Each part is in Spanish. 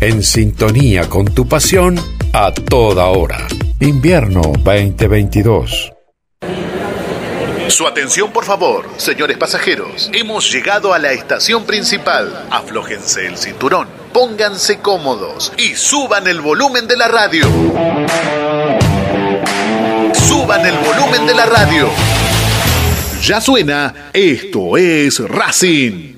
en sintonía con tu pasión a toda hora. Invierno 2022. Su atención, por favor, señores pasajeros. Hemos llegado a la estación principal. Aflójense el cinturón, pónganse cómodos y suban el volumen de la radio. Suban el volumen de la radio. Ya suena, esto es Racing.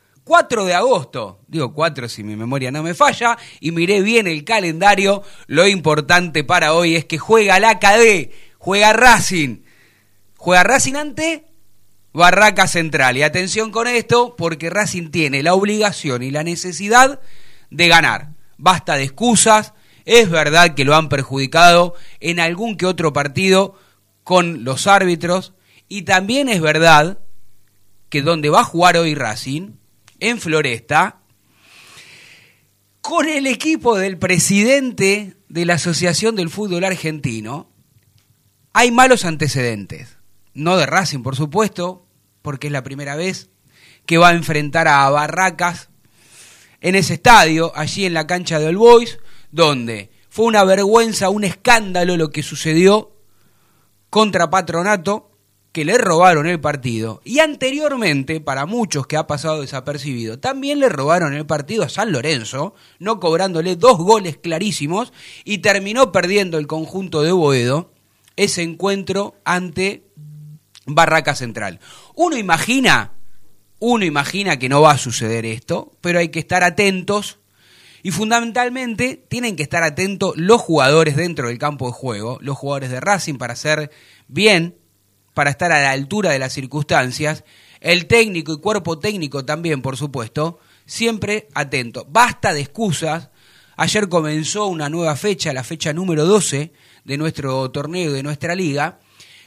4 de agosto. Digo 4 si mi memoria no me falla y miré bien el calendario. Lo importante para hoy es que juega la KD, juega Racing. Juega Racing ante Barraca Central. Y atención con esto porque Racing tiene la obligación y la necesidad de ganar. Basta de excusas. Es verdad que lo han perjudicado en algún que otro partido con los árbitros, y también es verdad que donde va a jugar hoy Racing, en Floresta, con el equipo del presidente de la Asociación del Fútbol Argentino, hay malos antecedentes. No de Racing, por supuesto, porque es la primera vez que va a enfrentar a Barracas en ese estadio, allí en la cancha del Boys, donde fue una vergüenza, un escándalo lo que sucedió contra Patronato que le robaron el partido y anteriormente, para muchos que ha pasado desapercibido, también le robaron el partido a San Lorenzo, no cobrándole dos goles clarísimos y terminó perdiendo el conjunto de Boedo ese encuentro ante Barraca Central. Uno imagina, uno imagina que no va a suceder esto, pero hay que estar atentos y fundamentalmente tienen que estar atentos los jugadores dentro del campo de juego, los jugadores de Racing para hacer bien para estar a la altura de las circunstancias, el técnico y cuerpo técnico también, por supuesto, siempre atento. Basta de excusas. Ayer comenzó una nueva fecha, la fecha número 12 de nuestro torneo, de nuestra liga.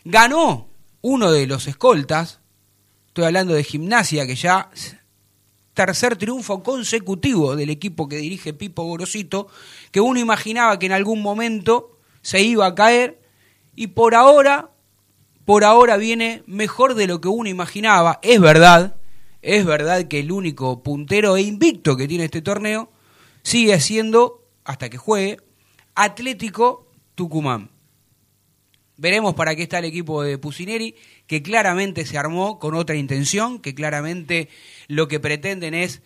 Ganó uno de los escoltas, estoy hablando de gimnasia, que ya tercer triunfo consecutivo del equipo que dirige Pipo Gorosito, que uno imaginaba que en algún momento se iba a caer y por ahora por ahora viene mejor de lo que uno imaginaba. Es verdad, es verdad que el único puntero e invicto que tiene este torneo sigue siendo, hasta que juegue, Atlético Tucumán. Veremos para qué está el equipo de Pusineri, que claramente se armó con otra intención, que claramente lo que pretenden es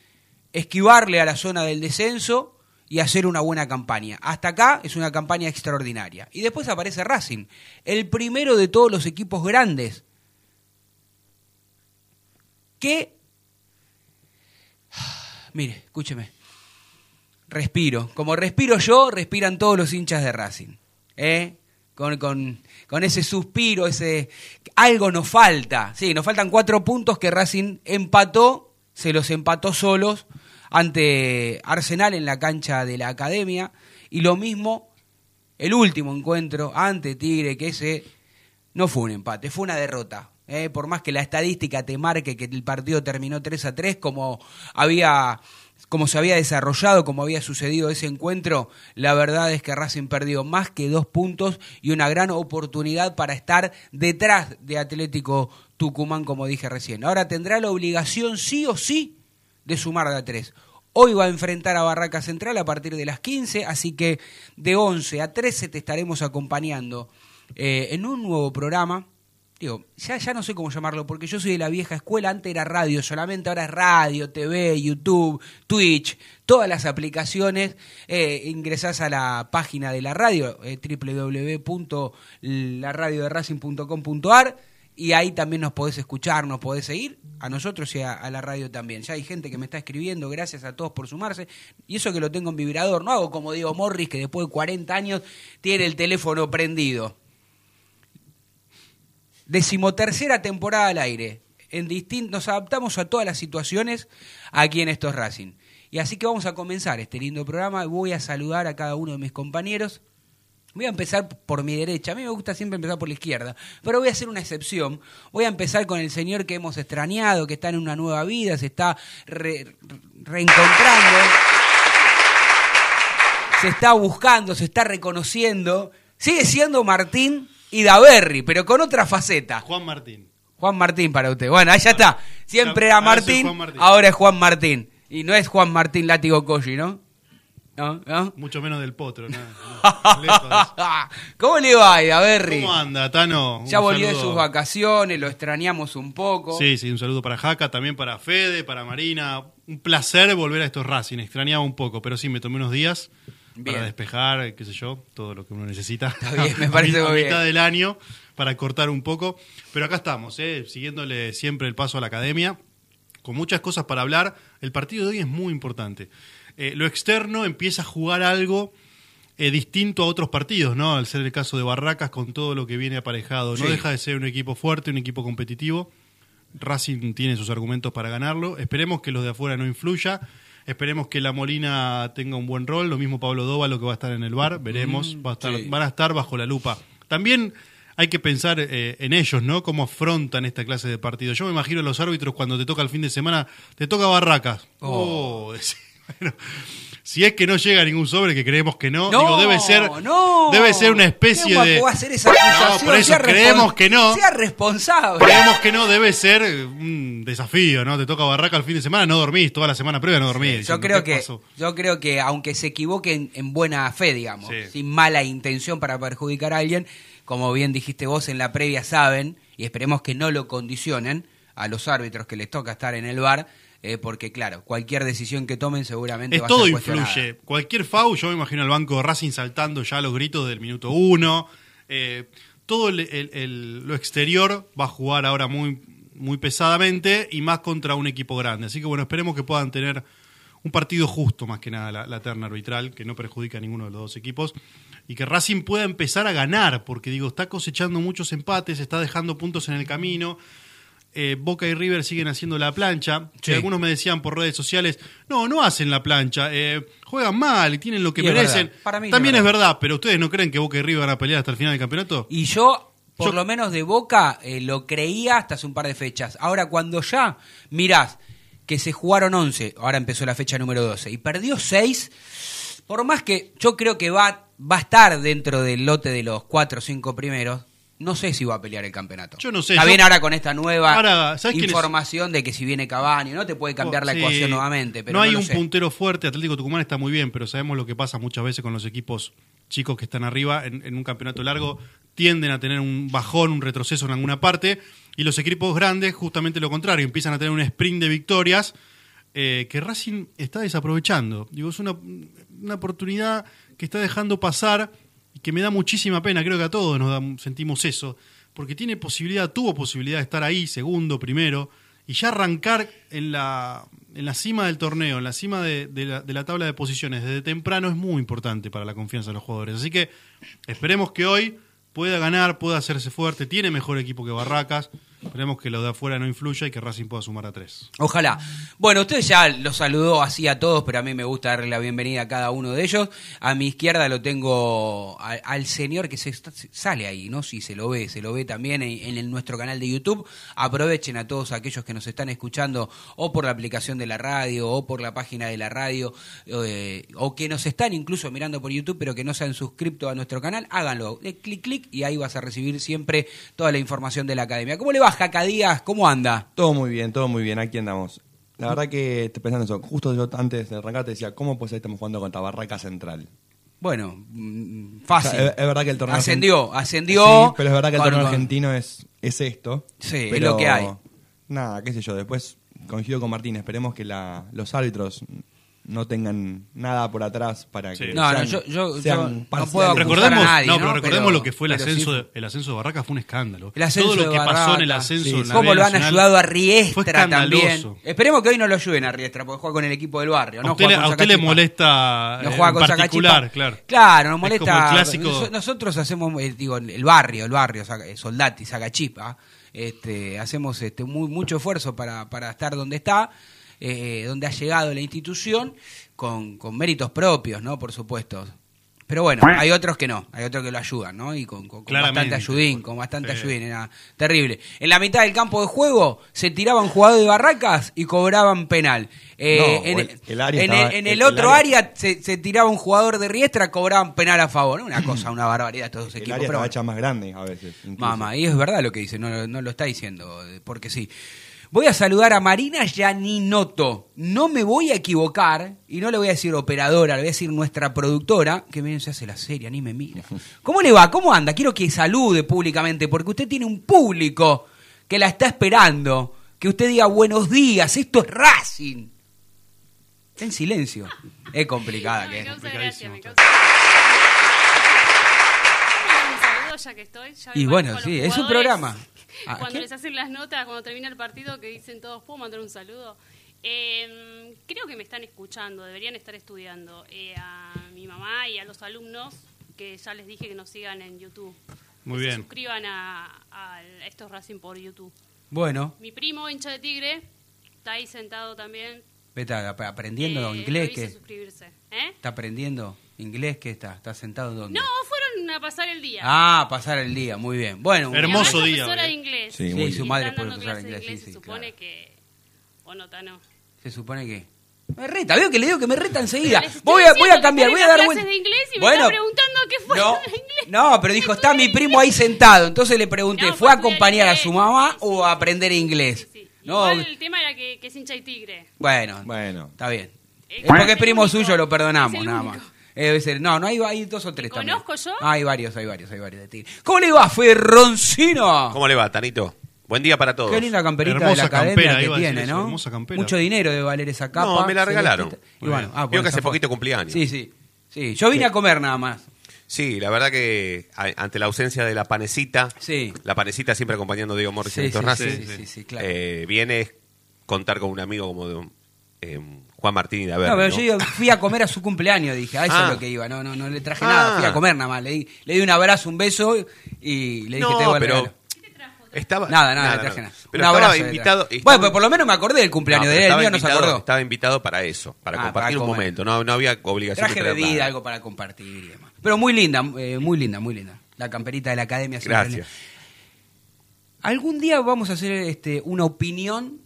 esquivarle a la zona del descenso y hacer una buena campaña. Hasta acá es una campaña extraordinaria. Y después aparece Racing, el primero de todos los equipos grandes. Que... Mire, escúcheme. Respiro. Como respiro yo, respiran todos los hinchas de Racing. ¿Eh? con, con, con ese suspiro, ese algo nos falta. Sí, nos faltan cuatro puntos que Racing empató, se los empató solos ante Arsenal en la cancha de la academia. Y lo mismo el último encuentro ante Tigre, que ese no fue un empate, fue una derrota. ¿eh? por más que la estadística te marque que el partido terminó 3 a 3, como había como se había desarrollado, como había sucedido ese encuentro, la verdad es que Racing perdió más que dos puntos y una gran oportunidad para estar detrás de Atlético Tucumán, como dije recién. Ahora tendrá la obligación sí o sí de sumar de a tres. Hoy va a enfrentar a Barraca Central a partir de las 15, así que de 11 a 13 te estaremos acompañando eh, en un nuevo programa digo, ya, ya no sé cómo llamarlo, porque yo soy de la vieja escuela, antes era radio solamente, ahora es radio, TV, YouTube, Twitch, todas las aplicaciones, eh, ingresás a la página de la radio, eh, www.laradioderacing.com.ar y ahí también nos podés escuchar, nos podés seguir, a nosotros y a, la radio también. Ya hay gente que me está escribiendo, gracias a todos por sumarse, y eso que lo tengo en vibrador, no hago como Diego Morris, que después de 40 años tiene el teléfono prendido decimotercera temporada al aire. En nos adaptamos a todas las situaciones aquí en estos Racing. Y así que vamos a comenzar este lindo programa. Voy a saludar a cada uno de mis compañeros. Voy a empezar por mi derecha. A mí me gusta siempre empezar por la izquierda. Pero voy a hacer una excepción. Voy a empezar con el señor que hemos extrañado, que está en una nueva vida, se está reencontrando. Se está buscando, se está reconociendo. Sigue siendo Martín y Daverri, pero con otra faceta. Juan Martín. Juan Martín para usted. Bueno, ahí ya está. Siempre era Martín, ahora es Juan Martín. Y no es Juan Martín Látigo Colli, ¿no? ¿No? ¿No? Mucho menos del potro, ¿no? ¿Cómo le va, Daverri? ¿Cómo anda, Tano? ya volvió de sus vacaciones, lo extrañamos un poco. Sí, sí, un saludo para Jaca, también para Fede, para Marina. Un placer volver a estos Racing, extrañaba un poco, pero sí, me tomé unos días para despejar, qué sé yo, todo lo que uno necesita. me parece a, muy mitad del año para cortar un poco. Pero acá estamos, ¿eh? siguiéndole siempre el paso a la academia, con muchas cosas para hablar. El partido de hoy es muy importante. Eh, lo externo empieza a jugar algo eh, distinto a otros partidos, ¿no? Al ser el caso de Barracas con todo lo que viene aparejado. No deja de ser un equipo fuerte, un equipo competitivo. Racing tiene sus argumentos para ganarlo. Esperemos que los de afuera no influya Esperemos que la Molina tenga un buen rol. Lo mismo Pablo lo que va a estar en el bar. Veremos. Mm, va a estar, Van a estar bajo la lupa. También hay que pensar eh, en ellos, ¿no? Cómo afrontan esta clase de partidos. Yo me imagino a los árbitros cuando te toca el fin de semana, te toca Barracas. Oh, oh bueno, si es que no llega ningún sobre, que creemos que no, digo, debe ser debe ser una especie de hacer esa no, por eso creemos que no. Sea responsable. Creemos que no debe ser un desafío, ¿no? Te toca barraca el fin de semana, no dormís, toda la semana previa no dormís. yo creo que yo creo que aunque se equivoquen en buena fe, digamos, sin mala intención para perjudicar a alguien, como bien dijiste vos en la previa saben y esperemos que no lo condicionen a los árbitros que les toca estar en el bar eh, porque claro, cualquier decisión que tomen seguramente va a ser todo influye. Cualquier FAU, yo me imagino al banco de Racing saltando ya los gritos del minuto uno. Eh, todo lo exterior va a jugar ahora muy, muy pesadamente y más contra un equipo grande. Así que bueno, esperemos que puedan tener un partido justo más que nada la, terna arbitral, que no perjudica a ninguno de los dos equipos, y que Racing pueda empezar a ganar, porque digo, está cosechando muchos empates, está dejando puntos en el camino. Eh, Boca y River siguen haciendo la plancha. algunos me decían por redes sociales, no, no hacen la plancha, eh, juegan mal y tienen lo que merecen. También es verdad. pero ¿ustedes no creen que Boca y River van a pelear hasta el final del campeonato? Y yo, por lo menos de Boca, eh, lo creía hasta hace un par de fechas. Ahora, cuando ya mirás que se jugaron 11, ahora empezó la fecha número 12, y perdió 6, por más que yo creo que va, va a estar dentro del lote de los 4 o 5 primeros, no sé si va a pelear el campeonato. Yo no sé. Está bien ahora con esta nueva información de que si viene Cavani, ¿no? Te puede cambiar la oh, ecuación nuevamente. Pero no hay un puntero fuerte. Atlético Tucumán está muy bien, pero sabemos lo que pasa muchas veces con los equipos chicos que están arriba en, un campeonato largo. Tienden a tener un bajón, un retroceso en alguna parte. Y los equipos grandes, justamente lo contrario, empiezan a tener un sprint de victorias eh, que Racing está desaprovechando. Digo, es una, una oportunidad que está dejando pasar que me da muchísima pena, creo que a todos nos sentimos eso, porque tiene posibilidad, tuvo posibilidad de estar ahí, segundo, primero, y ya arrancar en la, en la cima del torneo, en la cima de, la, de la tabla de posiciones desde temprano es muy importante para la confianza de los jugadores. Así que esperemos que hoy pueda ganar, pueda hacerse fuerte, tiene mejor equipo que Barracas. Esperemos que lo de afuera no influya y que Racing pueda sumar a tres. Ojalá. Bueno, usted ya los saludó así a todos, pero a mí me gusta darle la bienvenida a cada uno de ellos. A mi izquierda lo tengo al señor que se sale ahí, ¿no? Si se lo ve, se lo ve también en, en el- nuestro canal de YouTube. Aprovechen a todos aquellos que nos están escuchando o por la aplicación de la radio o por la página de la radio eh, o que nos están incluso mirando por YouTube pero que no se han suscrito a nuestro canal, háganlo. Eh, clic, clic y ahí vas a recibir siempre toda la información de la academia. ¿Cómo le va, Jaca Díaz? ¿Cómo anda? Todo muy bien, todo muy bien, aquí andamos. La verdad que estoy pensando eso. Justo yo antes de arrancar te decía, ¿cómo pues ahí estamos jugando contra Barraca Central? Bueno, mm, fácil. O sea, es, es verdad que el torneo Ascendió, ascendió. Sí, pero es verdad que el torneo argentino es, es esto. Sí, es lo que hay. Nada, qué sé yo. Después coincido con Martín. Esperemos que la, los árbitros no tengan nada por atrás para Sí. que No, no, yo- yo- sean yo no puedo Recordemos, a nadie, no, pero recordemos Pero- lo que fue el ascenso, sí. de, el ascenso de Barracas fue un escándalo. El ascenso Todo lo de que pasó en el ascenso sí, en sí. la ¿Cómo lo han Nacional ayudado a fue Riestra también? Esperemos que hoy no lo ayuden a Riestra, porque juega con el equipo del barrio. A usted, juega le- con a usted le Sacachipa. molesta No eh, juega en con particular, Sacachipa. claro. Claro, nos Es molesta. como el clásico- Nos- Nosotros hacemos, eh, digo, el barrio, el barrio, Saca- eh, Soldati, Sacachipa. Este, hacemos este, muy, mucho esfuerzo para, para estar donde está, eh, donde ha llegado la institución, con, con méritos propios, ¿no? Por supuesto. Pero bueno, hay otros que no, hay otros que lo ayudan, ¿no? Y con, con- con Claramente. bastante ayudín, con bastante Sí. ayudín, era terrible. En la mitad del campo de juego se tiraban jugadores de barracas y cobraban penal. Eh, No, en, el- el área en estaba- en el- el el otro área- área se, se tiraba un jugador de Riestra, cobraban penal a favor. Una cosa, una barbaridad estos dos El equipos. área pero hecha más grande a veces. Mamá, y es verdad lo que dice, no, no lo está diciendo, eh, porque sí. Voy a saludar a Marina Yaninoto. No me voy a equivocar, y no le voy a decir operadora, le voy a decir nuestra productora, que miren, se hace la serie, ni me mira. ¿Cómo le va? ¿Cómo anda? Quiero que salude públicamente, porque usted tiene un público que la está esperando. Que usted diga buenos días, esto es Racing. Está en silencio. Es complicada No, que me es. gracia, me causa ya que estoy. ya Y bueno, sí, es un programa. Ah, Cuando ¿qué? les hacen las notas, cuando termina el partido, que dicen todos, ¿puedo mandar un saludo? Eh, creo que me están escuchando, deberían estar estudiando. Eh, a mi mamá y a los alumnos, que ya les dije que nos sigan en YouTube. Muy Que bien. Se suscriban a, a estos Racing por YouTube. Bueno, Mi primo, hincha de Tigre, está ahí sentado también. está ap- aprendiendo Eh, inglés. que suscribirse. ¿Eh? ¿Está aprendiendo inglés? ¿Qué está? ¿Está sentado dónde? No, fueron a pasar el día. Ah, pasar el día, muy bien. Bueno, Hermoso día, profesora de inglés. Sí, Sí, muy su bien. madre Están es dando profesora de clases inglés, sí, se sí, supone claro. que... O no, ta, no. Se supone que... Me reta, veo que le digo que me reta enseguida. Pero les estoy Voy a, voy diciendo a que cambiar, están voy a dar clases vuelta. de inglés y me está preguntando qué fue no, inglés. no, pero dijo, está mi primo ahí sentado. Entonces le pregunté, No, ¿fue a acompañar a su mamá sí, sí. o a aprender inglés? Sí, sí. No, Igual el tema era que, que es hincha y tigre. bueno, Bueno. está bien. Eh, Es porque es primo único, suyo, lo perdonamos, nada único. más. Eh, debe ser- no, no hay, hay dos o tres también. conozco yo? Ah, hay varios, hay varios, hay varios de ti. ¿Cómo le va, Ferroncino? ¿Cómo le va, Tanito? Buen día para todos. Qué linda camperita de la Hermosa academia campera, que iba a decir tiene, eso, ¿no? hermosa campera. Mucho dinero debe valer esa capa. No, me la regalaron. Y bueno, ah, Vio que hace poquito cumpleaños. Sí, sí. Sí, yo vine a comer nada más. Sí, la verdad que ante la ausencia de la panecita, Sí. la panecita siempre acompañando a Diego Morris Sí, en estos sí, Racing, sí, sí, sí, claro. eh, viene contar con un amigo como de, eh, Juan Martín y de Averno, No, pero ¿no? yo fui a comer a su cumpleaños, dije, a eso Ah. es lo que iba, no, no, no le traje Ah. nada, fui a comer nada más, le di, le di un abrazo, un beso y le dije, No, te el pero estaba Nada, nada, le traje nada. Pero un estaba invitado. estaba- Bueno, pero por lo menos me acordé del cumpleaños No, de él, el mío no se acordó. Estaba invitado para eso, para Ah, compartir para un momento. No, no había obligación Traje de bebida, nada. algo para compartir y demás. Pero muy linda, eh, muy linda, muy linda. La camperita de la academia. Gracias. Algún día vamos a hacer este, una opinión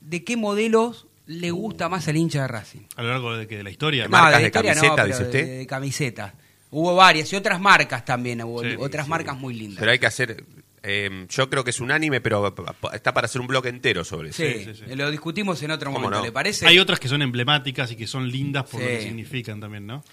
de qué modelos le gusta más al hincha de Racing. A lo largo de, que de la historia. No, marcas de historia camiseta, dice de- usted. De, camisetas. Hubo varias y otras marcas también, hubo Sí, otras sí. marcas muy lindas. Pero hay que hacer. eh, yo creo que es unánime, pero está para hacer un bloque entero sobre eso. sí, sí, sí. lo discutimos en otro ¿Cómo momento, no? ¿le parece? Hay otras que son emblemáticas y que son lindas por lo que significan también, ¿no?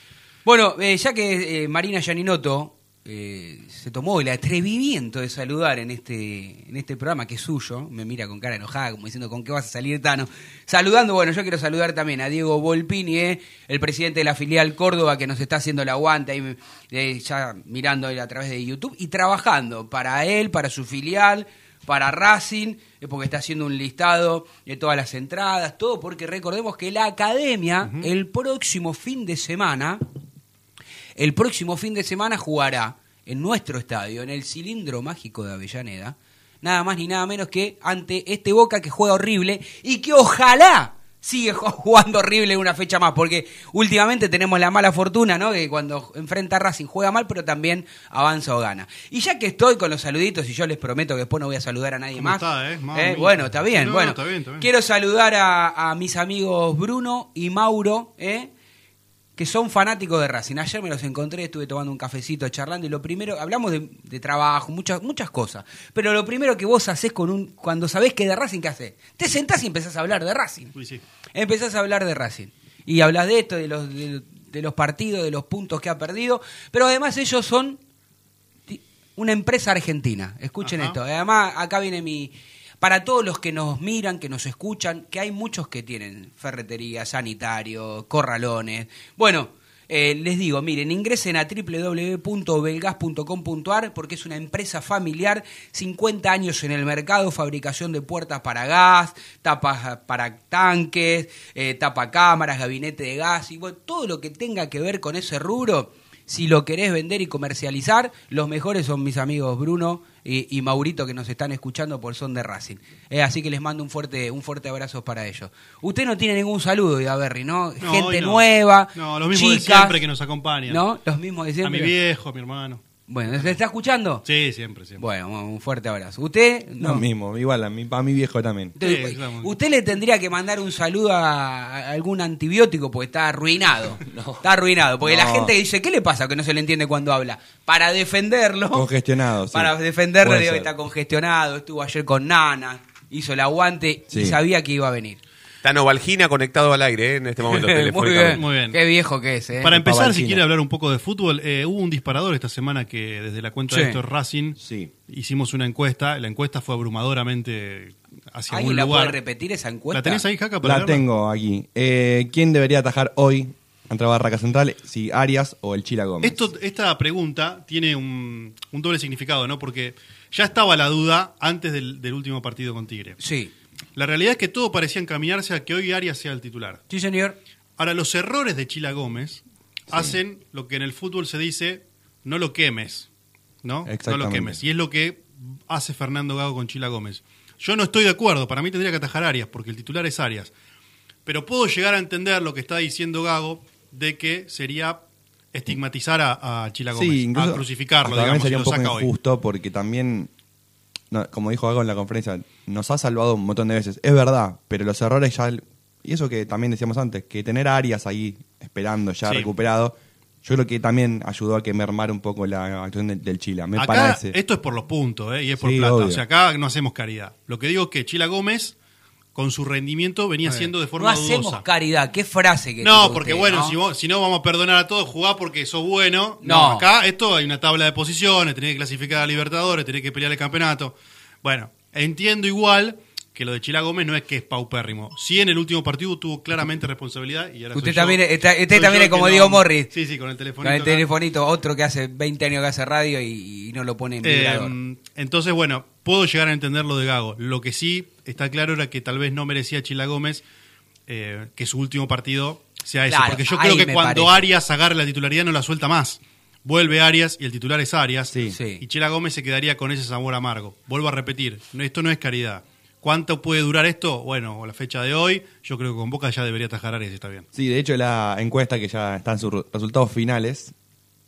Bueno, eh, ya que eh, Marina Yaninoto eh, se tomó el atrevimiento de saludar en este, en este programa que es suyo, me mira con cara enojada, como diciendo, ¿con qué vas a salir, Tano? Saludando, bueno, yo quiero saludar también a Diego Volpini, eh, el presidente de la filial Córdoba, que nos está haciendo el aguante, ahí, eh, ya mirando a través de YouTube y trabajando para él, para su filial, para Racing, porque está haciendo un listado de todas las entradas, todo porque recordemos que la academia, el próximo fin de semana, el próximo fin de semana jugará en nuestro estadio, en el cilindro mágico de Avellaneda, nada más ni nada menos que ante este Boca que juega horrible y que ojalá sigue ju- jugando horrible una fecha más, porque últimamente tenemos la mala fortuna, ¿no? Que cuando enfrenta a Racing juega mal, pero también avanza o gana. Y ya que estoy con los saluditos, y yo les prometo que después no voy a saludar a nadie ¿Cómo más. está, eh? Eh. Bueno, está bien, No, bueno. está bien, está bien. Quiero saludar a, a mis amigos Bruno y Mauro, ¿eh? Que son fanáticos de Racing. Ayer me los encontré, estuve tomando un cafecito, charlando, y lo primero, hablamos de, de trabajo, muchas, muchas cosas, pero lo primero que vos haces con un, cuando sabés que de Racing, ¿qué haces? Te sentás y empezás a hablar de Racing. Uy, sí. Empezás a hablar de Racing. Y hablas de esto, de los, de, de los partidos, de los puntos que ha perdido, pero además ellos son una empresa argentina. Escuchen Ajá. esto. Además, acá viene mi... Para todos los que nos miran, que nos escuchan, que hay muchos que tienen ferretería, sanitario, corralones. Bueno, eh, les digo, miren, ingresen a www.belgas.com.ar porque es una empresa familiar, 50 años en el mercado, fabricación de puertas para gas, tapas para tanques, eh, tapacámaras, gabinete de gas y bueno, todo lo que tenga que ver con ese rubro. Si lo querés vender y comercializar, los mejores son mis amigos Bruno y, y Maurito que nos están escuchando por son de Racing. Eh, así que les mando un fuerte, un fuerte abrazo para ellos. Usted no tiene ningún saludo, Berry, ¿no? No, Gente no. nueva, No, los mismos de chicas, siempre que nos acompañan. ¿No? Los mismos de A mi viejo, a mi hermano. Bueno, ¿se está escuchando? Sí, siempre, siempre. Bueno, un fuerte abrazo. ¿Usted? Lo mismo, igual a mi, a mi viejo también. Entonces, Sí, claro. usted le tendría que mandar un saludo a a algún antibiótico porque está arruinado. Está arruinado. Porque la No. gente dice, ¿qué le pasa que no se le entiende cuando habla? Para defenderlo. Congestionado, sí. Para defenderlo, Puede digo, ser. está congestionado. Estuvo ayer con Nana. Hizo el aguante y Sí. sabía que iba a venir. Tano Valgina conectado al aire eh, en este momento Muy bien. Muy bien. Qué viejo que es, ¿eh? Para empezar, si quiere hablar un poco de fútbol, eh, hubo un disparador esta semana que desde la cuenta Sí. de Héctor Racing Sí. hicimos una encuesta. La encuesta fue abrumadoramente hacia ¿Alguien un la lugar. puede repetir esa encuesta? ¿La tenés ahí, Jaca? para La tengo aquí. Eh, ¿Quién debería atajar hoy ante Barraca Central? Si Arias o el Chila Gómez. Esto, esta pregunta tiene un, un doble significado, ¿no? Porque ya estaba la duda antes del, del último partido con Tigre. Sí. La realidad es que todo parecía encaminarse a que hoy Arias sea el titular. Sí, señor. Ahora, los errores de Chila Gómez hacen lo que en el fútbol se dice no lo quemes, ¿no? No lo quemes. Y es lo que hace Fernando Gago con Chila Gómez. Yo no estoy de acuerdo, para mí tendría que atajar Arias, porque el titular es Arias. Pero puedo llegar a entender lo que está diciendo Gago de que sería estigmatizar a, a Chila Gómez, Sí, incluso a crucificarlo, digamos, si sería lo un poco saca hoy. injusto porque también, no, como dijo algo en la conferencia, nos ha salvado un montón de veces. Es verdad, pero los errores ya... Y eso que también decíamos antes, que tener a Arias ahí esperando ya Sí. recuperado, yo creo que también ayudó a que mermar un poco la actuación del, del Chila. Me acá parece. esto es por los puntos ¿eh? y es por Sí, plata. obvio. O sea, acá no hacemos caridad. Lo que digo es que Chila Gómez, con su rendimiento, venía siendo de No forma hacemos dudosa. caridad. Qué frase que No, porque usted, bueno, ¿no? Si, vos- si no vamos a perdonar a todos, jugá porque sos bueno. No. No. acá esto hay una tabla de posiciones, tenés que clasificar a Libertadores, tenés que pelear el campeonato. Bueno, entiendo igual que lo de Chila Gómez no es que es paupérrimo. Sí, en el último partido tuvo claramente responsabilidad y ahora Usted soy yo- también está- usted también es como Diego Morris. Sí, sí, con el teléfono. Con el telefonito, otro que hace 20 años que hace radio y, y no lo pone en. Eh, entonces, bueno, puedo llegar a entender lo de Gago. Lo que sí está claro era que tal vez no merecía Chila Gómez eh, que su último partido sea ese. Claro, porque yo creo que cuando parece. Arias agarre la titularidad no la suelta más. Vuelve Arias y el titular es Arias. Sí. Sí. Y Chila Gómez se quedaría con ese sabor amargo. Vuelvo a repetir, esto no es caridad. ¿Cuánto puede durar esto? Bueno, a la fecha de hoy, yo creo que con Boca ya debería atajar Arias, está bien. Sí, de hecho la encuesta que ya está en sus re- resultados finales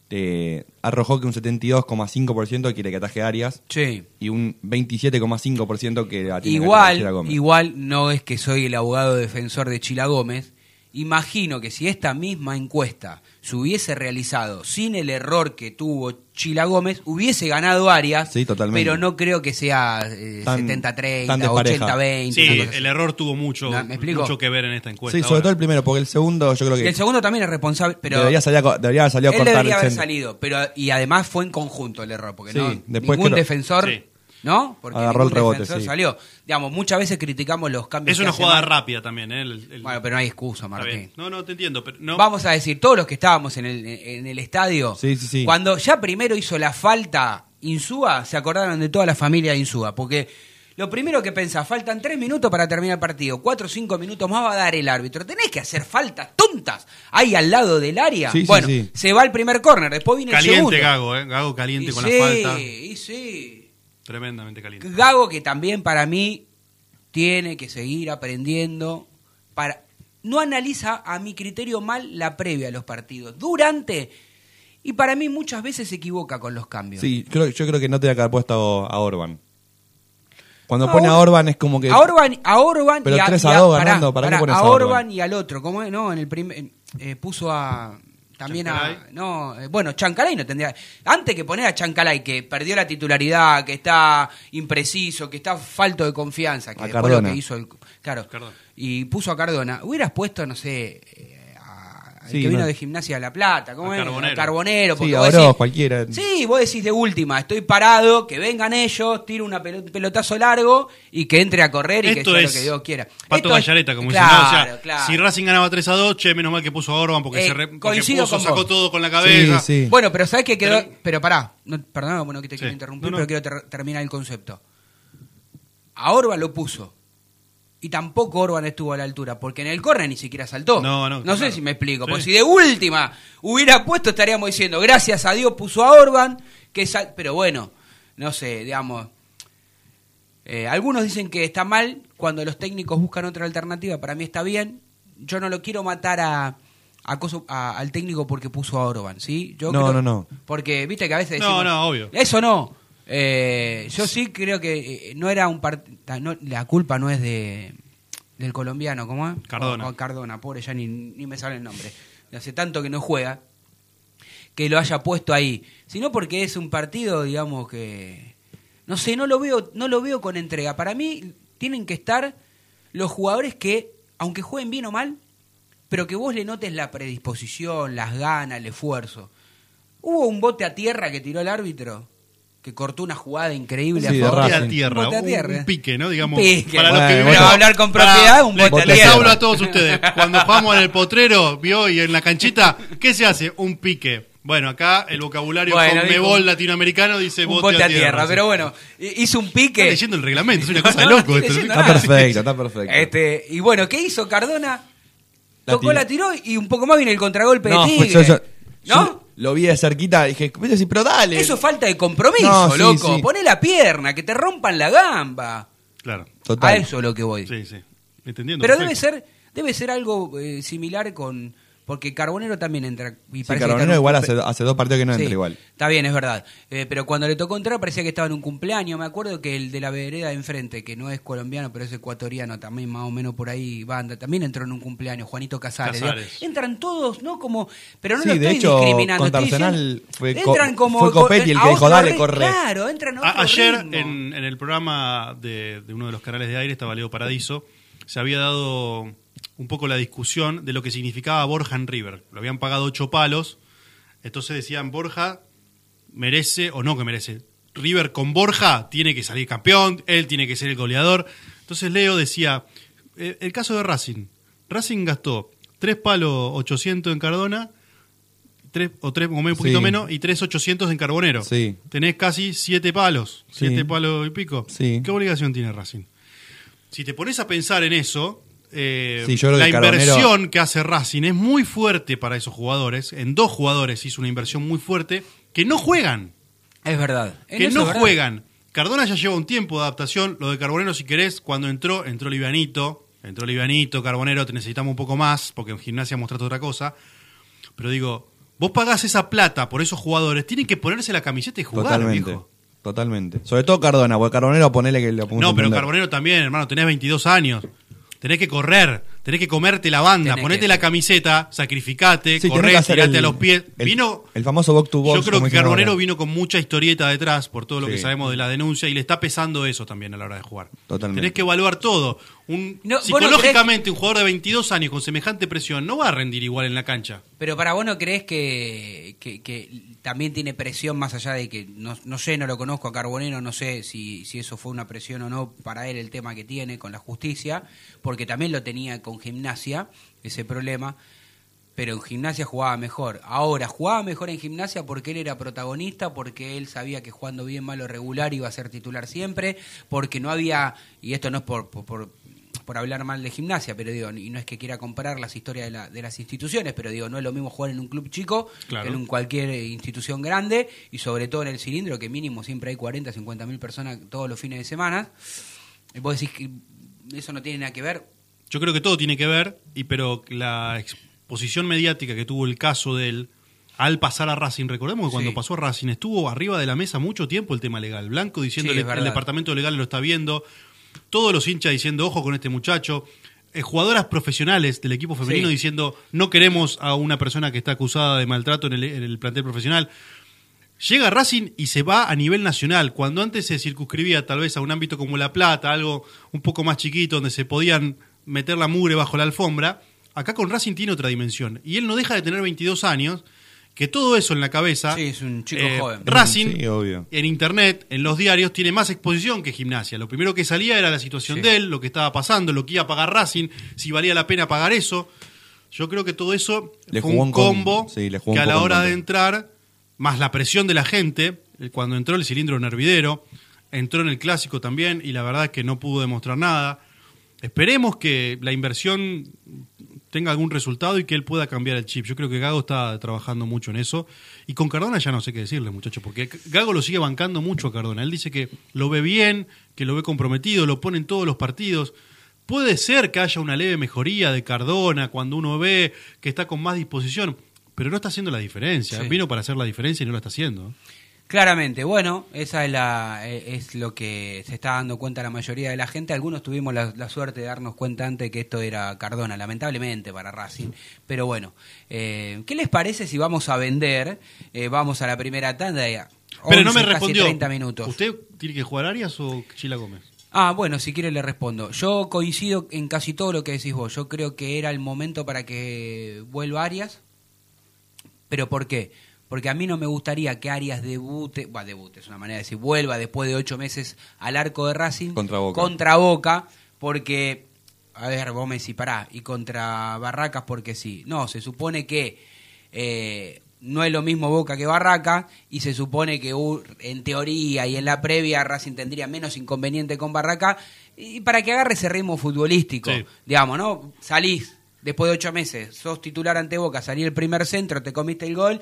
eh, arrojó que un 72,5% quiere que ataje Arias Sí. y un 27,5% que tiene que atajar a Chila Igual, Gómez. igual no es que soy el abogado defensor de Chila Gómez. Imagino que si esta misma encuesta se hubiese realizado sin el error que tuvo Chila Gómez, hubiese ganado Arias. Sí, totalmente. Pero no creo que sea eh, Tan- 70-30, tan despareja. 80-20. Sí, el error tuvo mucho, No, ¿me explico? mucho que ver en esta encuesta. Sí, sobre Ahora, todo el primero, porque el segundo yo creo que el segundo también es responsable, pero debería, salir a, co- debería haber salido a él cortar debería haber salido, pero y además fue en conjunto el error, porque Sí, no después ningún creo- defensor, Sí. ¿No? Porque Agarró el rebote, defensor sí. salió. Digamos, muchas veces criticamos los cambios. Es una jugada Mar- rápida también, ¿eh? El- el- Bueno, pero no hay excusa, Martín. No, no, te entiendo. Pero no, Vamos a decir, todos los que estábamos en el, en el estadio, Sí, sí, sí. cuando ya primero hizo la falta Insúa, se acordaron de toda la familia de Insúa, porque lo primero que pensás, faltan tres minutos para terminar el partido, cuatro o cinco minutos más va a dar el árbitro. Tenés que hacer faltas tontas ahí al lado del área. Sí, sí, bueno, sí. se va el primer córner, después viene el segundo. Caliente Gago, ¿eh? Gago caliente Y con sí, la falta. y sí. Tremendamente caliente. Gago que también para mí tiene que seguir aprendiendo para no analiza a mi criterio mal la previa a los partidos durante y para mí muchas veces se equivoca con los cambios Sí, creo, yo creo que no te voy a quedar puesto a Orban. Cuando A pone a Or- Orban es como que. a Orban a Orban Pero y a, 3 y a a- 2 pará, ganando, ¿para qué pará, pones a a Orban Orban? y al otro cómo es? no en el primer eh, puso a también a no eh, bueno Chancalay no tendría antes que poner a Chancalay que perdió la titularidad que está impreciso que está falto de confianza que A después lo que hizo el claro Cardona. y puso a Cardona hubieras puesto no sé Sí, que vino no. de gimnasia de la plata ¿cómo es? Carbonero. Carbonero Sí, porque a vos decís- cualquiera. Sí, vos decís de última, estoy parado, que vengan ellos, tiro un pelotazo largo y que entre a correr y que Esto sea es lo que Dios quiera. Pato Esto es- Gallareta, como claro, dicen. ¿no? O sea, claro. si Racing ganaba 3 a 2, che, menos mal que puso a Orban porque, Eh, se re- porque puso, con sacó todo con la cabeza. Sí, sí. Bueno, pero ¿sabes qué quedó? Pero- Pero, pará, no, perdóname, bueno, que te quiero Sí. interrumpir, No, no. pero quiero ter- terminar el concepto. A Orban lo puso. Y tampoco Orban estuvo a la altura, porque en el córner ni siquiera saltó. No, no, sé claro. si me explico. Sí. Porque si de última hubiera puesto, estaríamos diciendo, gracias a Dios puso a Orban, que sal... pero bueno, no sé, digamos. eh, algunos dicen que está mal cuando los técnicos buscan otra alternativa. Para mí está bien. Yo no lo quiero matar a, a coso- a- al técnico porque puso a Orban, ¿sí? Yo No, creo- no, no. Porque viste que a veces No, decimos, no, obvio. Eso no. Eh, yo sí creo que eh, no era un partido. la culpa no es de del colombiano, ¿cómo es? Cardona. O- o Cardona, pobre, ya ni, ni me sale el nombre. Hace tanto que no juega que lo haya puesto ahí, sino porque es un partido, digamos que no sé, no lo veo, no lo veo con entrega. Para mí tienen que estar los jugadores que, aunque jueguen bien o mal, pero que vos le notes la predisposición, las ganas, el esfuerzo. Hubo un bote a tierra que tiró el árbitro, que cortó una jugada increíble Sí, a favor. Bote a tierra, Bote a un- tierra. Un, pique, ¿no? Digamos, Un pique. para los que Bueno, vivieron- Pero hablar con propiedad, un les- bote a Les tierra. hablo a todos ustedes. Cuando jugamos en el potrero, vio, y en la canchita, ¿qué se hace? Un pique. Bueno, acá el vocabulario Bueno, conmebol latinoamericano dice un bote, bote a tierra, sí. pero bueno, hizo un Está pique. leyendo el reglamento, es una cosa de loco no esto. Está nada. perfecto, está perfecto. Este, y bueno, ¿qué hizo Cardona? La Tocó tiró. la tiró y un poco más viene el contragolpe no, de fue- Tigre. yo, yo- ¿No? Lo vi de cerquita y dije, "Vete así, pero dale. Eso es falta de compromiso, No, sí, loco. sí. Poné la pierna, que te rompan la gamba. Claro, Total. A eso es lo que voy. sí, sí. Entendiendo. Pero debe ser, debe ser algo eh, similar con. Porque Carbonero también entra. Y Sí, Carbonero igual hace, hace dos partidos que no Sí, entra igual. Está bien, es verdad. Eh, pero cuando le tocó entrar parecía que estaba en un cumpleaños. Me acuerdo que el de la vereda de enfrente, que no es colombiano, pero es ecuatoriano, también más o menos por ahí banda, también entró en un cumpleaños, Juanito Casares. Casares. Entran todos, ¿no? Como, pero no Sí, lo de estoy hecho, discriminando. contra estoy Arsenal fue entran como fue Copetti el que dijo, "Dale, corre". Claro, entran a A- otro ayer ritmo. en, en el programa de, de uno de los canales de aire, estaba Leo Paradiso, se había dado un poco la discusión de lo que significaba Borja en River. Lo habían pagado ocho palos, entonces decían Borja merece o no que merece. River con Borja tiene que salir campeón, él tiene que ser el goleador. Entonces Leo decía, eh, el caso de Racing. Racing gastó tres palos 800 en Cardona, tres, o tres, un poquito Sí. menos, y tres 800 en Carbonero. Sí. Tenés casi siete palos, Sí. siete palos y pico. Sí. ¿Qué obligación tiene Racing? Si te pones a pensar en eso, eh, Sí, yo creo la Carbonero- inversión que hace Racing es muy fuerte para esos jugadores. En dos jugadores hizo una inversión muy fuerte que no juegan. Es verdad. Que no es verdad. juegan. Cardona ya lleva un tiempo de adaptación. Lo de Carbonero, si querés, cuando entró, entró Livianito. Entró Livianito, Carbonero, te necesitamos un poco más, porque en gimnasia mostraste otra cosa. Pero digo, vos pagás esa plata por esos jugadores, tienen que ponerse la camiseta y jugar, Totalmente. viejo. Totalmente. Sobre todo Cardona, porque Carbonero ponele que podemos No, pero. Carbonero también, hermano, tenés 22 años. Tenés que correr, tenés que comerte la banda, Tenés ponete que- la camiseta, sacrificate, Sí, corré, tirate el- a los pies. el- vino, el famoso box to box, Yo creo que Carbonero vino con mucha historieta detrás por todo lo que sabemos de la denuncia y le está pesando eso también a la hora de jugar. Totalmente. Tenés que evaluar todo. Un, No, vos no psicológicamente, un jugador de 22 años con semejante presión no va a rendir igual en la cancha. Pero para vos no crees que, que, que también tiene presión más allá de que no, no sé, no lo conozco a Carbonero, no sé si, si eso fue una presión o no para él el tema que tiene con la justicia, porque también lo tenía con gimnasia, ese problema. pero en gimnasia jugaba mejor. Ahora, jugaba mejor en gimnasia porque él era protagonista, porque él sabía que jugando bien malo regular iba a ser titular siempre, porque no había, y esto no es por, por, por- por hablar mal de gimnasia, pero digo, y no es que quiera comparar las historias de, la- de las instituciones, pero digo, no es lo mismo jugar en un club chico Claro. que en un cualquier eh, institución grande, y sobre todo en el cilindro, que mínimo siempre hay 40, 50 mil personas todos los fines de semana. Y vos decís que eso no tiene nada que ver, Yo creo que todo tiene que ver, y pero la exposición mediática que tuvo el caso de él al pasar a Racing, recordemos que cuando Sí. pasó a Racing estuvo arriba de la mesa mucho tiempo el tema legal. Blanco diciendo Sí, el, departamento legal lo está viendo, todos los hinchas diciendo ojo con este muchacho, eh, jugadoras profesionales del equipo femenino Sí. diciendo no queremos a una persona que está acusada de maltrato en el, en el plantel profesional. Llega Racing y se va a nivel nacional, cuando antes se circunscribía tal vez a un ámbito como La Plata, algo un poco más chiquito, donde se podían meter la mugre bajo la alfombra, acá con Racing tiene otra dimensión. Y él no deja de tener 22 años, que todo eso en la cabeza... Sí, es un chico eh, joven. Racing, Sí, obvio. en internet, en los diarios, tiene más exposición que gimnasia. Lo primero que salía era la situación Sí. de él, lo que estaba pasando, lo que iba a pagar Racing, si valía la pena pagar eso. Yo creo que todo eso Le fue jugó un un com- combo sí, le jugó que un a la hora de entrar, más la presión de la gente, eh, cuando entró el cilindro nervidero, entró en el clásico también y la verdad es que no pudo demostrar nada. Esperemos que la inversión tenga algún resultado y que él pueda cambiar el chip. Yo creo que Gago está trabajando mucho en eso. Y con Cardona ya no sé qué decirle, muchacho, porque Gago lo sigue bancando mucho a Cardona. Él dice que lo ve bien, que lo ve comprometido, lo pone en todos los partidos. Puede ser que haya una leve mejoría de Cardona cuando uno ve que está con más disposición, pero no está haciendo la diferencia. Sí. Vino para hacer la diferencia y no la está haciendo. Claramente, bueno, esa es, la, eh, es lo que se está dando cuenta la mayoría de la gente. Algunos tuvimos la, la suerte de darnos cuenta antes que esto era Cardona, lamentablemente para Racing. Pero bueno, eh, ¿qué les parece si vamos a vender? Eh, vamos a la primera tanda. y a Pero no 11, me respondió. 30 minutos. ¿Usted tiene que jugar Arias o Chila Gómez? Ah, bueno, si quiere le respondo. Yo coincido en casi todo lo que decís vos. Yo creo que era el momento para que vuelva Arias. ¿Pero por qué? Porque a mí no me gustaría que Arias debute, bueno, debute, es una manera de decir, vuelva después de ocho meses al arco de Racing. Contra Boca. Contra Boca, porque, a ver, vos me decís, pará, y contra Barracas porque sí. No, se supone que eh, no es lo mismo Boca que Barraca, y se supone que uh, en teoría y en la previa Racing tendría menos inconveniente con Barraca, y para que agarre ese ritmo futbolístico, Sí. digamos, ¿no? Salís después de ocho meses, sos titular ante Boca, salí el primer centro, te comiste el gol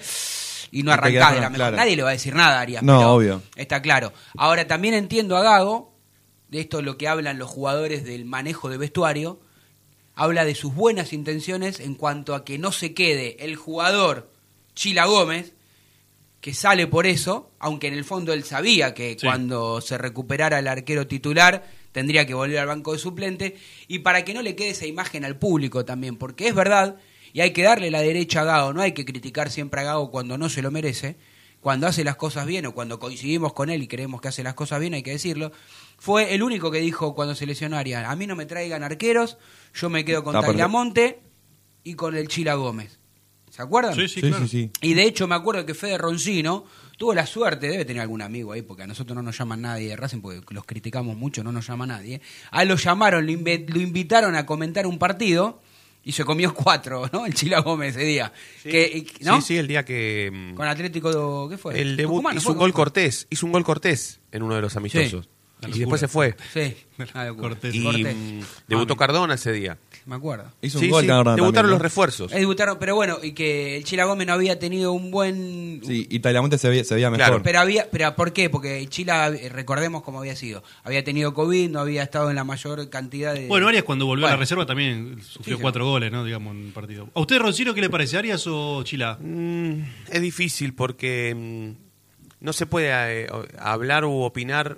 y no arrancás de la mejor. claro. Nadie le va a decir nada a Arias. No, pero obvio. Está claro. Ahora también entiendo a Gago, de esto es lo que hablan los jugadores del manejo de vestuario, habla de sus buenas intenciones en cuanto a que no se quede el jugador Chila Gómez, que sale por eso, aunque en el fondo él sabía que Sí. cuando se recuperara el arquero titular tendría que volver al banco de suplente, y para que no le quede esa imagen al público también, porque es verdad, y hay que darle la derecha a Gago, no hay que criticar siempre a Gago cuando no se lo merece, cuando hace las cosas bien o cuando coincidimos con él y creemos que hace las cosas bien, hay que decirlo, fue el único que dijo cuando se lesionó a Arias, a mí no me traigan arqueros, yo me quedo con Está perfecto. Tagliamonte y con el Chila Gómez. ¿Se acuerdan? Sí, sí, Sí, claro. sí, sí. Y de hecho me acuerdo que Fede Roncino tuvo la suerte, debe tener algún amigo ahí, porque a nosotros no nos llama nadie de Racing, porque los criticamos mucho, no nos llama nadie. A él lo llamaron, lo invitaron a comentar un partido y se comió cuatro, ¿no? El Chila Gómez ese día. Que, ¿no? Sí, sí, el día que... mm, Con Atlético, ¿qué fue? El debut Tucumán, ¿no hizo fue? un gol Cortés, hizo un gol Cortés en uno de los amistosos. La Y después se fue. Sí. Cortés. Y Cortés. mm, debutó Cardona ese día. Me acuerdo. Hizo Sí, un gol sí, debutaron también, los ¿no? refuerzos. Eh, debutaron, pero bueno, y que el Chila Gómez no había tenido un buen Sí, y Tagliamonte se veía, se veía Claro, mejor. Pero había, pero ¿por qué? Porque Chila, eh, recordemos cómo había sido. Había tenido COVID, no había estado en la mayor cantidad de. Bueno, Arias cuando volvió a la reserva también sufrió Sí, sí. cuatro goles, ¿no? Digamos, en un partido. ¿A usted, Roncino, qué le parece? ¿Arias o Chila? Mm, es difícil porque mm, no se puede eh, o- hablar u opinar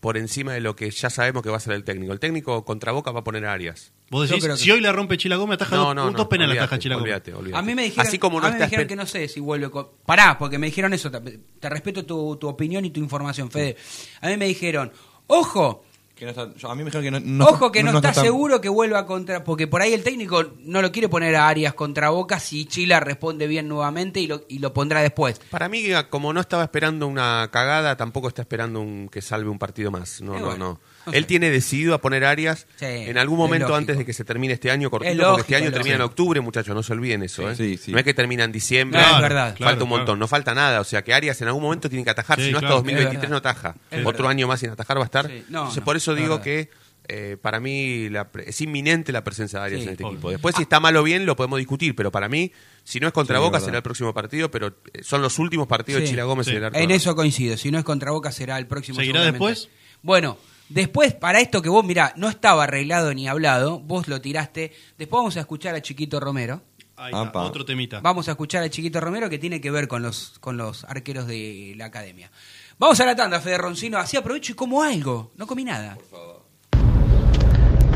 por encima de lo que ya sabemos que va a ser el técnico. El técnico contra Boca va a poner a Arias. Vos decís, que si hoy la rompe Chila Gómez, ataja No, dos, no, no. dos penales olvídate, ataja Chila Gómez. olvídate, olvídate. A mí me dijeron, Así como no a mí me dijeron que no sé si vuelve con... Pará, porque me dijeron eso, te, te respeto tu, tu opinión y tu información, Fede. A mí me dijeron, ojo, Que no está- yo- a mí me dijeron que no, no Ojo que no, está, seguro que vuelva contra. Porque por ahí el técnico no lo quiere poner a Arias contra Boca si Chila responde bien nuevamente y lo, y lo pondrá después. Para mí, como no estaba esperando una cagada, tampoco está esperando un, que salve un partido más. No, Eh, no, bueno, no. Él tiene decidido a poner Arias Sí, en algún momento antes de que se termine este año cortito, Es porque este año es termina en octubre, muchachos, no se olviden eso. ¿eh? Sí, sí. No es que termina en diciembre. No, es verdad. Claro, falta un montón, claro. no falta nada. O sea, que Arias en algún momento tiene que atajar, Sí, si no claro. hasta 2023 Es no ataja. Otro verdad. año más sin atajar va a estar. Sí. No, Entonces, no, por eso es digo verdad. que eh, para mí la pre- es inminente la presencia de Arias Sí, en este obvio. equipo. Después, si está mal o bien, lo podemos discutir, pero para mí, si no es contra Sí, Boca, será el próximo partido, pero eh, son los últimos partidos de. Chila Gómez Sí. en el arco. En eso coincido. Si no es contra Boca, será el próximo. ¿Seguirá después? Bueno, después, para esto que vos, mirá, no estaba arreglado ni hablado, vos lo tiraste. Después vamos a escuchar a Chiquito Romero. Ahí está, otro temita. Vamos a escuchar a Chiquito Romero que tiene que ver con los, con los arqueros de la academia. Vamos a la tanda, Fede Roncino. Así aprovecho y como algo. No comí nada.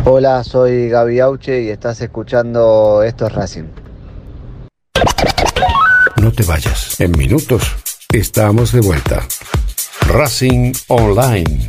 Hola, soy Gaby Auche y estás escuchando Esto es Racing. No te vayas. En minutos estamos de vuelta. Racing Online.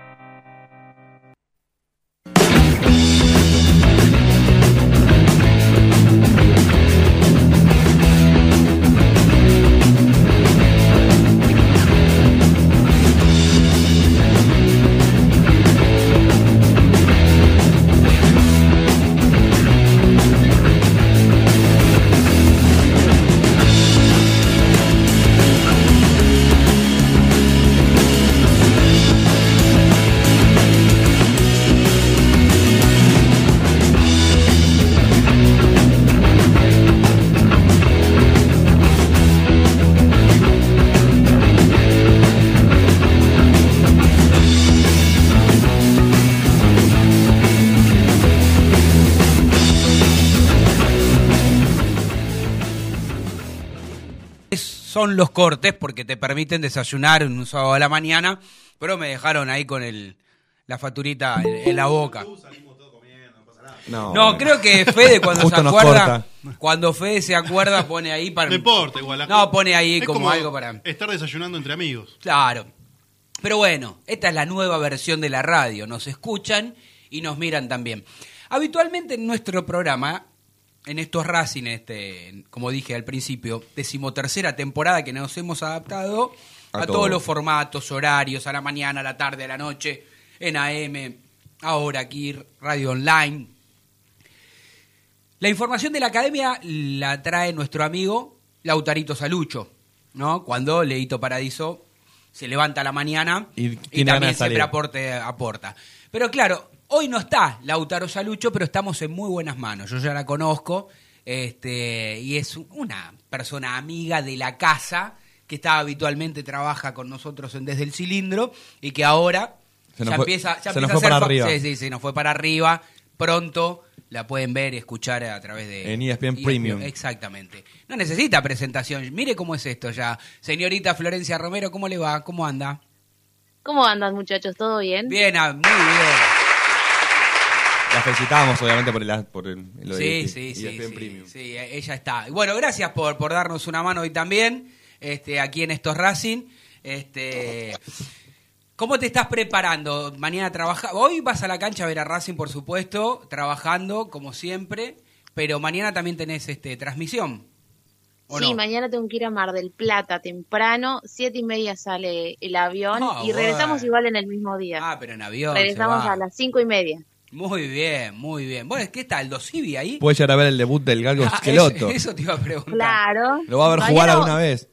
Son los cortes porque te permiten desayunar en un sábado a la mañana, pero me dejaron ahí con el, la facturita en, en la boca. No, No, creo que Fede cuando se acuerda, cuando Fede se acuerda pone ahí para No importa, igual. la- No, pone ahí es como algo para Estar desayunando entre amigos. Claro. Pero bueno, esta es la nueva versión de la radio. Nos escuchan y nos miran también. Habitualmente en nuestro programa, en estos Racing, este, como dije al principio, decimotercera temporada que nos hemos adaptado a, A todos todo. los formatos, horarios, a la mañana, a la tarde, a la noche, en AM, ahora aquí, radio online. La información de la academia la trae nuestro amigo Lautarito Salucho, ¿no? Cuando Leito Paradiso se levanta a la mañana Y y, también siempre aporte, aporta. Pero claro, hoy no está Lautaro Salucho, pero estamos en muy buenas manos. Yo ya la conozco este, y es una persona amiga de la casa que está habitualmente trabaja con nosotros en Desde el Cilindro y que ahora Se nos ya fue- empieza, ya se empieza nos a fue ser para arriba. Sí, sí, se nos fue para arriba. Pronto la pueden ver y escuchar a través de... En E ESPN Premium. Exactamente. No necesita presentación. Mire cómo es esto ya. Señorita Florencia Romero, ¿cómo le va? ¿Cómo anda? ¿Cómo andan muchachos? ¿Todo bien? Bien, ah, muy bien. La felicitamos, obviamente, por, el, por el, lo de Sí, sí, sí, sí, Premium. sí, ella está. Y Bueno, gracias por, por darnos una mano hoy también, este, aquí en estos Racing. Este, ¿Cómo te estás preparando? Mañana trabaja. Hoy vas a la cancha a ver a Racing, por supuesto, trabajando como siempre, pero mañana también tenés este, transmisión. ¿o Sí, no? mañana tengo que ir a Mar del Plata temprano, siete y media sale el avión Ah, y regresamos bueno. igual en el mismo día. Ah, pero en avión. se regresamos va. a las cinco y media. Muy bien, muy bien. Bueno, ¿qué está? ¿El Dosivi ahí? Puede llegar a ver el debut del Galgo Ah, Esqueloto. eso, eso te iba a preguntar. Claro. Lo va a ver Mañana jugar alguna vez.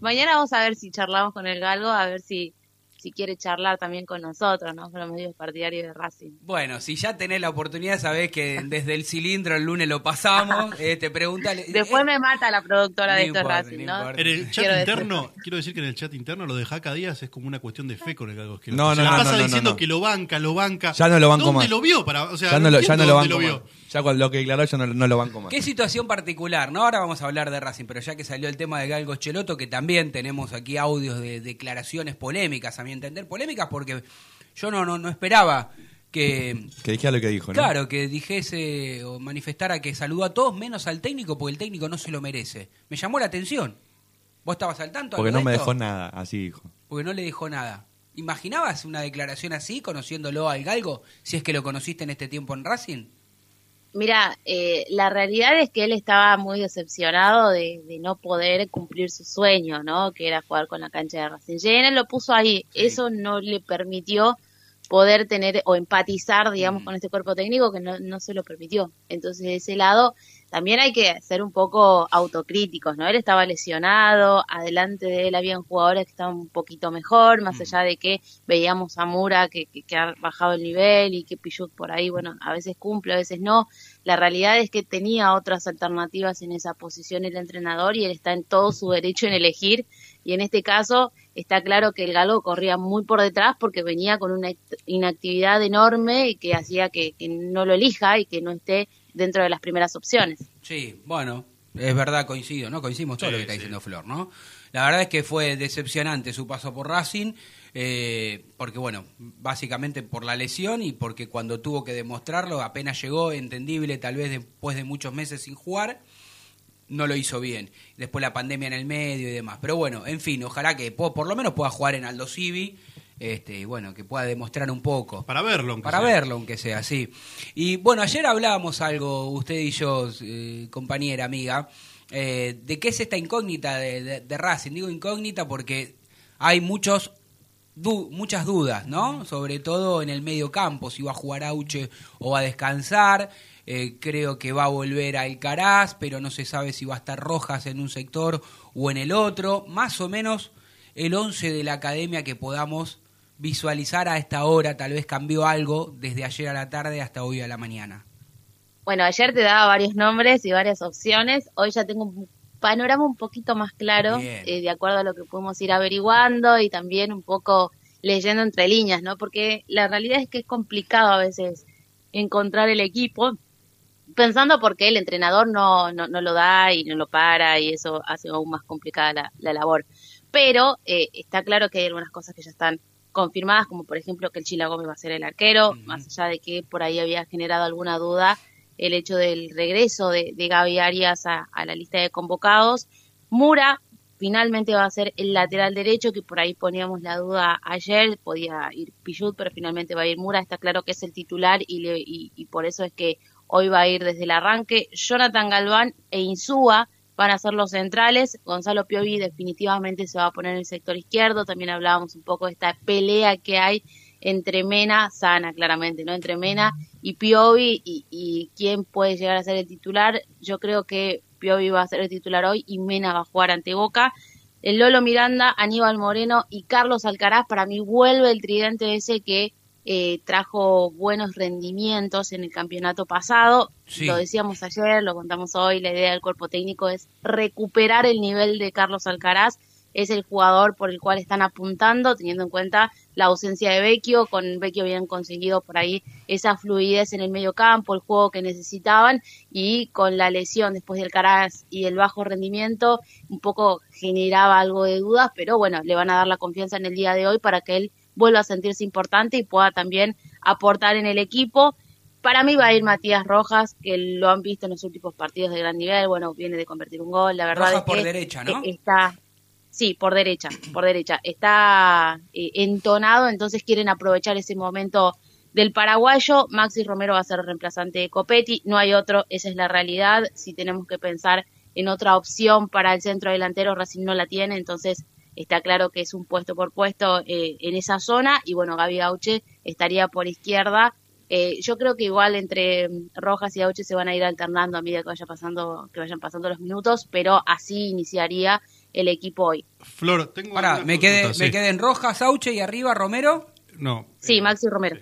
Mañana vamos a ver si charlamos con el Galgo, a ver si, si quiere charlar también con nosotros, ¿no? Con los medios partidarios de Racing. Bueno, si ya tenés la oportunidad, sabés que desde el cilindro el lunes lo pasamos. Eh, te pregúntale. Después me mata la productora de No esto Racing, no. En el chat Quiero interno, quiero decir que en el chat interno lo de Jaca Díaz es como una cuestión de fe con el Galgo Esqueloto. No, Se no, la no, pasa no, no, diciendo no. que lo banca, lo banca. Ya no lo banco ¿Dónde más. lo vio? Para, o sea, ya no lo, ya no lo banco más. Ya con lo que declaró ya no, no lo banco más. Qué situación particular, ¿no? Ahora vamos a hablar de Racing, pero ya que salió el tema de Galgo Cheloto, que también tenemos aquí audios de declaraciones polémicas, a mi entender, polémicas porque yo no, no, no esperaba que, Que dijera lo que dijo, ¿no? claro, que dijese o manifestara que saludó a todos menos al técnico porque el técnico no se lo merece. Me llamó la atención. ¿Vos estabas al tanto? Porque no me dejó nada, así dijo. Porque no le dejó nada. ¿Imaginabas una declaración así, conociéndolo al Galgo, si es que lo conociste en este tiempo en Racing? Mira, eh, la realidad es que él estaba muy decepcionado de, de no poder cumplir su sueño, ¿no? Que era jugar con la cancha de Racing. Llena lo puso ahí. Sí. Eso no le permitió poder tener o empatizar, digamos, Mm. con este cuerpo técnico que no, no se lo permitió. Entonces, de ese lado, también hay que ser un poco autocríticos, ¿no? Él estaba lesionado, adelante de él habían jugadores que estaban un poquito mejor, más Mm. allá de que veíamos a Mura que, que, que ha bajado el nivel y que Pichut por ahí, bueno, a veces cumple, a veces no. La realidad es que tenía otras alternativas en esa posición el entrenador y él está en todo su derecho en elegir. Y en este caso está claro que el Galo corría muy por detrás porque venía con una act- inactividad enorme y que hacía que, que no lo elija y que no esté dentro de las primeras opciones. Sí, bueno, es verdad, coincido, ¿no? Coincidimos todo Sí, lo que está sí. diciendo Flor, ¿no? La verdad es que fue decepcionante su paso por Racing, eh, porque bueno, básicamente por la lesión y porque cuando tuvo que demostrarlo, apenas llegó, entendible, tal vez después de muchos meses sin jugar, no lo hizo bien. Después la pandemia en el medio y demás. Pero bueno, en fin, ojalá que po- por lo menos pueda jugar en Aldo Civi, este, y bueno, que pueda demostrar un poco. Para verlo, aunque Para sea. verlo, aunque sea así. Y bueno, ayer hablábamos algo, usted y yo, eh, compañera, amiga, eh, de qué es esta incógnita de, de- de Racing. Digo incógnita porque hay muchos du- muchas dudas, ¿no? Sobre todo en el medio campo, si va a jugar Auche o va a descansar. Eh, creo que va a volver a Alcaraz, pero no se sabe si va a estar Rojas en un sector o en el otro. Más o menos el 11 de la academia que podamos visualizar a esta hora, tal vez cambió algo desde ayer a la tarde hasta hoy a la mañana. Bueno, ayer te daba varios nombres y varias opciones. Hoy ya tengo un panorama un poquito más claro, eh, de acuerdo a lo que podemos ir averiguando y también un poco leyendo entre líneas, ¿no? Porque la realidad es que es complicado a veces encontrar el equipo, pensando porque el entrenador no, no, no lo da y no lo para y eso hace aún más complicada la, la labor. Pero eh, está claro que hay algunas cosas que ya están confirmadas, como por ejemplo que el Chila Gómez va a ser el arquero, más allá de que por ahí había generado alguna duda el hecho del regreso de, de Gaby Arias a, a la lista de convocados. Mura finalmente va a ser el lateral derecho, que por ahí poníamos la duda ayer, podía ir Pichut, pero finalmente va a ir Mura, está claro que es el titular y, le- y, y por eso es que hoy va a ir desde el arranque. Jonathan Galván e Insúa van a ser los centrales, Gonzalo Piovi definitivamente se va a poner en el sector izquierdo, también hablábamos un poco de esta pelea que hay entre Mena, sana claramente, ¿no? Entre Mena y Piovi y, y quién puede llegar a ser el titular. Yo creo que Piovi va a ser el titular hoy y Mena va a jugar ante Boca. El Lolo Miranda, Aníbal Moreno y Carlos Alcaraz, para mí vuelve el tridente ese que eh, trajo buenos rendimientos en el campeonato pasado. Sí. Lo decíamos ayer, lo contamos hoy, la idea del cuerpo técnico es recuperar el nivel de Carlos Alcaraz. Es el jugador por el cual están apuntando, teniendo en cuenta la ausencia de Vecchio. Con Vecchio habían conseguido por ahí esa fluidez en el medio campo, el juego que necesitaban, y con la lesión después del Alcaraz y el bajo rendimiento, un poco generaba algo de dudas, pero bueno, le van a dar la confianza en el día de hoy para que él vuelva a sentirse importante y pueda también aportar en el equipo. Para mí va a ir Matías Rojas, que lo han visto en los últimos partidos de gran nivel, bueno, viene de convertir un gol, la verdad Rojas es por que derecha, ¿no? eh, está Sí, por derecha, por derecha. Está eh, entonado, entonces quieren aprovechar ese momento del paraguayo. Maxi Romero va a ser reemplazante de Copetti, no hay otro, esa es la realidad. Si tenemos que pensar en otra opción para el centro delantero, Racing no la tiene, entonces está claro que es un puesto por puesto eh, en esa zona. Y bueno, Gaby Gauche estaría por izquierda. Eh, yo creo que igual entre mm, Rojas y Gauche se van a ir alternando a medida que vaya pasando, que vayan pasando los minutos, pero así iniciaría el equipo hoy. Flor, tengo Pará, me quedé, consulta, me sí. quedé en Rojas, Sauche y arriba Romero. No. Sí, eh, Maxi Romero.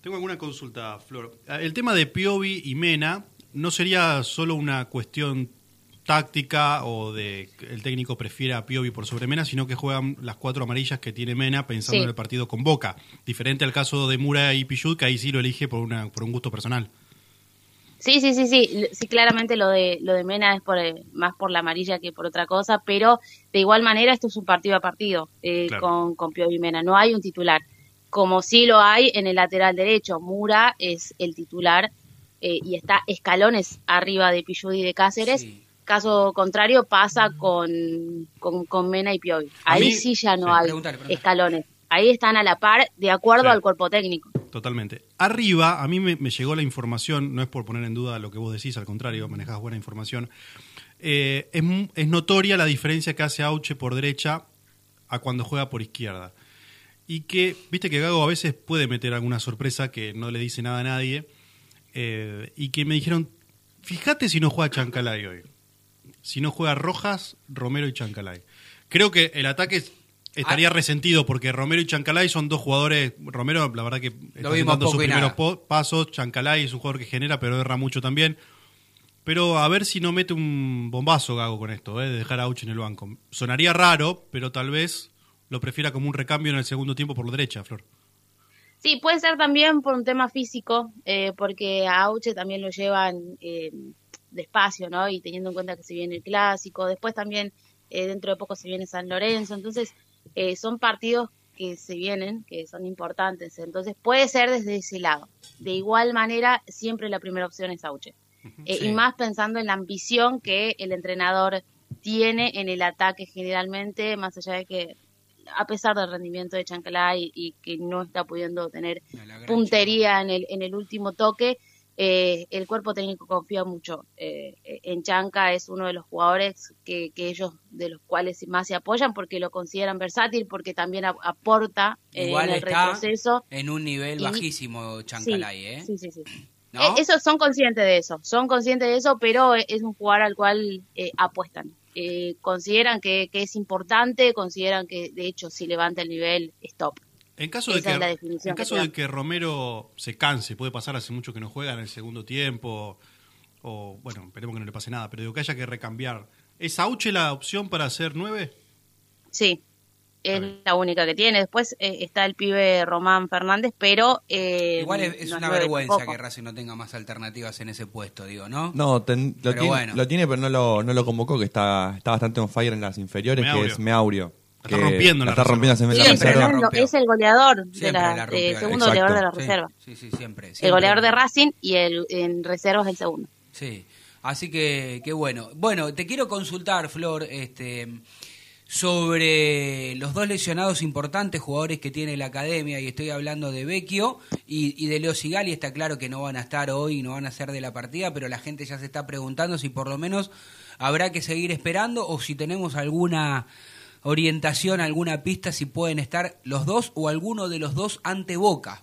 Tengo alguna consulta, Flor. El tema de Piovi y Mena no sería solo una cuestión táctica o de que el técnico prefiera a Piovi por sobre Mena, sino que juegan las cuatro amarillas que tiene Mena pensando Sí. en el partido con Boca. Diferente al caso de Mura y Pichut, que ahí sí lo elige por, una, por un gusto personal. Sí, sí, sí, sí, sí, claramente lo de lo de Mena es por eh, más por la amarilla que por otra cosa, pero de igual manera esto es un partido a partido eh, Claro. con con Piovi y Mena, no hay un titular, como sí lo hay en el lateral derecho, Mura es el titular eh, y está escalones arriba de Pilludi y de Cáceres. Sí. Caso contrario pasa con, con, con Mena y Piovi. Ahí mí- sí ya no hay Preguntale, preguntale. escalones. Ahí están a la par de acuerdo al cuerpo técnico. Totalmente. Arriba, a mí me, me llegó la información, no es por poner en duda lo que vos decís, al contrario, manejás buena información. Eh, es, es notoria la diferencia que hace Auche por derecha a cuando juega por izquierda. Y que, viste que Gago a veces puede meter alguna sorpresa que no le dice nada a nadie. eh, y que me dijeron, fíjate si no juega Chancalay hoy. Si no juega Rojas, Romero y Chancalay. Creo que el ataque estaría Ah. resentido porque Romero y Chancalay son dos jugadores. Romero, la verdad que está dando sus primeros pasos. Chancalay es un jugador que genera, pero erra mucho también. Pero a ver si no mete un bombazo Gago con esto, ¿eh? de dejar a Auche en el banco. Sonaría raro, pero tal vez lo prefiera como un recambio en el segundo tiempo por la derecha, Flor. Sí, puede ser también por un tema físico, eh, porque a Auche también lo llevan eh, despacio, ¿no? Y teniendo en cuenta que se viene el clásico, después también eh, dentro de poco se viene San Lorenzo, entonces eh, son partidos que se vienen, que son importantes, entonces puede ser desde ese lado. De igual manera, siempre la primera opción es Auche. Eh, Sí. Y más pensando en la ambición que el entrenador tiene en el ataque generalmente, más allá de que a pesar del rendimiento de Chancalay y, y que no está pudiendo tener puntería en el, en el último toque, eh, el cuerpo técnico confía mucho eh, en Chanca, es uno de los jugadores que, que ellos de los cuales más se apoyan porque lo consideran versátil, porque también ap- aporta eh, Igual en el está retroceso. en un nivel Y- bajísimo Chancalay, ¿eh? sí, sí, sí. ¿No? Eh, Eso, son conscientes de eso, son conscientes de eso, pero es un jugador al cual eh, apuestan. Eh, consideran que, que es importante, consideran que de hecho si levanta el nivel, stop. En caso, de que, en caso de que Romero se canse, puede pasar hace mucho que no juega en el segundo tiempo, o bueno, esperemos que no le pase nada, pero digo que haya que recambiar. ¿Es Auche la opción para hacer nueve? Sí, es la única que tiene. Después eh, está el pibe Román Fernández, pero... eh, Igual es, es no una vergüenza que Racing no tenga más alternativas en ese puesto, digo, ¿no? No, ten- lo, Pero tiene, bueno. lo tiene, pero no lo, no lo convocó, que está, está bastante on fire en las inferiores, Meaurio. que es Meaurio. Está rompiendo en la la está rompiendo reserva. es el goleador, de la, la rompió, de- la segundo Exacto. goleador de la reserva. Sí, sí, siempre. El goleador de Racing y el en reserva es el segundo. Sí, así que qué bueno. Bueno, te quiero consultar, Flor, este, sobre los dos lesionados importantes jugadores que tiene la academia, y estoy hablando de Vecchio y, y de Leo Sigali, está claro que no van a estar hoy, no van a ser de la partida, pero la gente ya se está preguntando si por lo menos habrá que seguir esperando o si tenemos alguna orientación, alguna pista, si pueden estar los dos o alguno de los dos ante Boca.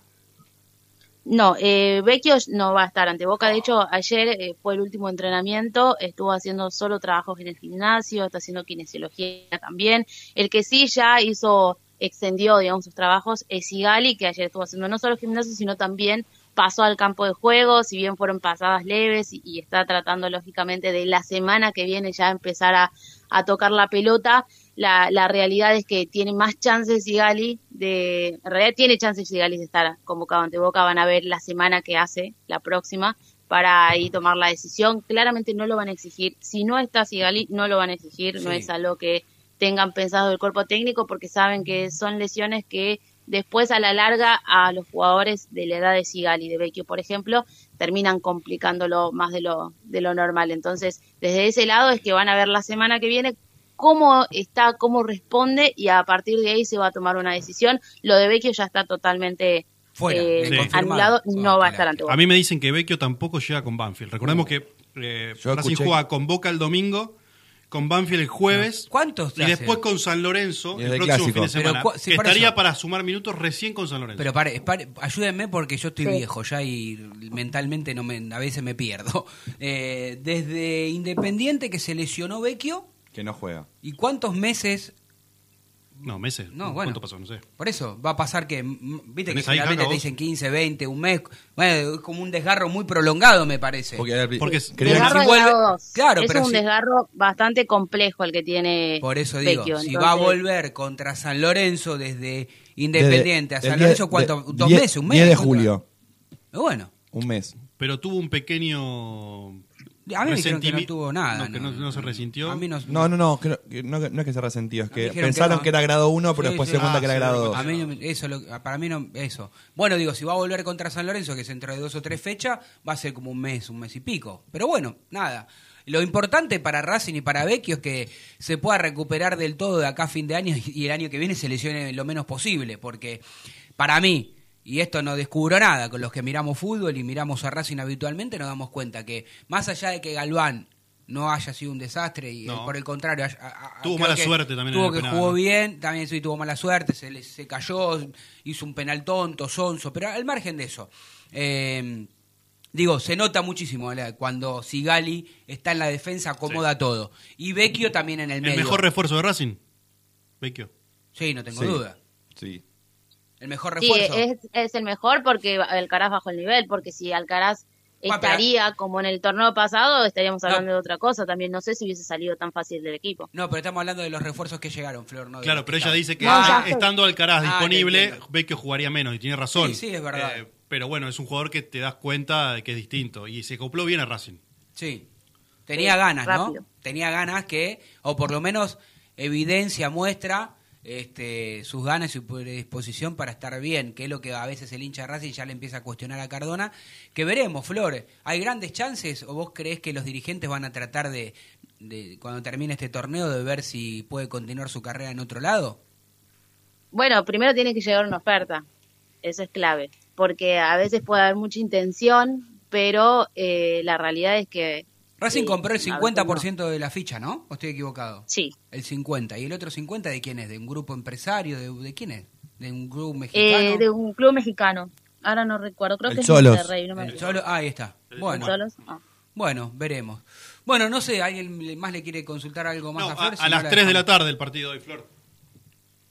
No, eh, Vecchio no va a estar ante Boca. De hecho, ayer eh, fue el último entrenamiento. Estuvo haciendo solo trabajos en el gimnasio, está haciendo kinesiología también. El que sí ya hizo, extendió, digamos, sus trabajos es Sigali, que ayer estuvo haciendo no solo gimnasio, sino también pasó al campo de juego, si bien fueron pasadas leves y, y está tratando lógicamente de la semana que viene ya empezar a, a tocar la pelota la, la realidad es que tiene más chances Sigali de, en realidad tiene chances Sigali de estar convocado ante Boca, van a ver la semana que hace, la próxima, para ahí tomar la decisión. Claramente no lo van a exigir, si no está Sigali, no lo van a exigir, no es algo que tengan pensado el cuerpo técnico porque saben que son lesiones que después a la larga a los jugadores de la edad de Sigali, de Vecchio, por ejemplo, terminan complicándolo más de lo, de lo normal. Entonces, desde ese lado es que van a ver la semana que viene cómo está, cómo responde y a partir de ahí se va a tomar una decisión. Lo de Vecchio ya está totalmente Fuera, eh, Sí. anulado, no va a estar ante. A mí me dicen que Vecchio tampoco llega con Banfield. Recordemos que eh, Racing juega con Boca el domingo, con Banfield el jueves. ¿Cuántos Y después con San Lorenzo el es el próximo clásico. fin de semana. cua- sí, que por estaría eso. para sumar minutos recién con San Lorenzo. Pero pare, pare, ayúdenme porque yo estoy Sí. viejo ya y mentalmente no me, a veces me pierdo. Eh, desde Independiente que se lesionó Vecchio, Que no juega. ¿y cuántos meses? no, meses. No, bueno. ¿Cuánto pasó? No sé. Por eso, va a pasar que, viste que ¿Tenés ahí, generalmente te dicen 15, 20, un mes. Bueno, es como un desgarro muy prolongado, me parece. Porque, Porque Desgarro si de vuelve- dos. Claro, es pero un si- desgarro bastante complejo el que tiene Por eso digo, si entonces- va a volver contra San Lorenzo desde Independiente desde a San Lorenzo, ¿cuánto? de- ¿Dos diez- meses? ¿Un mes? 10 de julio. Bueno, Un mes. Pero tuvo un pequeño. A mí me dijeron que no tuvo nada. No, que no, no se resintió. A mí no, No, no, no, que no, que no, no es que se resentió, es que pensaron no. que, era grado 1, pero Sí, después sí. se cuenta Ah, que era sí, grado lo 2. A mí no me- eso, lo- para mí no, eso. Bueno, digo, si va a volver contra San Lorenzo, que es dentro de dos o tres fechas, va a ser como un mes, un mes y pico. Pero bueno, nada. Lo importante para Racing y para Vecchio es que se pueda recuperar del todo de acá a fin de año y el año que viene se lesione lo menos posible, porque para mí, y esto no descubro nada, con los que miramos fútbol y miramos a Racing habitualmente, nos damos cuenta que más allá de que Galván no haya sido un desastre y No. por el contrario haya- a- a- Tuvo mala suerte también en tuvo el que penal, jugó ¿no? bien, también sí tuvo mala suerte, se, le, se cayó, hizo un penal tonto, sonso, pero al margen de eso, eh, digo, se nota muchísimo ¿verdad? cuando Sigali está en la defensa, acomoda todo. Y Vecchio también en el, El medio. mejor refuerzo de Racing. Vecchio. Sí, no tengo Sí. duda. Sí. El mejor Sí, refuerzo. es, es el mejor porque Alcaraz bajó el nivel, porque si Alcaraz estaría como en el torneo pasado, estaríamos No. hablando de otra cosa. También no sé si hubiese salido tan fácil del equipo. No, pero estamos hablando de los refuerzos que llegaron, Flor. No Claro, que pero ella dice que No, ah, estando Alcaraz Ah, disponible, entiendo. Vecchio jugaría menos y tiene razón. Sí, sí, es verdad. Eh, pero bueno, es un jugador que te das cuenta de que es distinto y se acopló bien a Racing. Sí. Tenía Sí, ganas, ¿no? Tenía ganas que, o por lo menos evidencia, muestra este, sus ganas y su predisposición para estar bien, que es lo que a veces el hincha de Racing ya le empieza a cuestionar a Cardona. Que veremos, Flor, ¿hay grandes chances o vos crees que los dirigentes van a tratar de, de, cuando termine este torneo, de ver si puede continuar su carrera en otro lado? Bueno, primero tiene que llegar una oferta. Eso es clave. Porque a veces puede haber mucha intención, pero eh, la realidad es que. Racing eh, compró el a veces 50% de la ficha, ¿no? ¿O estoy equivocado? Sí. El 50. ¿Y el otro 50 de quién es? ¿De un grupo empresario? ¿De, de quién es? ¿De un grupo mexicano? Eh, de un club mexicano. Ahora no recuerdo. Creo El que es Xolos. Monterrey. No me El. Cholo- ah, ahí está. Bueno, ah. bueno, veremos. Bueno, no sé, ¿alguien más le quiere consultar algo más No, a Flor? a Si no, las 3 de la tarde el partido de Flor.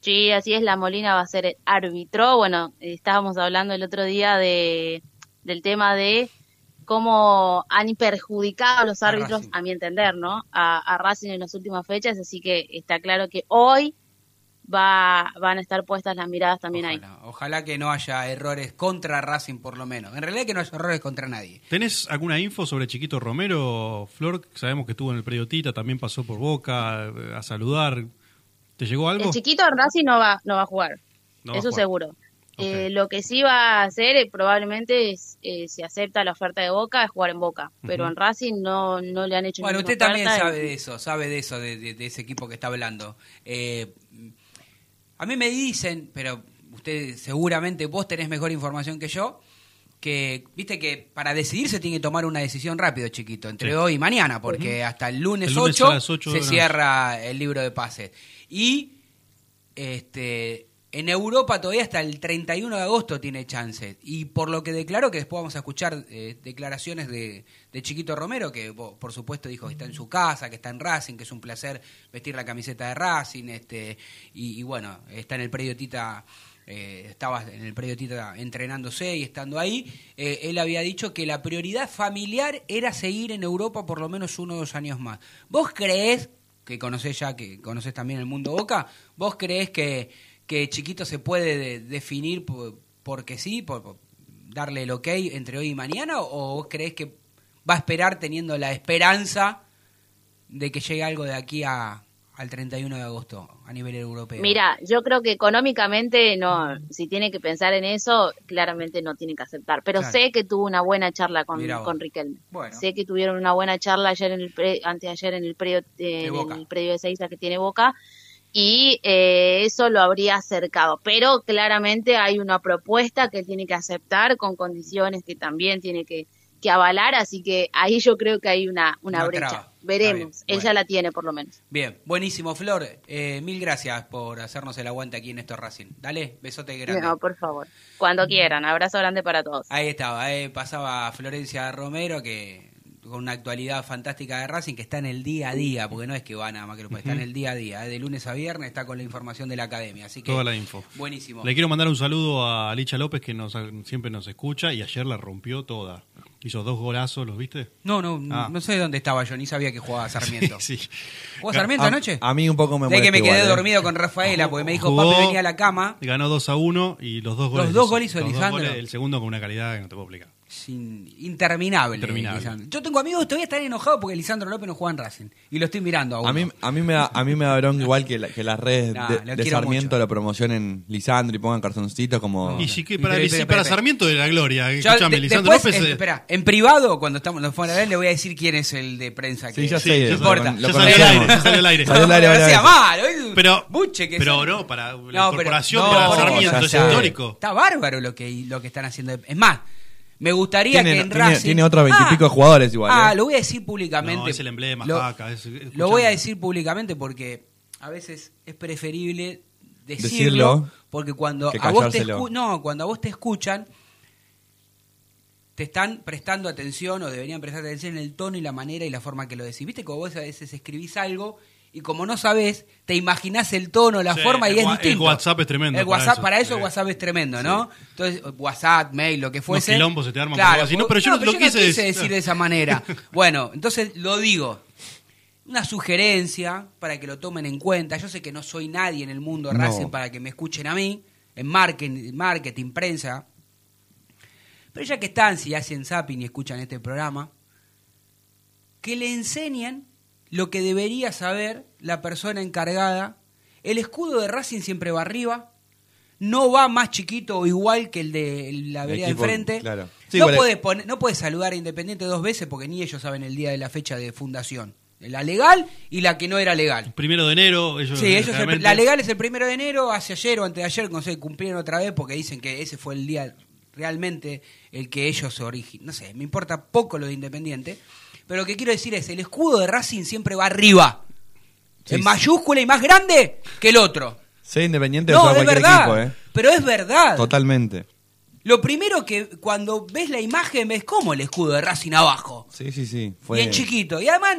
Sí, así es, la Molina va a ser el árbitro. Bueno, eh, estábamos hablando el otro día de del tema de cómo han perjudicado a los árbitros, a mi entender, ¿no? A, a Racing en las últimas fechas, así que está claro que hoy va van a estar puestas las miradas también ahí. Ojalá, que no haya errores contra Racing, por lo menos. En realidad que no haya errores contra nadie. ¿Tenés alguna info sobre Chiquito Romero, Flor? Sabemos que estuvo en el predio Tita, también pasó por Boca eh, a saludar. ¿Te llegó algo? El chiquito Racing no va no va a jugar, No va a eso jugar. seguro. Eh, lo que sí va a hacer eh, probablemente es, eh, si acepta la oferta de Boca, es jugar en Boca. Pero en Racing no, no le han hecho Bueno, usted también oferta sabe y- de eso, sabe de eso, de, de- de ese equipo que está hablando. Eh, a mí me dicen, pero usted seguramente vos tenés mejor información que yo, que viste que para decidir se tiene que tomar una decisión rápido, chiquito, entre Sí. hoy y mañana, porque hasta el lunes, El lunes 8, a las ocho de se cierra el libro de pases. Y este en Europa todavía hasta el 31 de agosto tiene chance. Y por lo que declaró, que después vamos a escuchar eh, declaraciones de, de Chiquito Romero, que por supuesto dijo que está en su casa, que está en Racing, que es un placer vestir la camiseta de Racing, este y, y bueno, está en el predio Tita, eh, estaba en el predio Tita entrenándose y estando ahí. Eh, él había dicho que la prioridad familiar era seguir en Europa por lo menos uno o dos años más. ¿Vos creés que conocés ya, que conocés también el mundo Boca, ¿vos creés que, que Chiquito se puede de- definir por- porque sí, por, por darle el ok entre hoy y mañana, o vos creés que va a esperar teniendo la esperanza de que llegue algo de aquí a, al 31 de agosto a nivel europeo? Mira, yo creo que económicamente no, si tiene que pensar en eso, claramente no tiene que aceptar. Pero Claro. sé que tuvo una buena charla con, con Riquelme. Bueno. Sé que tuvieron una buena charla ayer en el pre- anteayer en el predio, eh, en el predio de Seiza que tiene Boca y eh, eso lo habría acercado. Pero claramente hay una propuesta que tiene que aceptar con condiciones que también tiene que, que avalar, así que ahí yo creo que hay una, una brecha. traba. Veremos, ella bueno. la tiene por lo menos. Bien, buenísimo, Flor. Eh, mil gracias por hacernos el aguante aquí en Esto Racing. Dale, besote grande. No, por favor. Cuando quieran. Abrazo grande para todos. Ahí estaba, eh, pasaba Florencia Romero, que con una actualidad fantástica de Racing, que está en el día a día, porque no es que va nada más que lo puede, está en el día a día, eh, de lunes a viernes, está con la información de la academia. Así que, Toda la info. buenísimo. Le quiero mandar un saludo a Licha López que nos, siempre nos escucha y ayer la rompió toda. Hizo dos golazos, ¿los viste? No, no, Ah. no sé dónde estaba yo, ni sabía que jugaba Sarmiento. Sí. ¿Jugó Sarmiento A, anoche? a mí un poco me de que me quedé igual, ¿eh? dormido con Rafaela, porque me dijo, Jugó- papi, venía a la cama. Ganó 2 a 1 y los dos goles. Los dos goles hizo Lisandro. goles, el segundo con una calidad que no te puedo explicar. Sin- interminable. Interminable. Lisandro. Yo tengo amigos que todavía están enojados porque Lisandro López no juega en Racing. Y lo estoy mirando a uno. A mí, a mí me da, a mí me da bronca igual que, la- que las redes Nah, de, lo de Sarmiento mucho. lo promocionen Lisandro y pongan cartoncitos como... Y sí que Y para, pero- para pero- Sarmiento de la Gloria. De- Lisandro después, López. en, eh, espera, en privado, cuando estamos nos fuera a ver, le voy a decir quién es el de prensa. Que Sí, ya sé. ya lo importa. Ya lo salió al aire, ya salió al aire. Salió al aire No, Pero, Buche, que pero no, para la No, corporación, no, para no, Sarmiento, ya es histórico. Está bárbaro lo que, lo que están haciendo. Es más, me gustaría Tiene- que en tiene- Racing... tiene otros veintipico jugadores igual, Ah, ¿eh? lo voy a decir públicamente. No, es el emblema, Lo, Jaca, es- lo voy a decir públicamente porque a veces es preferible decirlo, Decirlo porque cuando a vos te no, cuando a vos te escuchan te están prestando atención o deberían prestar atención en el tono y la manera y la forma que lo decís. Viste que vos a veces escribís algo y como no sabés, te imaginás el tono, la Sí, forma y es distinto. el WhatsApp es tremendo El para WhatsApp, eso. para eso Sí. WhatsApp es tremendo, ¿no? Entonces, WhatsApp, mail, lo que fuese. quilombos se te arman Claro, así. No, pero yo no pero lo quise quise decir. decir de esa manera. Bueno, entonces lo digo. Una sugerencia para que lo tomen en cuenta. Yo sé que no soy nadie en el mundo No. Racing para que me escuchen a mí, en marketing, marketing, prensa. Pero ya que están, si hacen zapping y escuchan este programa, que le enseñen lo que debería saber la persona encargada. El escudo de Racing siempre va arriba, no va más chiquito o igual que el de la vereda de enfrente. claro. Sí, no, igual es- puede poner- no puede saludar a Independiente dos veces porque ni ellos saben el día de la fecha de fundación. La legal y la que no era legal. Primero de enero, ellos. Sí, ellos el- la legal es el primero de enero, hace ayer o antes de ayer, no sé, cumplieron otra vez porque dicen que ese fue el día realmente el que ellos se originan. No sé, me importa poco lo de Independiente, pero lo que quiero decir es, el escudo de Racing siempre va arriba, Sí, en sí. mayúscula y más grande que el otro. Ser independiente No, es cualquier verdad, equipo, ¿eh? pero es verdad. Totalmente. Lo primero que cuando ves la imagen ves como el escudo de Racing abajo, Sí, sí, sí. Fue... y en chiquito, y además...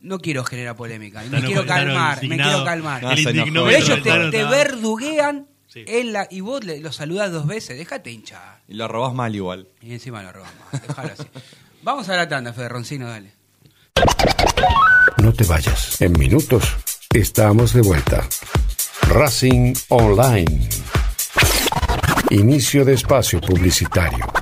No quiero generar polémica, y me quiero calmar, me quiero calmar. Se enojó. indignó. Pero ellos te, verduguean Sí. en la, y vos le, lo saludás dos veces. Déjate hinchar. Y lo robás mal igual. Y encima lo robamos. Déjalo así. Vamos a la tanda, Fede Roncino, dale. No te vayas. En minutos estamos de vuelta. Racing Online. Inicio de espacio publicitario.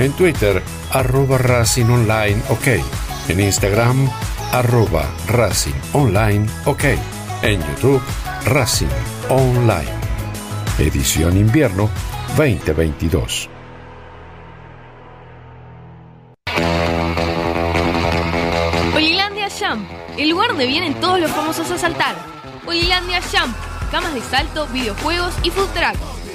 En Twitter, arroba Racing Online OK. En Instagram, arroba Racing Online OK. En YouTube, Racing Online. Edición Invierno 2022. Olilandia Jump, el lugar donde vienen todos los famosos a saltar. Olilandia Jump, camas de salto, videojuegos y food truck.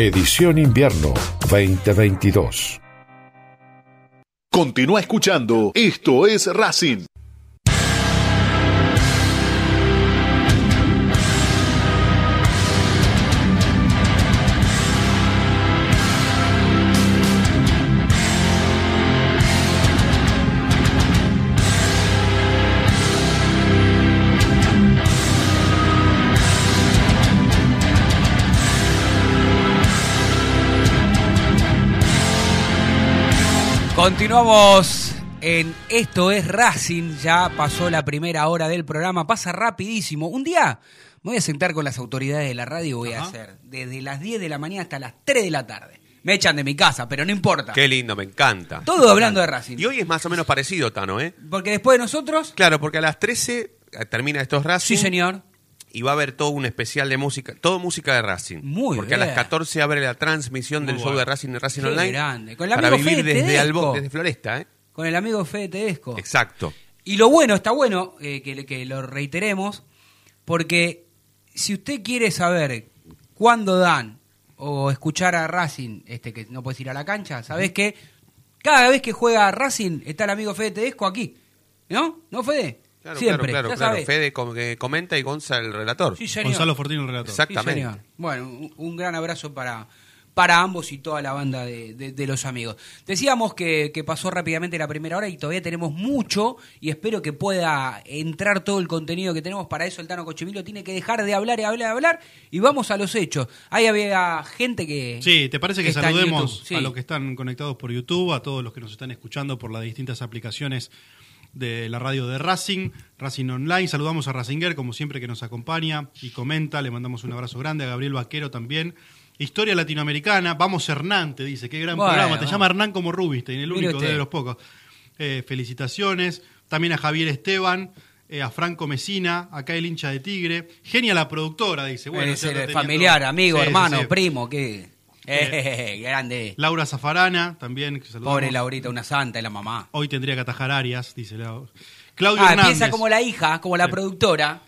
Edición Invierno 2022. Continúa escuchando. Esto es Racing. Continuamos en Esto es Racing, ya pasó la primera hora del programa, pasa rapidísimo. Un día me voy a sentar con las autoridades de la radio voy a hacer desde las 10 de la mañana hasta las 3 de la tarde. Me echan de mi casa, pero no importa. Qué lindo, me encanta. Todo hablando de Racing. Y hoy es más o menos parecido, Tano, ¿eh? Porque después de nosotros... Claro, porque a las 13 termina estos Racing. Sí, señor. Y va a haber todo un especial de música, todo música de Racing. Muy Porque a las 14 abre la transmisión Muy del show bueno. de Racing de Racing Qué Online. grande. Con el para amigo vivir Fede desde. Albo, desde Floresta, ¿eh? con el amigo Fede Tedesco. Exacto. Y lo bueno, está bueno eh, que, que lo reiteremos, porque si usted quiere saber cuándo dan o escuchar a Racing, este que no puedes ir a la cancha, ¿sabés que Cada vez que juega Racing está el amigo Fede Tedesco aquí. ¿No? ¿No, Fede? Claro, Siempre, claro, claro. Fede com- que comenta y Gonza el relator. Sí, señor. Gonzalo Fortino, el relator. Exactamente. Sí, señor. Bueno, un, gran abrazo para, para ambos y toda la banda de, de- de los amigos. Decíamos que, que pasó rápidamente la primera hora y todavía tenemos mucho y espero que pueda entrar todo el contenido que tenemos. Para eso el Tano Cochemilo tiene que dejar de hablar y hablar y hablar y vamos a los hechos. Ahí había gente que... Sí, ¿te parece que, saludemos? Sí. a los que están conectados por YouTube, a todos los que nos están escuchando por las distintas aplicaciones de la radio de Racing, Racing Online? Saludamos a Racinger, como siempre, que nos acompaña y comenta. Le mandamos un abrazo grande a Gabriel Vaquero también. Historia latinoamericana, vamos Hernán, te dice, qué gran Bueno, programa. Te bueno. llama Hernán como Rubinstein, el único de los pocos. Eh, felicitaciones. También a Javier Esteban, eh, a Franco Mesina, acá el hincha de Tigre. Genia la productora, dice. Bueno, Es el tenía familiar, amigo, sí, hermano, sí. primo, que... Eh, grande. Laura Zafarana, también. que. Pobre Laurita, una santa, y la mamá. Hoy tendría que atajar Arias, dice Lau- Claudio Ah, Hernández. empieza como la hija, como la Sí. productora.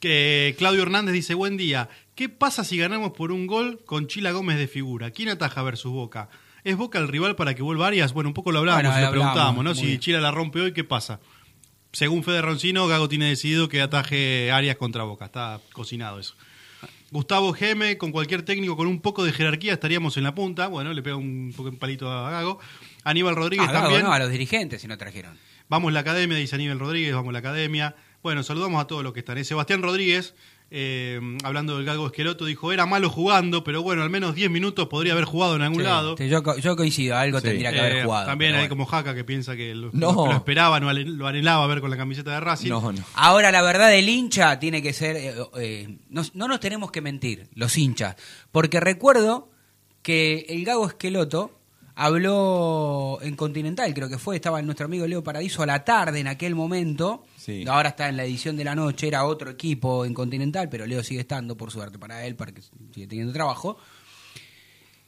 Que Claudio Hernández dice, buen día. ¿Qué pasa si ganamos por un gol con Chila Gómez de figura? ¿Quién ataja versus Boca? ¿Es Boca el rival para que vuelva Arias? Bueno, un poco lo hablábamos, Bueno, le lo preguntábamos, ¿no? Si bien. Chila la rompe hoy, ¿qué pasa? Según Fede Roncino, Gago tiene decidido que ataje Arias contra Boca. Está cocinado eso. Gustavo Geme, con cualquier técnico con un poco de jerarquía estaríamos en la punta. Bueno, le pega un poco un palito a Gago. Aníbal Rodríguez Ah, también. no, a los dirigentes si no trajeron. Vamos la academia, dice Aníbal Rodríguez, vamos la academia. Bueno, saludamos a todos los que están. Eh, Sebastián Rodríguez, eh, hablando del Galgo Esqueloto, dijo, era malo jugando, pero bueno, al menos 10 minutos podría haber jugado en algún Sí, lado. yo, yo coincido, algo Sí. tendría que Eh, haber jugado. También hay bueno. como Jaca que piensa que lo, No. lo- esperaba, no lo anhelaba ver con la camiseta de Racing. No, no. Ahora, la verdad del hincha tiene que ser. eh, eh, no, no nos tenemos que mentir, los hinchas. Porque recuerdo que el Gago Esqueloto habló en Continental, creo que fue, estaba nuestro amigo Leo Paradiso a la tarde en aquel momento. Sí. Ahora está en la edición de la noche, era otro equipo en Continental, pero Leo sigue estando, por suerte para él, porque sigue teniendo trabajo.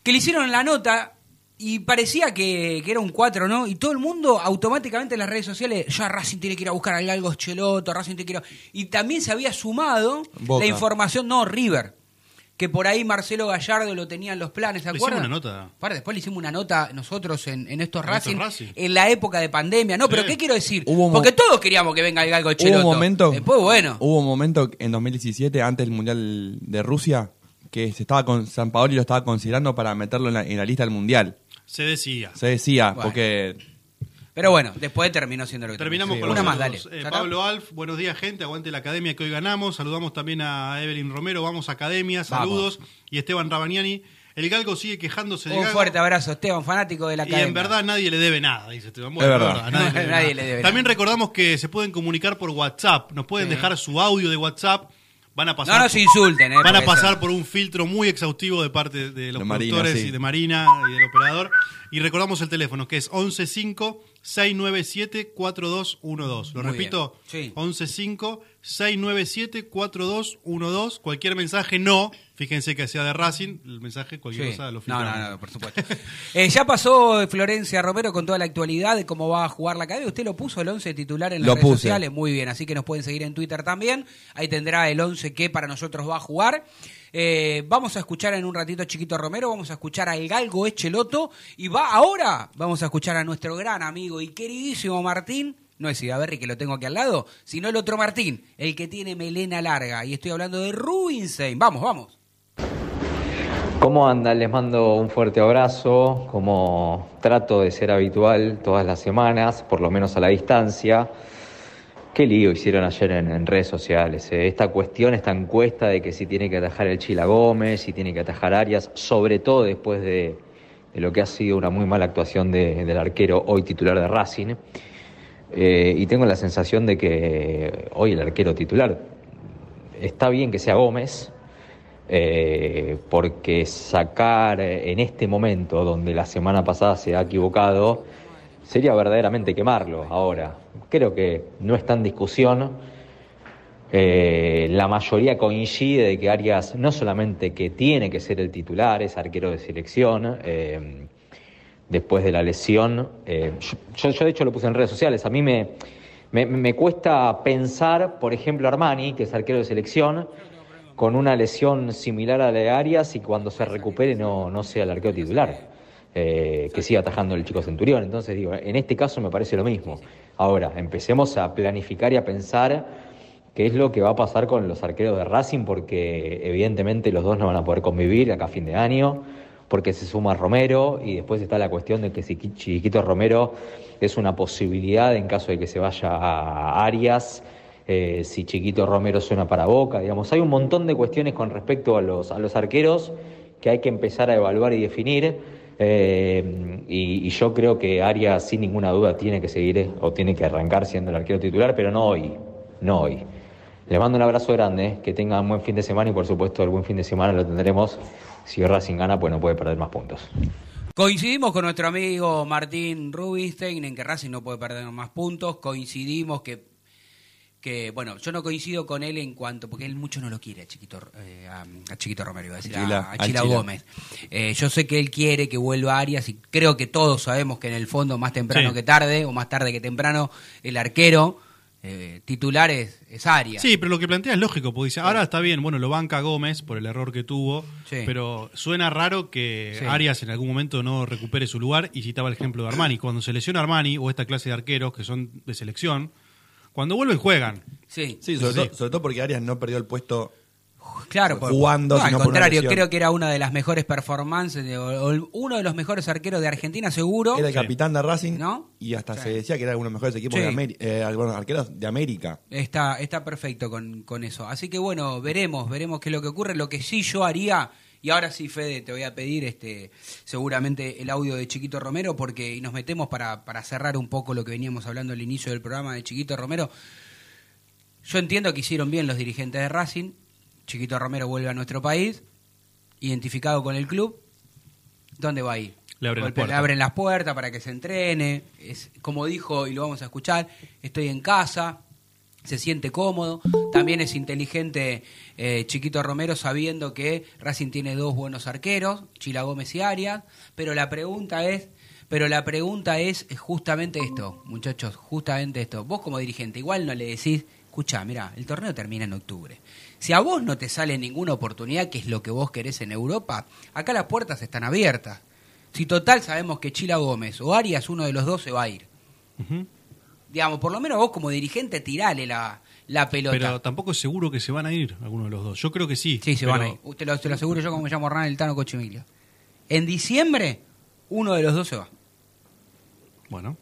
Que le hicieron la nota y parecía que, que era un 4, ¿no? Y todo el mundo automáticamente en las redes sociales, ya Racing tiene que ir a buscar al Galgo Cheloto, Racing tiene que ir a... Y también se había sumado Boca. la información, no, River, que por ahí Marcelo Gallardo lo tenía en los planes, ¿se Le hicimos acuerdan? una nota. Para, después le hicimos una nota nosotros en, en estos Racing, en la época de pandemia. No, pero. ¿qué quiero decir? Hubo Porque todos queríamos que venga el Galgo Cheloto. Hubo un momento, Después, bueno. hubo un momento en 2017, antes del Mundial de Rusia, que se estaba con San Paoli lo estaba considerando para meterlo en la, en la lista del Mundial. Se decía. Se decía, Bueno. porque Pero bueno, después terminó siendo lo que Terminamos con Una más, dale. Eh. Pablo Alf, buenos días, gente. Aguante la academia que hoy ganamos. Saludamos también a Evelyn Romero. Vamos academia, saludos. Y Esteban Rabaniani. El Galgo sigue quejándose de Un fuerte abrazo, Esteban, fanático de la Y academia. en verdad nadie le debe nada, dice Esteban. Es verdad. nadie, le debe, Nadie nada. le debe También nada. recordamos que se pueden comunicar por WhatsApp. Nos pueden Sí. dejar su audio de WhatsApp. Van a pasar, No nos insulten, eh, van a pasar eso- por un filtro muy exhaustivo de parte de los De Marina, productores sí. y de Marina y del operador. Y recordamos el teléfono que es 115 697 4212. Lo Muy repito. Sí. 115 697 4212. Cualquier mensaje no, fíjense que sea de Racing, el mensaje cualquier Sí. cosa lo No, filtramos. no, no, por supuesto. Eh, ya pasó Florencia Romero con toda la actualidad de cómo va a jugar la academia. Usted lo puso el 11 titular en las Lo redes puse. sociales. Muy bien, así que nos pueden seguir en Twitter también. Ahí tendrá el 11 que para nosotros va a jugar. Eh, vamos a escuchar en un ratito a Chiquito Romero, vamos a escuchar al Galgo Echeloto y va ahora, vamos a escuchar a nuestro gran amigo y queridísimo Martín. No es Idaberri que lo tengo aquí al lado, sino el otro Martín, el que tiene melena larga. Y estoy hablando de Rubinstein. Vamos, vamos. ¿Cómo andan? Les mando un fuerte abrazo, como trato de ser habitual todas las semanas, por lo menos a la distancia. Qué lío hicieron ayer en, redes sociales. eh. Esta cuestión, esta encuesta de que si tiene que atajar el Chila Gómez, si tiene que atajar Arias, sobre todo después de, lo que ha sido una muy mala actuación de- del arquero hoy titular de Racing. Eh, y tengo la sensación de que hoy el arquero titular está bien que sea Gómez, eh, porque sacar en este momento, donde la semana pasada se ha equivocado, sería verdaderamente quemarlo ahora. Creo que no está en discusión. Eh, la mayoría coincide de que Arias no solamente que tiene que ser el titular, es arquero de selección, eh, después de la lesión. Eh, yo, yo, de hecho lo puse en redes sociales. A mí me, me, cuesta pensar, por ejemplo, Armani, que es arquero de selección, con una lesión similar a la de Arias y cuando se recupere no, no sea el arquero titular. Eh, que siga atajando el chico Centurión. Entonces digo, en este caso me parece lo mismo. Ahora, empecemos a planificar y a pensar qué es lo que va a pasar con los arqueros de Racing, porque evidentemente los dos no van a poder convivir acá a fin de año, porque se suma Romero y después está la cuestión de que si Chiquito Romero es una posibilidad en caso de que se vaya a Arias. Eh, si Chiquito Romero suena para Boca, digamos, hay un montón de cuestiones con respecto a los, a los arqueros que hay que empezar a evaluar y definir. Eh, y, yo creo que Arias, sin ninguna duda, tiene que seguir eh, o tiene que arrancar siendo el arquero titular, pero no hoy. No hoy. Les mando un abrazo grande, eh, que tengan un buen fin de semana y, por supuesto, el buen fin de semana lo tendremos. Si Racing gana, pues no puede perder más puntos. Coincidimos con nuestro amigo Martín Rubinstein en que Racing no puede perder más puntos. Coincidimos que que bueno, yo no coincido con él en cuanto, porque él mucho no lo quiere a Chiquito, eh, a, a, Chiquito Romero, iba a decir, Chila, a, a, Chila, Chila. Gómez. Eh, yo sé que él quiere que vuelva Arias y creo que todos sabemos que en el fondo, más temprano Sí. que tarde, o más tarde que temprano, el arquero eh, titular es, es Arias. Sí, pero lo que plantea es lógico, porque dice, ahora está bien, bueno, lo banca Gómez por el error que tuvo, Sí. pero suena raro que Sí. Arias en algún momento no recupere su lugar y citaba el ejemplo de Armani. Cuando se lesiona Armani o esta clase de arqueros que son de selección, cuando vuelven juegan. Sí, Sí, sobre, Sí. Todo, sobre todo porque Arias no perdió el puesto Claro, por- jugando, no, al contrario, creo que era una de las mejores performances, de- o- o uno de los mejores arqueros de Argentina, seguro. Era el capitán de Racing ¿No? y hasta Sí. se decía que era uno de los mejores equipos Sí. de América, eh, bueno, arqueros de América. Está, está perfecto con, con eso. Así que bueno, veremos, veremos qué es lo que ocurre. Lo que sí yo haría, y ahora sí, Fede, te voy a pedir este seguramente el audio de Chiquito Romero, porque y nos metemos para, para cerrar un poco lo que veníamos hablando al inicio del programa de Chiquito Romero. Yo entiendo que hicieron bien los dirigentes de Racing. Chiquito Romero vuelve a nuestro país, identificado con el club. ¿Dónde va a ir? Le abren las Golpe- puertas. abren las puertas para que se entrene. Es, como dijo, y lo vamos a escuchar, estoy en casa, se siente cómodo. También es inteligente eh, Chiquito Romero sabiendo que Racing tiene dos buenos arqueros, Chila Gómez y Arias. Pero la pregunta es, pero la pregunta es justamente esto, muchachos, justamente esto. Vos como dirigente, igual no le decís, escucha, mira, el torneo termina en octubre. Si a vos no te sale ninguna oportunidad, que es lo que vos querés en Europa, acá las puertas están abiertas. Si total sabemos que Chila Gómez o Arias, uno de los dos, se va a ir. Digamos, por lo menos vos como dirigente tirale la, la pelota. Pero tampoco es seguro que se van a ir alguno de los dos. Yo creo que sí. Sí, se pero- van a ir. Te lo, te lo aseguro yo como me llamo Hernán El Tano Cochimilio. En diciembre, uno de los dos se va. Bueno,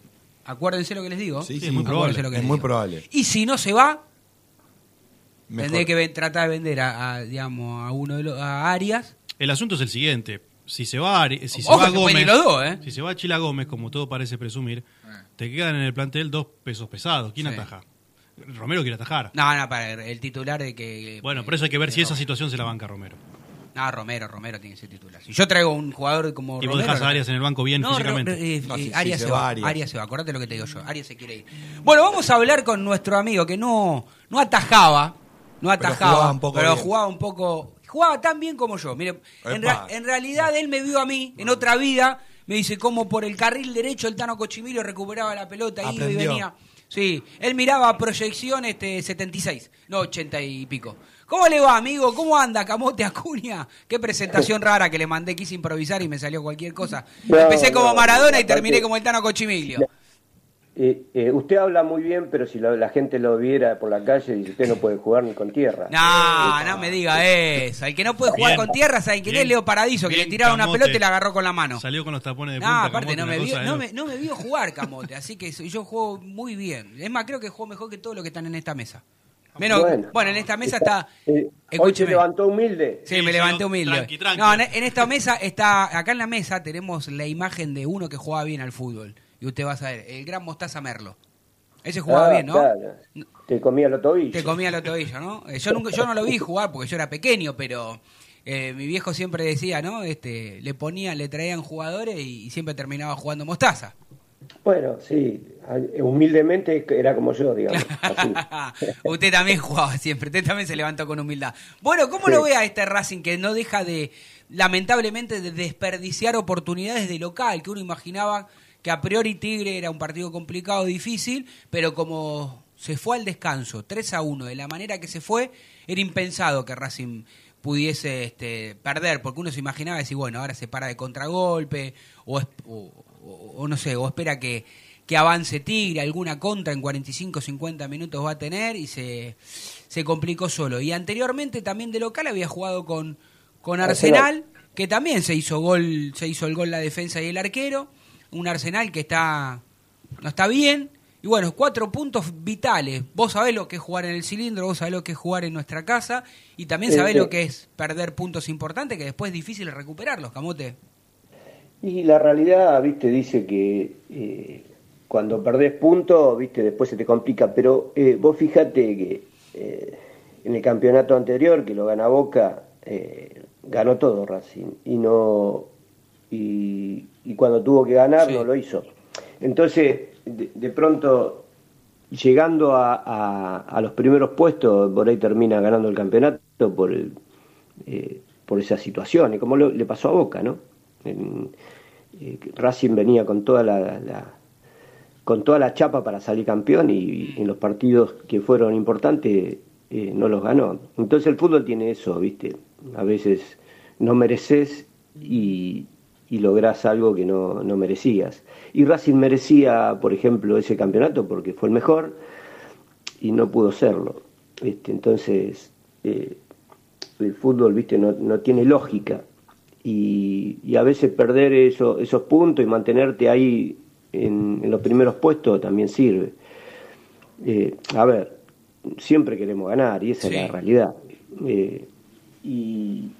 Acuérdense lo que les digo. Sí, Sí, es muy Acuérdense probable. lo que Es muy digo. probable. Y si no se va, Mejor. tendré que ven- tratar de vender a, a, digamos, a uno de los a Arias. el asunto es el siguiente. Si se va, Ari- si se Ojo va que pueden Gómez, ir los dos, ¿eh? si se va Chila Gómez, como todo parece presumir, te quedan en el plantel dos pesos pesados. ¿Quién Sí. ataja? Romero quiere atajar. No, no, para el titular de que. Bueno, por eso hay que ver si esa situación se la banca Romero. No, Romero, Romero tiene que ser titular. Si yo traigo un jugador como Y vos dejás a Arias en el banco bien No, físicamente. Eh, No, eh, si- Arias se se va va. Arias. Arias se va. Acordate lo que te digo yo. Arias se quiere ir. Bueno, vamos a hablar con nuestro amigo que no, no atajaba. No atajaba. jugaba un poco pero jugaba un poco. Jugaba tan bien como yo. Mire, en, Epa. ra- en realidad él me vio a mí en otra vida. Me dice cómo por el carril derecho el Tano Cochimilio recuperaba la pelota, iba y venía. Sí, él miraba proyección este 76, no 80 y pico. ¿Cómo le va, amigo? ¿Cómo anda, Camote Acuña? Qué presentación rara que le mandé, quise improvisar y me salió cualquier cosa. No, Empecé como no, Maradona y terminé como el Tano Cochimilio. Eh, eh, usted habla muy bien, pero si lo- la gente lo viera por la calle, dice usted no puede jugar ni con tierra. No, no me diga eso. El que no puede jugar Bien. con tierra, ¿saben quién es? Leo Paradiso, que le tiraron una pelota y la agarró con la mano. Salió con los tapones de No, punta. aparte Camote, no me, vio, no, me, no me vio jugar Camote, así que yo juego muy bien. Es más, creo que juego mejor que todos los que están en esta mesa. Menos, bueno, Bueno. en esta mesa está... Eh, hoy se levantó humilde. Sí, Sí, me levanté no, humilde. tranqui, tranqui. No, en, en esta mesa está, acá en la mesa tenemos la imagen de uno que jugaba bien al fútbol. Y usted va a saber, el gran Mostaza Merlo. Ese jugaba Ah, bien, ¿no? claro. Te comía los tobillos. Te comía la tobillo, ¿no? Eh, Yo nunca, yo no lo vi jugar porque yo era pequeño, pero eh, mi viejo siempre decía, ¿no? Este, le ponían, le traían jugadores y, y siempre terminaba jugando Mostaza. Bueno, sí, humildemente era como yo, digamos. así. usted también jugaba siempre, usted también se levantó con humildad. Bueno, ¿cómo Sí. lo ve a este Racing que no deja de, lamentablemente de desperdiciar oportunidades de local, que uno imaginaba que a priori Tigre era un partido complicado, difícil, pero como se fue al descanso 3 a 1 de la manera que se fue, era impensado que Racing pudiese este, perder, porque uno se imaginaba decir, bueno, ahora se para de contragolpe, o, es- o- o- o no sé, o espera que, que avance Tigre, alguna contra en 45 50 minutos va a tener y se, se complicó solo. Y anteriormente también de local había jugado con, con Arsenal, que también se hizo gol, se hizo el gol la defensa y el arquero, un Arsenal que está no está bien. Y bueno, cuatro puntos vitales. Vos sabés lo que es jugar en el cilindro, vos sabés lo que es jugar en nuestra casa y también sabés lo eh. que es perder puntos importantes que después es difícil recuperarlos, Camote. Y la realidad, viste, dice que eh, cuando perdés puntos, viste, después se te complica. Pero eh, vos fíjate que eh, en el campeonato anterior, que lo gana Boca, ganó todo Racing. Y no y, y cuando tuvo que ganar no lo hizo. Entonces, de, de pronto, llegando a, a- a los primeros puestos, por ahí termina ganando el campeonato por el, eh, por esa situación, y como lo- le pasó a Boca, ¿no? En- eh, Racing venía con toda la, la- con toda la chapa para salir campeón y, en los partidos que fueron importantes eh, no los ganó. Entonces el fútbol tiene eso, ¿viste? A veces no mereces y, y lográs algo que no, no merecías. Y Racing merecía, por ejemplo, ese campeonato porque fue el mejor y no pudo serlo. Este, entonces, eh, el fútbol, viste, no, no tiene lógica. Y, y a veces perder eso- esos puntos y mantenerte ahí en, en los primeros puestos también sirve. Eh, a ver, siempre queremos ganar y esa es la realidad. Eh, y,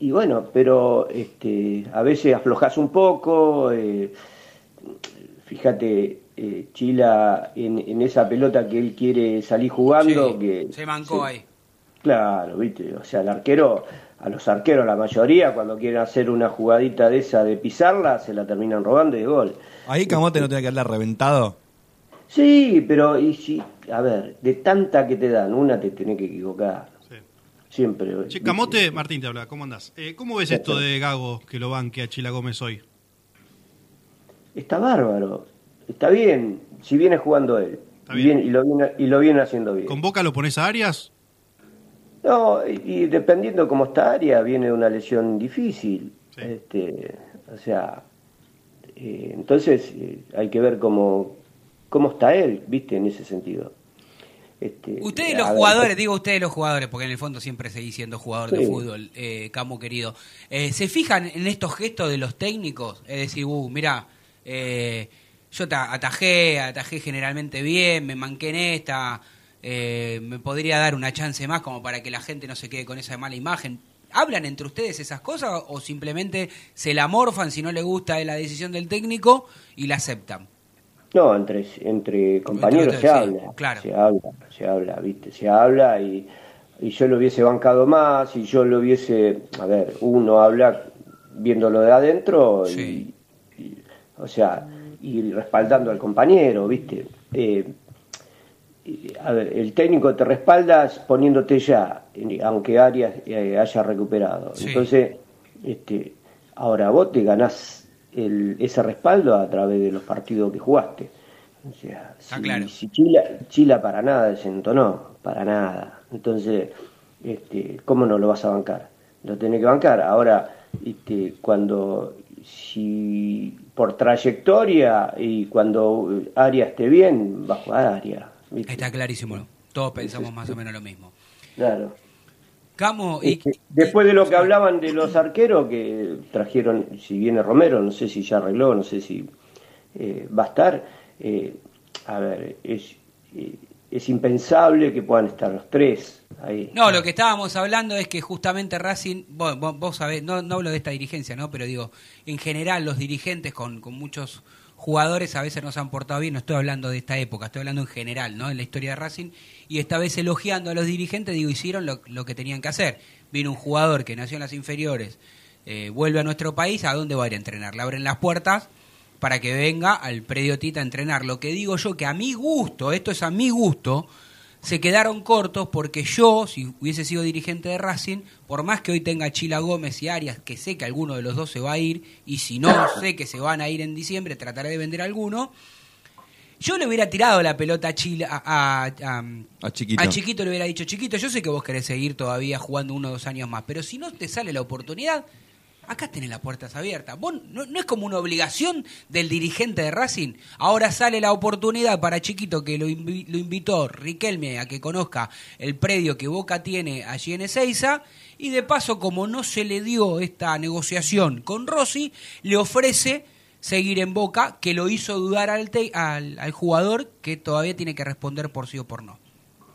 y bueno, pero este, a veces aflojas un poco. eh, fíjate, eh, Chila en, en esa pelota que él quiere salir jugando. Sí, que se mancó se- ahí. Claro, viste, o sea, el arquero, a los arqueros la mayoría, cuando quieren hacer una jugadita de esa de pisarla, se la terminan robando y de gol. Ahí Camote no tiene que haberla reventado. Sí, pero y si, a ver, de tanta que te dan, una te tenés que equivocar. Siempre. Che, ¿viste? Camote, Martín te habla, ¿cómo andás? Eh, ¿Cómo ves esto de Gago que lo banque a Chila Gómez hoy? Está bárbaro, está bien, si viene jugando él. y, bien- y lo viene, y lo viene haciendo bien. ¿Con Boca lo pones a Arias? No, y, y dependiendo cómo está Aria, viene una lesión difícil. Este, o sea, eh, entonces eh, hay que ver cómo, cómo está él, viste, en ese sentido. Este, Ustedes los ver, jugadores, digo ustedes los jugadores, porque en el fondo siempre seguís siendo jugador de fútbol, eh, Camo querido. Eh, ¿Se fijan en estos gestos de los técnicos? Es decir, uh, mira, eh, yo ta- atajé, atajé generalmente bien, me manqué en esta, eh, me podría dar una chance más como para que la gente no se quede con esa mala imagen. ¿Hablan entre ustedes esas cosas o simplemente se la morfan si no le gusta la decisión del técnico y la aceptan? No, entre, entre compañeros se sí, habla, claro. se habla, se habla, viste, se habla y, y yo lo hubiese bancado más, y yo lo hubiese, a ver, uno habla viéndolo de adentro y, y- o sea, y respaldando al compañero, viste. Eh, a ver, el técnico te respalda poniéndote ya, aunque Arias eh, haya recuperado. Sí. Entonces, este, ahora vos te ganás el, ese respaldo a través de los partidos que jugaste. O sea, si, claro. si Chila, Chila para nada desentonó, para nada. Entonces, este, ¿cómo no lo vas a bancar? Lo tenés que bancar. Ahora, este, cuando, si por trayectoria y cuando Arias esté bien, va a jugar Arias. Está clarísimo, todos pensamos más o menos lo mismo. Claro. Camo, y, Este, después de lo que hablaban de los arqueros que trajeron, si viene Romero, no sé si ya arregló, no sé si eh, va a estar. eh, a ver, es, eh, es impensable que puedan estar los tres ahí. No, lo que estábamos hablando es que justamente Racing, vos, vos- vos sabés, no, no hablo de esta dirigencia, ¿no? Pero digo, en general los dirigentes con, con muchos jugadores a veces no se han portado bien, no estoy hablando de esta época, estoy hablando en general, ¿no? En la historia de Racing, y esta vez elogiando a los dirigentes, digo, hicieron lo, lo que tenían que hacer. Vino un jugador que nació en las inferiores, eh, vuelve a nuestro país, ¿a dónde va a ir a entrenar? Le abren las puertas para que venga al predio Tita a entrenar. Lo que digo yo, que a mi gusto, esto es a mi gusto, se quedaron cortos porque yo, si hubiese sido dirigente de Racing, por más que hoy tenga Chila Gómez y Arias, que sé que alguno de los dos se va a ir, y si no sé que se van a ir en diciembre, trataré de vender alguno, yo le hubiera tirado la pelota a Chila, a, a- a- A Chiquito. a Chiquito le hubiera dicho, Chiquito, yo sé que vos querés seguir todavía jugando uno o dos años más, pero si no te sale la oportunidad, acá tenés las puertas abiertas. Vos, no, no es como una obligación del dirigente de Racing. Ahora sale la oportunidad para Chiquito, que lo, invi- lo invitó Riquelme a que conozca el predio que Boca tiene allí en Ezeiza. Y de paso, como no se le dio esta negociación con Rossi, le ofrece seguir en Boca, que lo hizo dudar al, te- al, al jugador que todavía tiene que responder por sí o por no.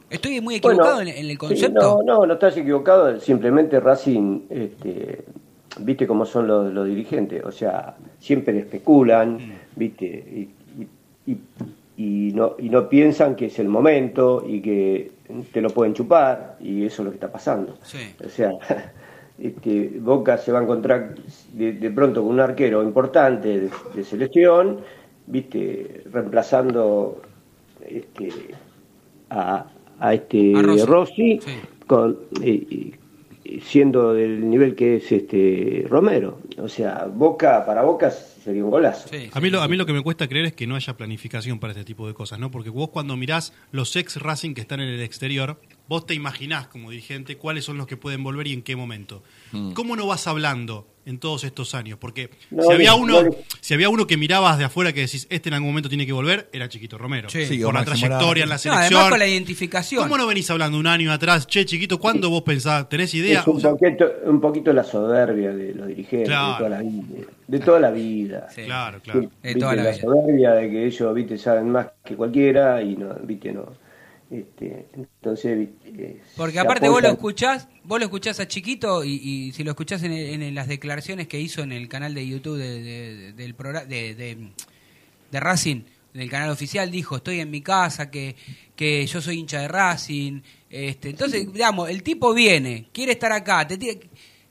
¿Estoy muy equivocado Bueno, en, el sí, concepto? no, no, no estás equivocado. Simplemente Racing, este, viste cómo son los, los dirigentes. O sea, siempre especulan, viste, y, y- no, y no piensan que es el momento y que te lo pueden chupar. Y eso es lo que está pasando. O sea, este, Boca se va a encontrar de, de pronto con un arquero importante de, de selección, viste, reemplazando este, a, a este A Rossi. Rossi, con, eh, siendo del nivel que es este Romero. O sea, Boca para Boca sería un golazo. A mí, lo, a mí lo que me cuesta creer es que no haya planificación para este tipo de cosas, ¿no? Porque vos cuando mirás los ex Racing que están en el exterior, vos te imaginás como dirigente cuáles son los que pueden volver y en qué momento. ¿Cómo no vas hablando en todos estos años? Porque No, si, había no, uno, no. si había uno que mirabas de afuera que decís, este en algún momento tiene que volver, era Chiquito Romero. Sí. Sí, por la trayectoria en la No, selección. además con la identificación. ¿Cómo no venís hablando un año atrás? Che, Chiquito, ¿cuándo vos pensás? ¿Tenés idea? Es un, poquito, un poquito la soberbia de los dirigentes Claro. de toda la vida. De toda la vida. Claro, claro. De toda la la vida. soberbia de que ellos viste saben más que cualquiera y no viste no este, entonces eh, Porque aparte vos lo escuchás, vos lo escuchás a Chiquito y, y si lo escuchás en, en las declaraciones que hizo en el canal de YouTube de, de- del programa de, de, de Racing, en el canal oficial, dijo, estoy en mi casa, que, que yo soy hincha de Racing. Este, entonces, digamos, el tipo viene, quiere estar acá, te tira-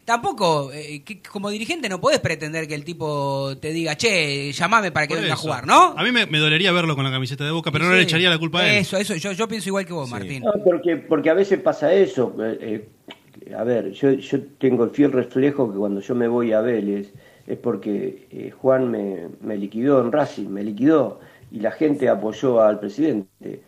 Tampoco, eh, que- como dirigente no podés pretender que el tipo te diga, che, llamame para que Por venga a jugar, ¿no? A mí me, me dolería verlo con la camiseta de Boca, pero no le echaría la culpa a él. Eso, eso, yo, yo pienso igual que vos, Martín. No, porque, porque a veces pasa eso. eh, eh, a ver, yo, yo tengo el fiel reflejo que cuando yo me voy a Vélez es porque eh, Juan me, me liquidó en Racing, me liquidó y la gente apoyó al presidente,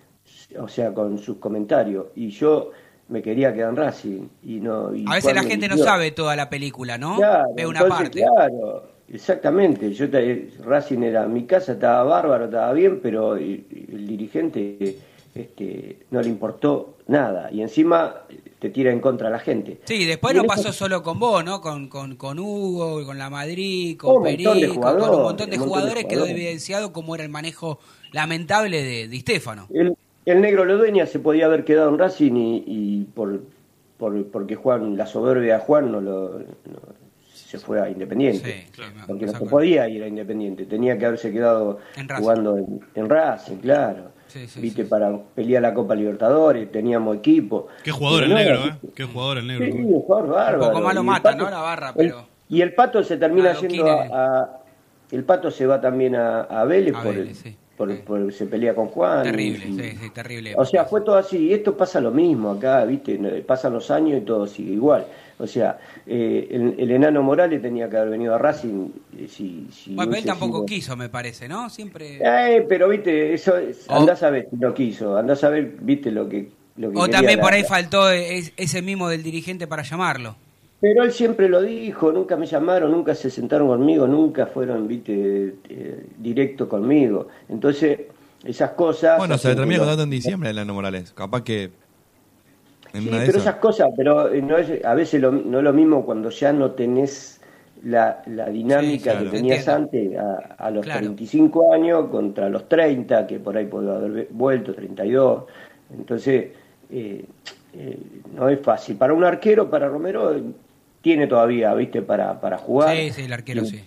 o sea, con sus comentarios. Y yo me quería quedar en Racing. Y no, y A veces la gente no sabe toda la película, ¿no? Claro, Ve una entonces, parte. Claro, exactamente. Yo Racing era mi casa, estaba bárbaro, estaba bien, pero el, el dirigente este, no le importó nada y encima te tira en contra a la gente. Sí, después no pasó eso- solo con vos, ¿no? Con, con, con Hugo, con la Madrid, con de Perico, con un jugadores, montón de un montón de jugadores quedó jugadores. evidenciado cómo era el manejo lamentable de Di Stéfano. El, el negro Lodueña se podía haber quedado en Racing y, y por, por porque Juan la soberbia de Juan no lo no- se fue a Independiente. porque no se podía ir a Independiente, tenía que haberse quedado En jugando en, en Racing, claro. Sí, sí, Viste, para pelear la Copa Libertadores, teníamos equipo. Qué jugador el no, negro, ¿eh? Qué jugador el negro. Sí, un jugador bárbaro. Un poco más lo el mata, Pato- ¿no? La barra, el- pero... y el Pato se termina Ah, yendo Loquine. a, a- El Pato se va también a, a Vélez, A por, Vélez, sí. Por, por- se pelea con Juan. Terrible, y- sí, sí, terrible. O sea, fue todo así. Y esto pasa lo mismo acá, ¿viste? Pasan los años y todo sigue igual. O sea, eh, el, el enano Morales tenía que haber venido a Racing. eh, si, si Bueno, pero él tampoco sido- quiso, me parece, ¿no? Siempre... Eh, pero viste, eso es- andás a ver si no quiso, andás a ver, viste lo que, lo que O también por ahí faltó es- ese mismo del dirigente para llamarlo. Pero él siempre lo dijo, nunca me llamaron, nunca se sentaron conmigo, nunca fueron, viste, eh, directo conmigo. Entonces, esas cosas... Bueno, se termina contando en diciembre el Nano Morales. Capaz que. En Sí, una de pero esas. esas cosas, pero eh, no es, a veces lo- no es lo mismo cuando ya no tenés la, la dinámica Sí, claro. que tenías antes a, a los Claro. 35 años contra los 30, que por ahí puedo haber vuelto, 32. Entonces, eh, eh, no es fácil. Para un arquero, para Romero, tiene todavía, viste, para, para jugar. Sí, sí, el arquero Y- sí.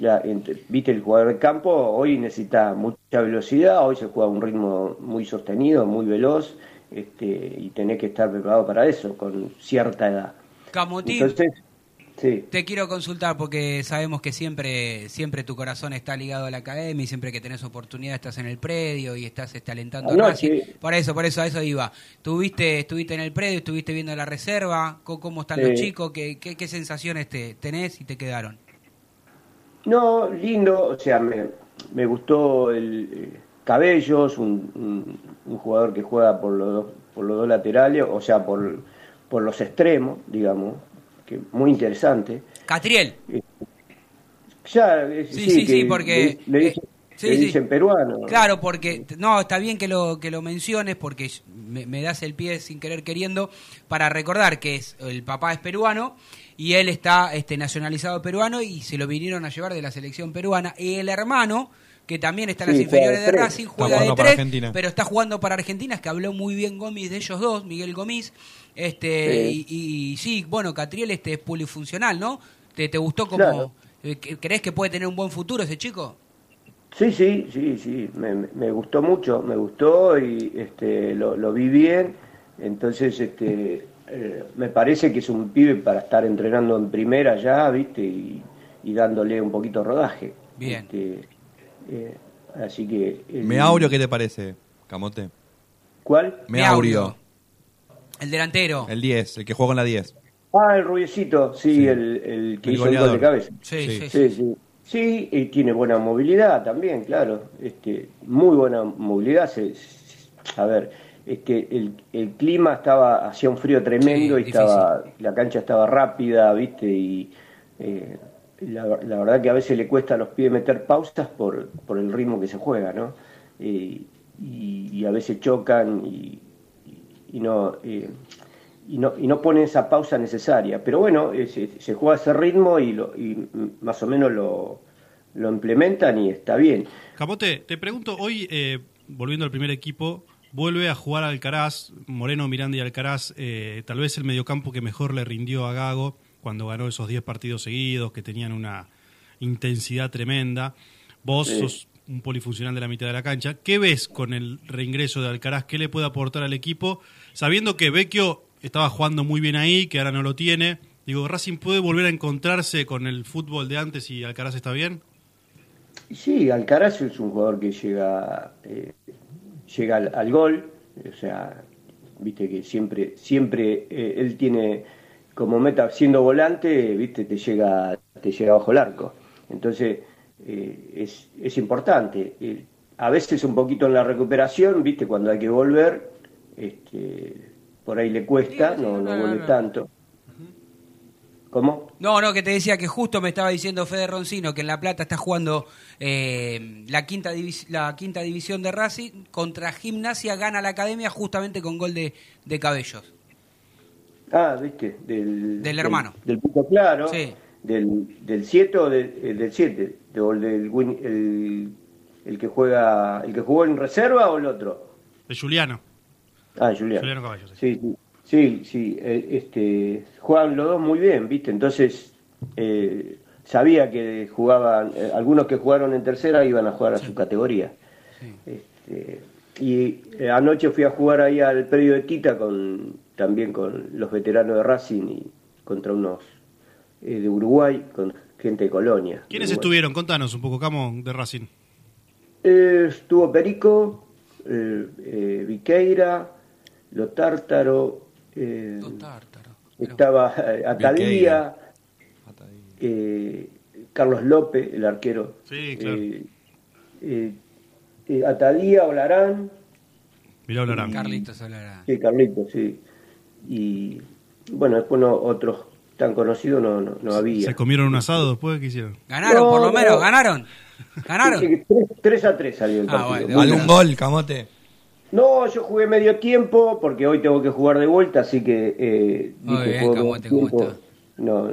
la- viste, el jugador de campo hoy necesita mucha velocidad, hoy se juega a un ritmo muy sostenido, muy veloz, este, y tenés que estar preparado para eso con cierta edad. Camutín, Entonces, Sí. Te quiero consultar porque sabemos que siempre siempre tu corazón está ligado a la academia y siempre que tenés oportunidad estás en el predio y estás este, alentando a Anoche- Racing. Por eso, por eso, a eso iba. ¿Tuviste, estuviste en el predio, estuviste viendo la reserva? ¿Cómo, cómo están Sí. los chicos? ¿Qué, qué, qué sensaciones te tenés y te quedaron? No, lindo, o sea, me, me gustó el eh, Cabellos, un, un- un jugador que juega por los, dos- por los dos laterales, o sea, por, por los extremos, digamos, que muy interesante. Catriel. Ya, eh, Sí, sí, que sí, porque, Le, le eh, dicen, sí, le sí. dicen peruano. Claro, porque no, está bien que lo que lo menciones porque me, me das el pie sin querer queriendo para recordar que es el papá es peruano y él está este nacionalizado peruano y se lo vinieron a llevar de la selección peruana y el hermano que también está en las Sí, inferiores de de. Racing juega de tres, pero está jugando para Argentina, es que habló muy bien Gómez de ellos dos, Miguel Gómez, este Sí. y, y sí, bueno, Catriel este es polifuncional, ¿no? ¿Te, te gustó como Claro. eh, crees que puede tener un buen futuro ese chico? Sí, sí, sí, sí, me, me- gustó mucho, me gustó y este, lo, lo vi bien, entonces este, eh, me parece que es un pibe para estar entrenando en primera ya, viste, y, y dándole un poquito de rodaje. Bien. Este, eh, así que... el- Meaurio, ¿qué te parece, Camote? ¿Cuál? Meaurio. El delantero. El 10, el que juega con la 10. Ah, el rubiecito, sí, Sí. El, el que El hizo el gol goleador. de cabeza. Sí, sí, sí. Sí, sí. Sí, y tiene buena movilidad también, claro. Este, muy buena movilidad. Se, se- a ver, este, el, el clima estaba, hacía un frío tremendo Sí, y estaba, la cancha estaba rápida, ¿viste? Y eh, la, la verdad que a veces le cuesta a los pies meter pausas por, por el ritmo que se juega, ¿no? Eh, y, y a veces chocan y, y no. eh, y no, y no pone esa pausa necesaria. Pero bueno, eh, se, se juega ese ritmo y, lo, y más o menos lo, lo implementan y está bien. Capote, te pregunto, hoy, eh, volviendo al primer equipo, vuelve a jugar Alcaraz, Moreno, Miranda y Alcaraz, eh, tal vez el mediocampo que mejor le rindió a Gago cuando ganó esos 10 partidos seguidos, que tenían una intensidad tremenda. Vos Sí. sos un polifuncional de la mitad de la cancha. ¿Qué ves con el reingreso de Alcaraz? ¿Qué le puede aportar al equipo? Sabiendo que Vecchio estaba jugando muy bien ahí, que ahora no lo tiene. Digo, ¿Racing puede volver a encontrarse con el fútbol de antes y Alcaraz está bien? Sí, Alcaraz es un jugador que llega, eh, llega al, al gol, o sea, viste que siempre, siempre eh, él tiene como meta, siendo volante, viste, te llega, te llega bajo el arco. Entonces, eh, es, es importante. Eh, a veces un poquito en la recuperación, viste, cuando hay que volver, este, por ahí le cuesta, no, no vuelve tanto. ¿Cómo? No, no, que te decía que justo me estaba diciendo Fede Roncino que en La Plata está jugando eh, la, quinta la quinta división de Racing contra Gimnasia, gana la academia justamente con gol de, de Cabellos. Ah, viste, del, Del hermano. Del, Pito Claro. Sí. Del, del 7 o del, eh, del 7. O el, del el, el que juega, el que jugó en reserva o el otro. De Juliano. Ah, Julián. Juliano Caballo, sí. Sí, sí, sí, sí, eh, este, juegan los dos muy bien, viste, entonces eh, sabía que jugaban, eh, algunos que jugaron en tercera iban a jugar a su categoría. Este, y anoche fui a jugar ahí al predio de Quita con también con los veteranos de Racing y contra unos de Uruguay, con gente de Colonia. ¿Quiénes estuvieron? Contanos un poco, Camo, de Racing. Estuvo Perico, Viqueira, Lo Tártaro, eh, estaba eh, Atadía, eh, Carlos López, el arquero. Sí, claro. eh, eh, Atadía, Olarán, Mirá Olarán. Carlitos Olarán. sí, Carlitos, sí. Y bueno, después no, otros tan conocidos no, no, no había. ¿Se comieron un asado después? ¿Qué hicieron? Ganaron, No, por lo no. menos, ganaron. Ganaron. 3 a 3 salió el Ah, partido. bueno, Muy ¿Algún gol, Camote? No, yo jugué medio tiempo porque hoy tengo que jugar de vuelta, así que eh, Muy dije, bien, Camote, ¿cómo tiempo. está? No,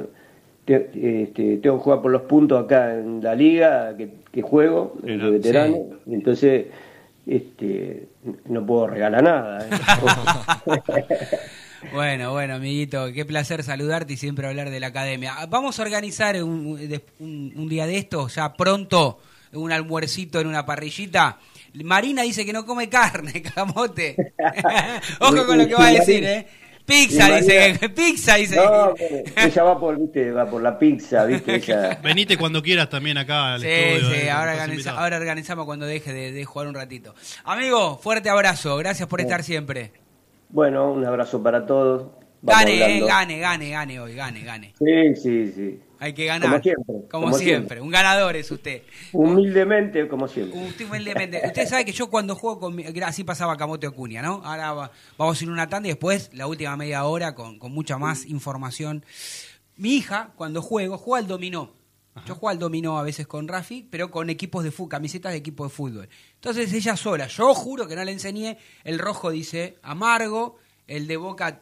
te- este, tengo que jugar por los puntos acá en la liga que, que juego, el de veterano, entonces este, no puedo regalar nada. ¿eh? Bueno, bueno, amiguito, qué placer saludarte y siempre hablar de la academia. Ah, Vamos a organizar un, un- un día de estos, ya pronto, un almuercito en una parrillita. Marina dice que no come carne, camote. Ojo con lo que va a decir, ¿eh? Pizza, dice. Pizza, dice. No, ella va por, viste, va por la pizza, viste, ella... Venite cuando quieras también acá al Sí, estudio. sí, eh, ahora, organiza- organizamos cuando deje de, de jugar un ratito. Amigo, fuerte abrazo, gracias por estar siempre. Bueno, un abrazo para todos. Vamos Gane, eh, gane, gane, gane hoy, gane, gane. Sí, sí, sí. Hay que ganar. Como siempre. Como siempre. Un ganador es usted. Humildemente, como siempre. Usted, humildemente. Usted sabe que yo cuando juego con mi- así pasaba Camote Ocuña, ¿no? Ahora va- vamos a ir una tanda y después la última media hora con, con mucha más información. Mi hija, cuando juego, juega al dominó. Yo juego al dominó a veces con Rafi, pero con equipos de fútbol, camisetas de equipo de fútbol. Entonces ella sola, yo juro que no le enseñé, el rojo dice amargo, el de boca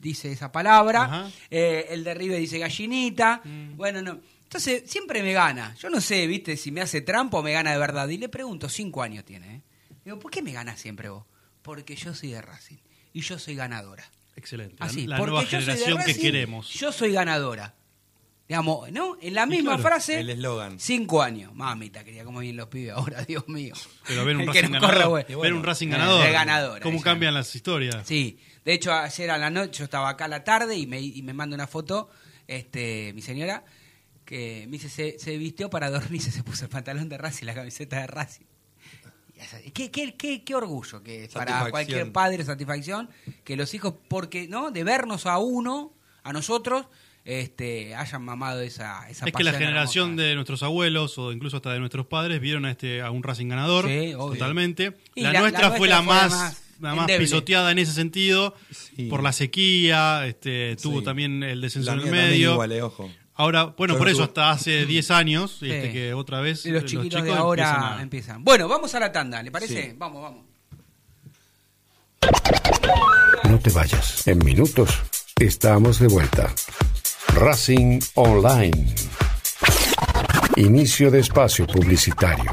dice esa palabra, eh, el de River dice gallinita, bueno, no. Entonces siempre me gana. Yo no sé, viste, si me hace trampo o me gana de verdad. Y le pregunto, cinco años tiene, ¿eh? Digo, ¿por qué me gana siempre vos? Porque yo soy de Racing y yo soy ganadora. Excelente. Así, la porque nueva yo soy de generación que Racing, queremos. Yo soy ganadora. Digamos, ¿no? En la misma claro, frase. el eslogan. Cinco años. Mamita, quería como bien los pibes ahora, Dios mío. Pero ver un Que Racing corra, ganador. ver un Racing Eh, ganador. de ganadora, ¿Cómo ella. cambian las historias? Sí, de hecho ayer a la noche yo estaba acá a la tarde y me, y me manda una foto, este, mi señora, que me dice, se, se vistió para dormirse, se puso el pantalón de Racing, la camiseta de Racing. ¿Qué, qué, qué, qué orgullo que es para cualquier padre satisfacción que los hijos, porque, ¿no? De vernos a uno, a nosotros, este, hayan mamado esa, esa Es que la generación hermosa. de nuestros abuelos o incluso hasta de nuestros padres vieron a este a un Racing ganador Sí, totalmente. Y La, la- nuestra la fue la nuestra fue la más más la más endeble. pisoteada en ese sentido por la sequía, este tuvo Sí. también el descenso La en el medio. igual, eh, ojo. Ahora, bueno, Yo por no eso tuve- hasta hace 10 años este, Sí. que otra vez Y los chiquitos chicos de ahora empiezan a- empiezan. Bueno, vamos a la tanda, ¿le parece? Sí. Vamos, vamos. No te vayas. En minutos estamos de vuelta. Racing Online. Inicio de espacio publicitario.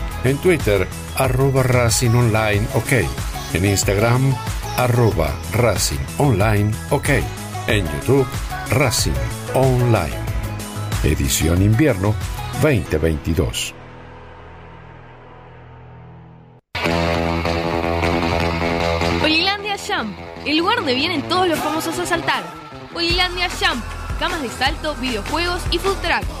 En Twitter, arroba Racing Online OK. En Instagram, arroba Racing Online OK. En YouTube, Racing Online. Edición Invierno 2022. Olilandia Jump, el lugar donde vienen todos los famosos a saltar. Olilandia Jump, camas de salto, videojuegos y food truck.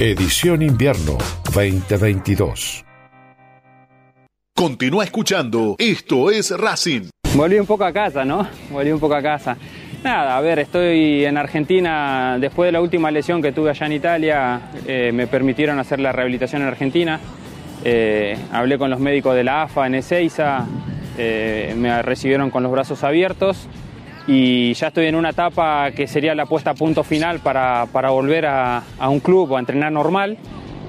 Edición invierno 2022. Continúa escuchando. Esto es Racing. Volví un poco a casa, ¿no? Volví un poco a casa. Nada, a ver, estoy en Argentina. Después de la última lesión que tuve allá en Italia, eh, me permitieron hacer la rehabilitación en Argentina. Eh, hablé con los médicos de la AFA en Ezeiza, eh, me recibieron con los brazos abiertos y ya estoy en una etapa que sería la puesta a punto final para, para volver a, un club o a entrenar normal.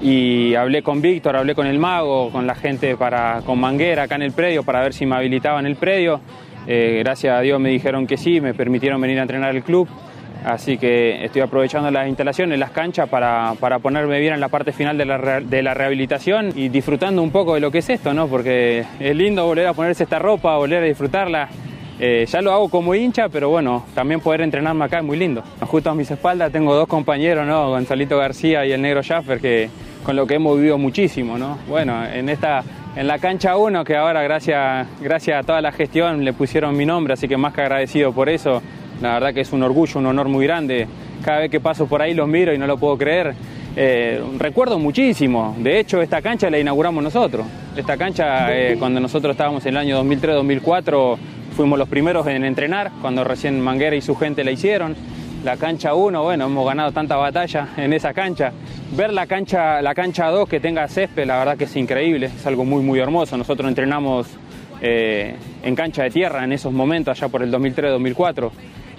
Y hablé con Víctor, hablé con el mago, con la gente para, con Manguera acá en el predio para ver si me habilitaban el predio. Eh, gracias a Dios me dijeron que sí, me permitieron venir a entrenar el club. Así que estoy aprovechando las instalaciones, las canchas, para, para ponerme bien en la parte final de la, de la, rehabilitación y disfrutando un poco de lo que es esto, ¿no? Porque es lindo volver a ponerse esta ropa, volver a disfrutarla. Eh, ya lo hago como hincha, pero bueno, también poder entrenarme acá es muy lindo. Justo a mis espaldas tengo dos compañeros, ¿no? Gonzalito García y el negro Schaffer, que con lo que hemos vivido muchísimo, ¿no? Bueno, en esta en la cancha 1, que ahora gracias, gracias a toda la gestión le pusieron mi nombre, así que más que agradecido por eso. La verdad que es un orgullo, un honor muy grande. Cada vez que paso por ahí los miro y no lo puedo creer. Eh, recuerdo muchísimo. De hecho, esta cancha la inauguramos nosotros. Esta cancha, eh, cuando nosotros estábamos en el año 2003-2004, fuimos los primeros en entrenar, cuando recién Manguera y su gente la hicieron. La cancha 1, bueno, hemos ganado tanta batalla en esa cancha. Ver la cancha, la cancha 2 que tenga césped, la verdad que es increíble, es algo muy, muy hermoso. Nosotros entrenamos eh, en cancha de tierra en esos momentos, allá por el 2003-2004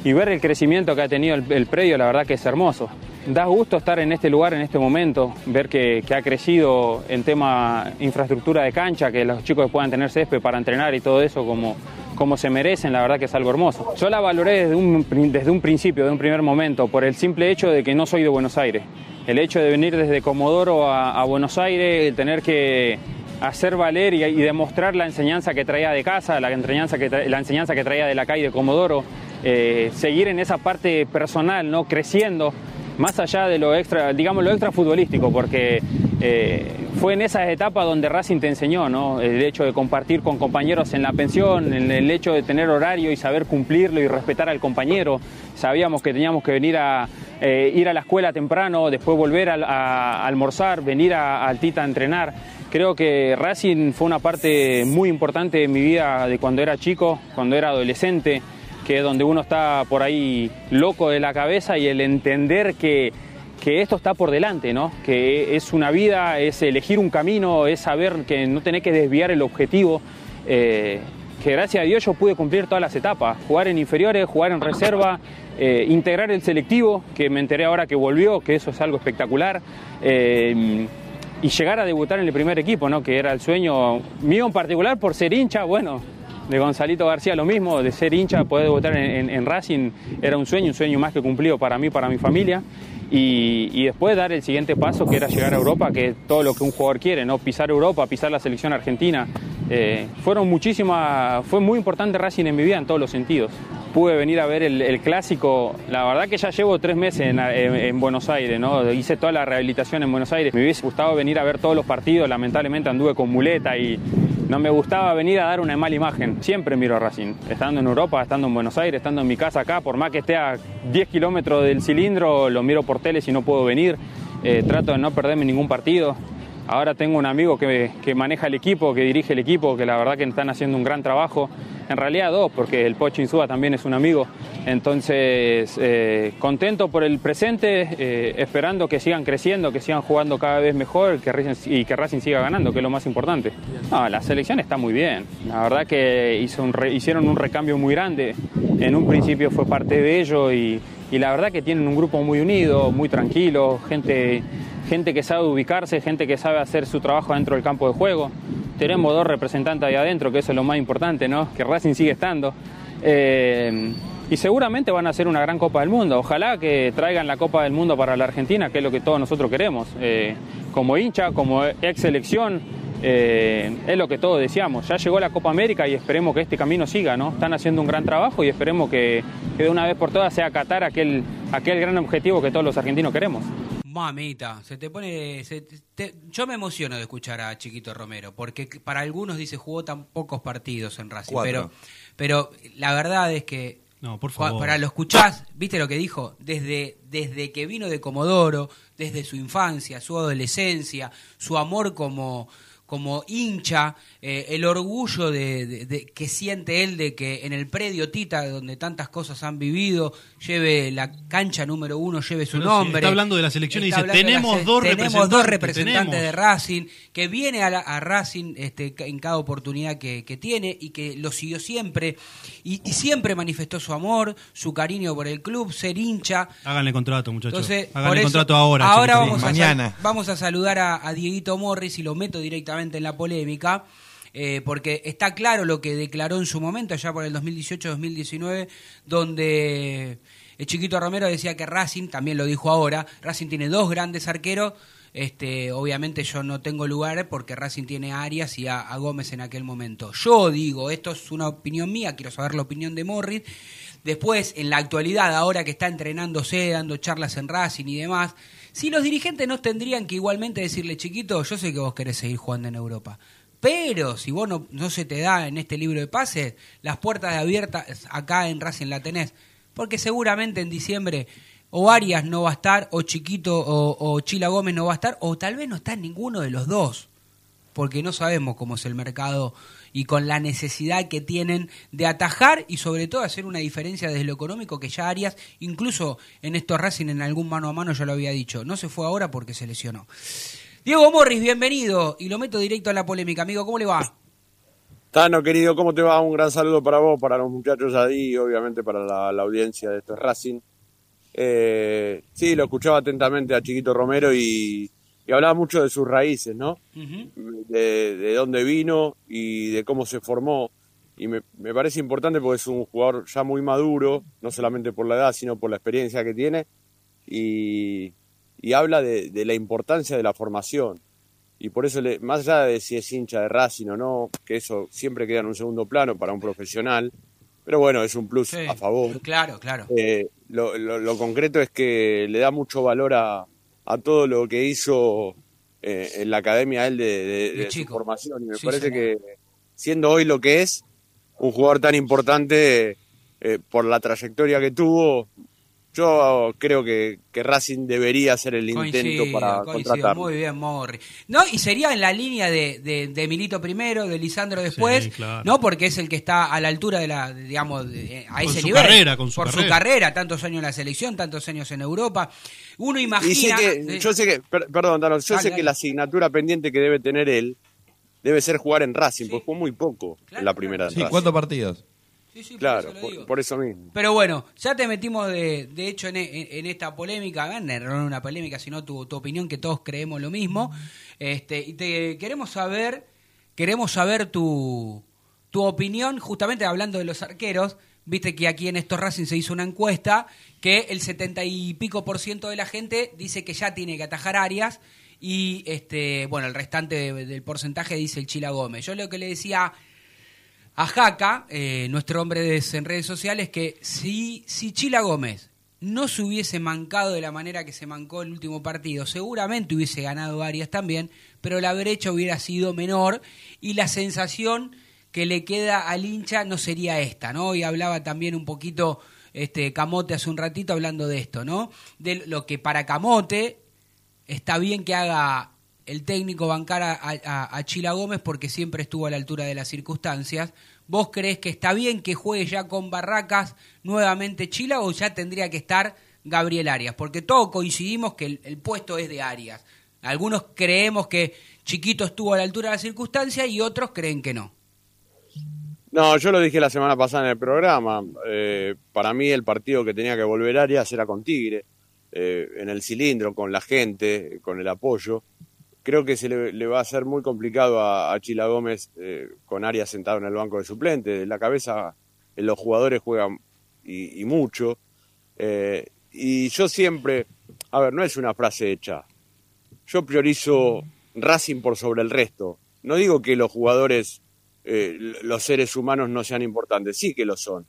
y ver el crecimiento que ha tenido el, el, predio, la verdad que es hermoso. Da gusto estar en este lugar en este momento, ver que, ha crecido en tema infraestructura de cancha, que los chicos puedan tener césped para entrenar y todo eso como, como se merecen, la verdad que es algo hermoso. Yo la valoré desde un, desde un principio, de un primer momento, por el simple hecho de que no soy de Buenos Aires. El hecho de venir desde Comodoro a, Buenos Aires, tener que hacer valer y, demostrar la enseñanza que traía de casa, la enseñanza la enseñanza que traía de la calle de Comodoro, eh, seguir en esa parte personal, ¿no? creciendo, más allá de lo extra, digamos lo extra futbolístico, porque eh, fue en esas etapas donde Racing te enseñó, ¿no? el hecho de compartir con compañeros en la pensión, el, hecho de tener horario y saber cumplirlo y respetar al compañero. Sabíamos que teníamos que venir a eh, ir a la escuela temprano, después volver a, a, a almorzar, venir a, al Tita a entrenar. Creo que Racing fue una parte muy importante de mi vida de cuando era chico, cuando era adolescente que es donde uno está por ahí loco de la cabeza y el entender que, que, esto está por delante, ¿no? que es una vida, es elegir un camino, es saber que no tenés que desviar el objetivo. Eh, que gracias a Dios yo pude cumplir todas las etapas, jugar en inferiores, jugar en reserva, eh, integrar el selectivo, que me enteré ahora que volvió, que eso es algo espectacular. Eh, y llegar a debutar en el primer equipo, ¿no? que era el sueño mío en particular por ser hincha, bueno, de Gonzalito García lo mismo, de ser hincha, poder debutar en, Racing era un sueño, un sueño más que cumplido para mí, para mi familia. Y, después dar el siguiente paso, que era llegar a Europa, que es todo lo que un jugador quiere, ¿no? Pisar Europa, pisar la selección argentina. Eh, fueron muchísimas, fue muy importante Racing en mi vida en todos los sentidos. Pude venir a ver el, clásico, la verdad que ya llevo tres meses en, en, en, Buenos Aires, ¿no? Hice toda la rehabilitación en Buenos Aires. Me hubiese gustado venir a ver todos los partidos, lamentablemente anduve con muleta y no me gustaba venir a dar una mala imagen. Siempre miro a Racing, estando en Europa, estando en Buenos Aires, estando en mi casa acá, por más que esté a 10 kilómetros del cilindro, lo miro por tele si no puedo venir. Eh, trato de no perderme ningún partido. Ahora tengo un amigo que, que, maneja el equipo, que dirige el equipo, que la verdad que están haciendo un gran trabajo. En realidad dos, porque el Pocho Insúa también es un amigo. Entonces, eh, contento por el presente, eh, esperando que sigan creciendo, que sigan jugando cada vez mejor que Racing- y que Racing siga ganando, que es lo más importante. No, la selección está muy bien. La verdad que hicieron un recambio muy grande. En un principio fue parte de ello y, y la verdad que tienen un grupo muy unido, muy tranquilo, gente, gente que sabe ubicarse, gente que sabe hacer su trabajo dentro del campo de juego. Tenemos dos representantes ahí adentro, que eso es lo más importante, ¿no? Que Racing sigue estando. Eh, y seguramente van a hacer una gran Copa del Mundo. Ojalá que traigan la Copa del Mundo para la Argentina, que es lo que todos nosotros queremos. Eh, como hincha, como ex selección, eh, es lo que todos deseamos. Ya llegó la Copa América y esperemos que este camino siga, ¿no? Están haciendo un gran trabajo y esperemos que, que de una vez por todas sea acatar aquel, aquel gran objetivo que todos los argentinos queremos. Mamita, se te pone. se te- yo me emociono de escuchar a Chiquito Romero, porque para algunos dice jugó tan pocos partidos en Racing, Cuatro. pero, pero la verdad es que. No, por favor. Para lo escuchás, ¿viste lo que dijo? Desde, desde que vino de Comodoro, desde su infancia, su adolescencia, su amor como, como hincha, eh, el orgullo de, de- de- que siente él de que en el predio Tita, donde tantas cosas han vivido, lleve la cancha número uno, lleve su Pero nombre. está hablando de la selección y dice, "Tenemos se- dos tenemos dos representantes, representantes tenemos". de Racing, que viene a, la- a Racing este, en cada oportunidad que, que tiene y que lo siguió siempre y, y siempre manifestó su amor, su cariño por el club, ser hincha. Háganle contrato, muchachos. Entonces, por Háganle eso, contrato ahora. Ahora vamos, a sal- vamos a saludar a, a Dieguito Morris y lo meto directamente en la polémica. eh, porque está claro lo que declaró en su momento, allá por el 2018-2019, donde el chiquito Romero decía que Racing, también lo dijo ahora, Racing tiene dos grandes arqueros, este, obviamente yo no tengo lugar porque Racing tiene a Arias y a, a Gómez en aquel momento. Yo digo, esto es una opinión mía, quiero saber la opinión de Morris. Después, en la actualidad, ahora que está entrenándose, dando charlas en Racing y demás, si los dirigentes no tendrían que igualmente decirle, chiquito, yo sé que vos querés seguir jugando en Europa, pero si vos no, se te da en este libro de pases, las puertas abiertas acá en Racing la tenés, porque seguramente en diciembre o Arias no va a estar, o Chiquito o, o Chila Gómez no va a estar, o tal vez no está ninguno de los dos, porque no sabemos cómo es el mercado y con la necesidad que tienen de atajar y sobre todo hacer una diferencia desde lo económico que ya Arias, incluso en estos Racing en algún mano a mano ya lo había dicho, no se fue ahora porque se lesionó. Diego Morris, bienvenido y lo meto directo a la polémica, amigo, ¿cómo le va? Tano, querido, ¿cómo te va? Un gran saludo para vos, para los muchachos ahí y obviamente para la, la audiencia de esto es Racing. Eh, sí, lo escuchaba atentamente a Chiquito Romero y, y hablaba mucho de sus raíces, ¿no? De, de dónde vino y de cómo se formó. Y me, me parece importante porque es un jugador ya muy maduro, no solamente por la edad, sino por la experiencia que tiene. Y, y habla de, de la importancia de la formación. Y por eso, le- más allá de si es hincha de Racing o no, que eso siempre queda en un segundo plano para un profesional, pero bueno, es un plus a favor. Claro, claro. Eh, lo, lo- lo concreto es que le da mucho valor a, a todo lo que hizo eh, en la academia él de, de- de su formación. Y me Sí, parece señor. que siendo hoy lo que es, un jugador tan importante eh, por la trayectoria que tuvo, yo creo que, que Racing debería hacer el intento Coincido, para contratarlo. Muy bien, Morris. No, y sería en la línea de, de, de Milito primero, de Lisandro después, Sí, claro. ¿no? Porque es el que está a la altura de la, digamos, de- a Con ese su nivel. carrera, con su por su carrera. tantos años en la selección, tantos años en Europa. Uno Y sé imagina. que, Sí. yo sé que, per- perdón, Tano, yo Dale, sé dale. que la asignatura pendiente que debe tener él debe ser jugar en Racing, porque jugó muy poco en la primera de Sí. ¿cuántos partidos? Claro, por, por eso mismo. Pero bueno, ya te metimos de, de hecho en, en- en esta polémica, no una polémica, sino tu, tu opinión, que todos creemos lo mismo. Este, y te queremos saber, queremos saber tu, tu opinión, justamente hablando de los arqueros. Viste que aquí en estos Racing se hizo una encuesta que el setenta y pico por ciento de la gente dice que ya tiene que atajar Arias y este bueno el restante de- del porcentaje dice el Chila Gómez. Yo lo que le decía a Jaca, eh, nuestro hombre de, en redes sociales, que si, si Chila Gómez no se hubiese mancado de la manera que se mancó el último partido, seguramente hubiese ganado Arias también, pero la brecha hubiera sido menor y la sensación que le queda al hincha no sería esta, ¿no? Y hablaba también un poquito este Camote hace un ratito hablando de esto, ¿no? De lo que para Camote está bien que haga el técnico bancara a, Chila Gómez porque siempre estuvo a la altura de las circunstancias. ¿Vos crees que está bien que juegue ya con Barracas nuevamente Chila o ya tendría que estar Gabriel Arias? Porque todos coincidimos que el, el puesto es de Arias. Algunos creemos que Chiquito estuvo a la altura de las circunstancias y otros creen que no. No, yo lo dije la semana pasada en el programa. eh, para mí el partido que tenía que volver Arias era con Tigre, eh, en el cilindro, con la gente, con el apoyo. Creo que se le, le va a ser muy complicado a, Chila Gómez eh, con Arias sentado en el banco de suplente. La cabeza, los jugadores juegan y, y mucho. Eh, y yo siempre, a ver, no es una frase hecha. Yo priorizo Racing por sobre el resto. No digo que los jugadores eh, los seres humanos no sean importantes, sí que lo son.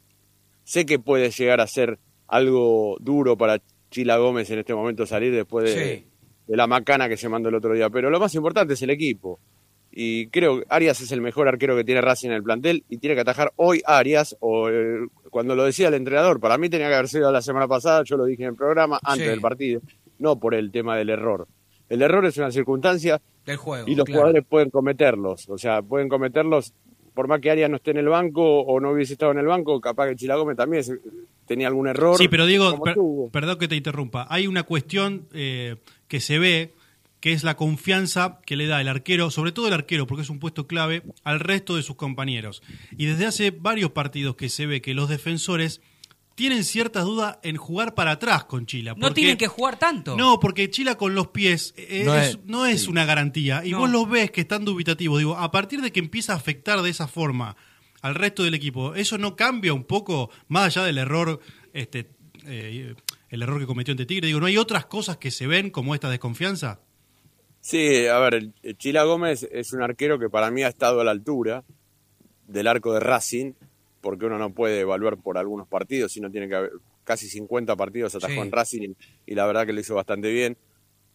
Sé que puede llegar a ser algo duro para Chila Gómez en este momento salir después de, Sí. De la macana que se mandó el otro día, pero lo más importante es el equipo. Y creo que Arias es el mejor arquero que tiene Racing en el plantel y tiene que atajar hoy Arias, o eh, cuando lo decía el entrenador, para mí tenía que haber sido la semana pasada, yo lo dije en el programa, antes Sí. del partido, no por el tema del error. El error es una circunstancia Del juego. y los claro. jugadores pueden cometerlos. O sea, pueden cometerlos por más que Arias no esté en el banco o no hubiese estado en el banco, capaz que Chila Gómez también tenía algún error. Sí, pero per- tuvo. perdón que te interrumpa. Hay una cuestión eh, que se ve, que es la confianza que le da el arquero, sobre todo el arquero, porque es un puesto clave, al resto de sus compañeros. Y desde hace varios partidos que se ve que los defensores tienen ciertas dudas en jugar para atrás con Chila. No tienen que jugar tanto. No, porque Chila con los pies eh, No es- es- no es una garantía. Y No. vos los ves que están dubitativos. Digo, a partir de que empieza a afectar de esa forma al resto del equipo, ¿eso no cambia un poco, más allá del error, este, eh, el error que cometió ante Tigre? Digo, ¿no hay otras cosas que se ven como esta desconfianza? Sí, a ver, Chila Gómez es un arquero que para mí ha estado a la altura del arco de Racing, porque uno no puede evaluar por algunos partidos, sino tiene que haber casi 50 partidos atajó Sí. en Racing y la verdad que lo hizo bastante bien,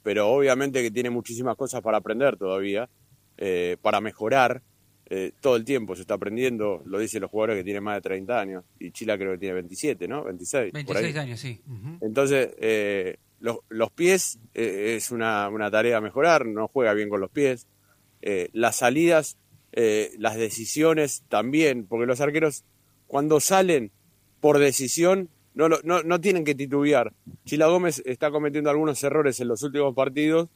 pero obviamente que tiene muchísimas cosas para aprender todavía, eh, para mejorar. eh, todo el tiempo se está aprendiendo, lo dicen los jugadores que tienen más de 30 años, y Chila creo que tiene 27, ¿no? 26. por ahí. 26 años, sí. Entonces, eh, los, los pies eh, es una, una tarea a mejorar, no juega bien con los pies. Las salidas, las decisiones también, porque los arqueros cuando salen por decisión no, no, no tienen que titubear. Chila Gómez está cometiendo algunos errores en los últimos partidos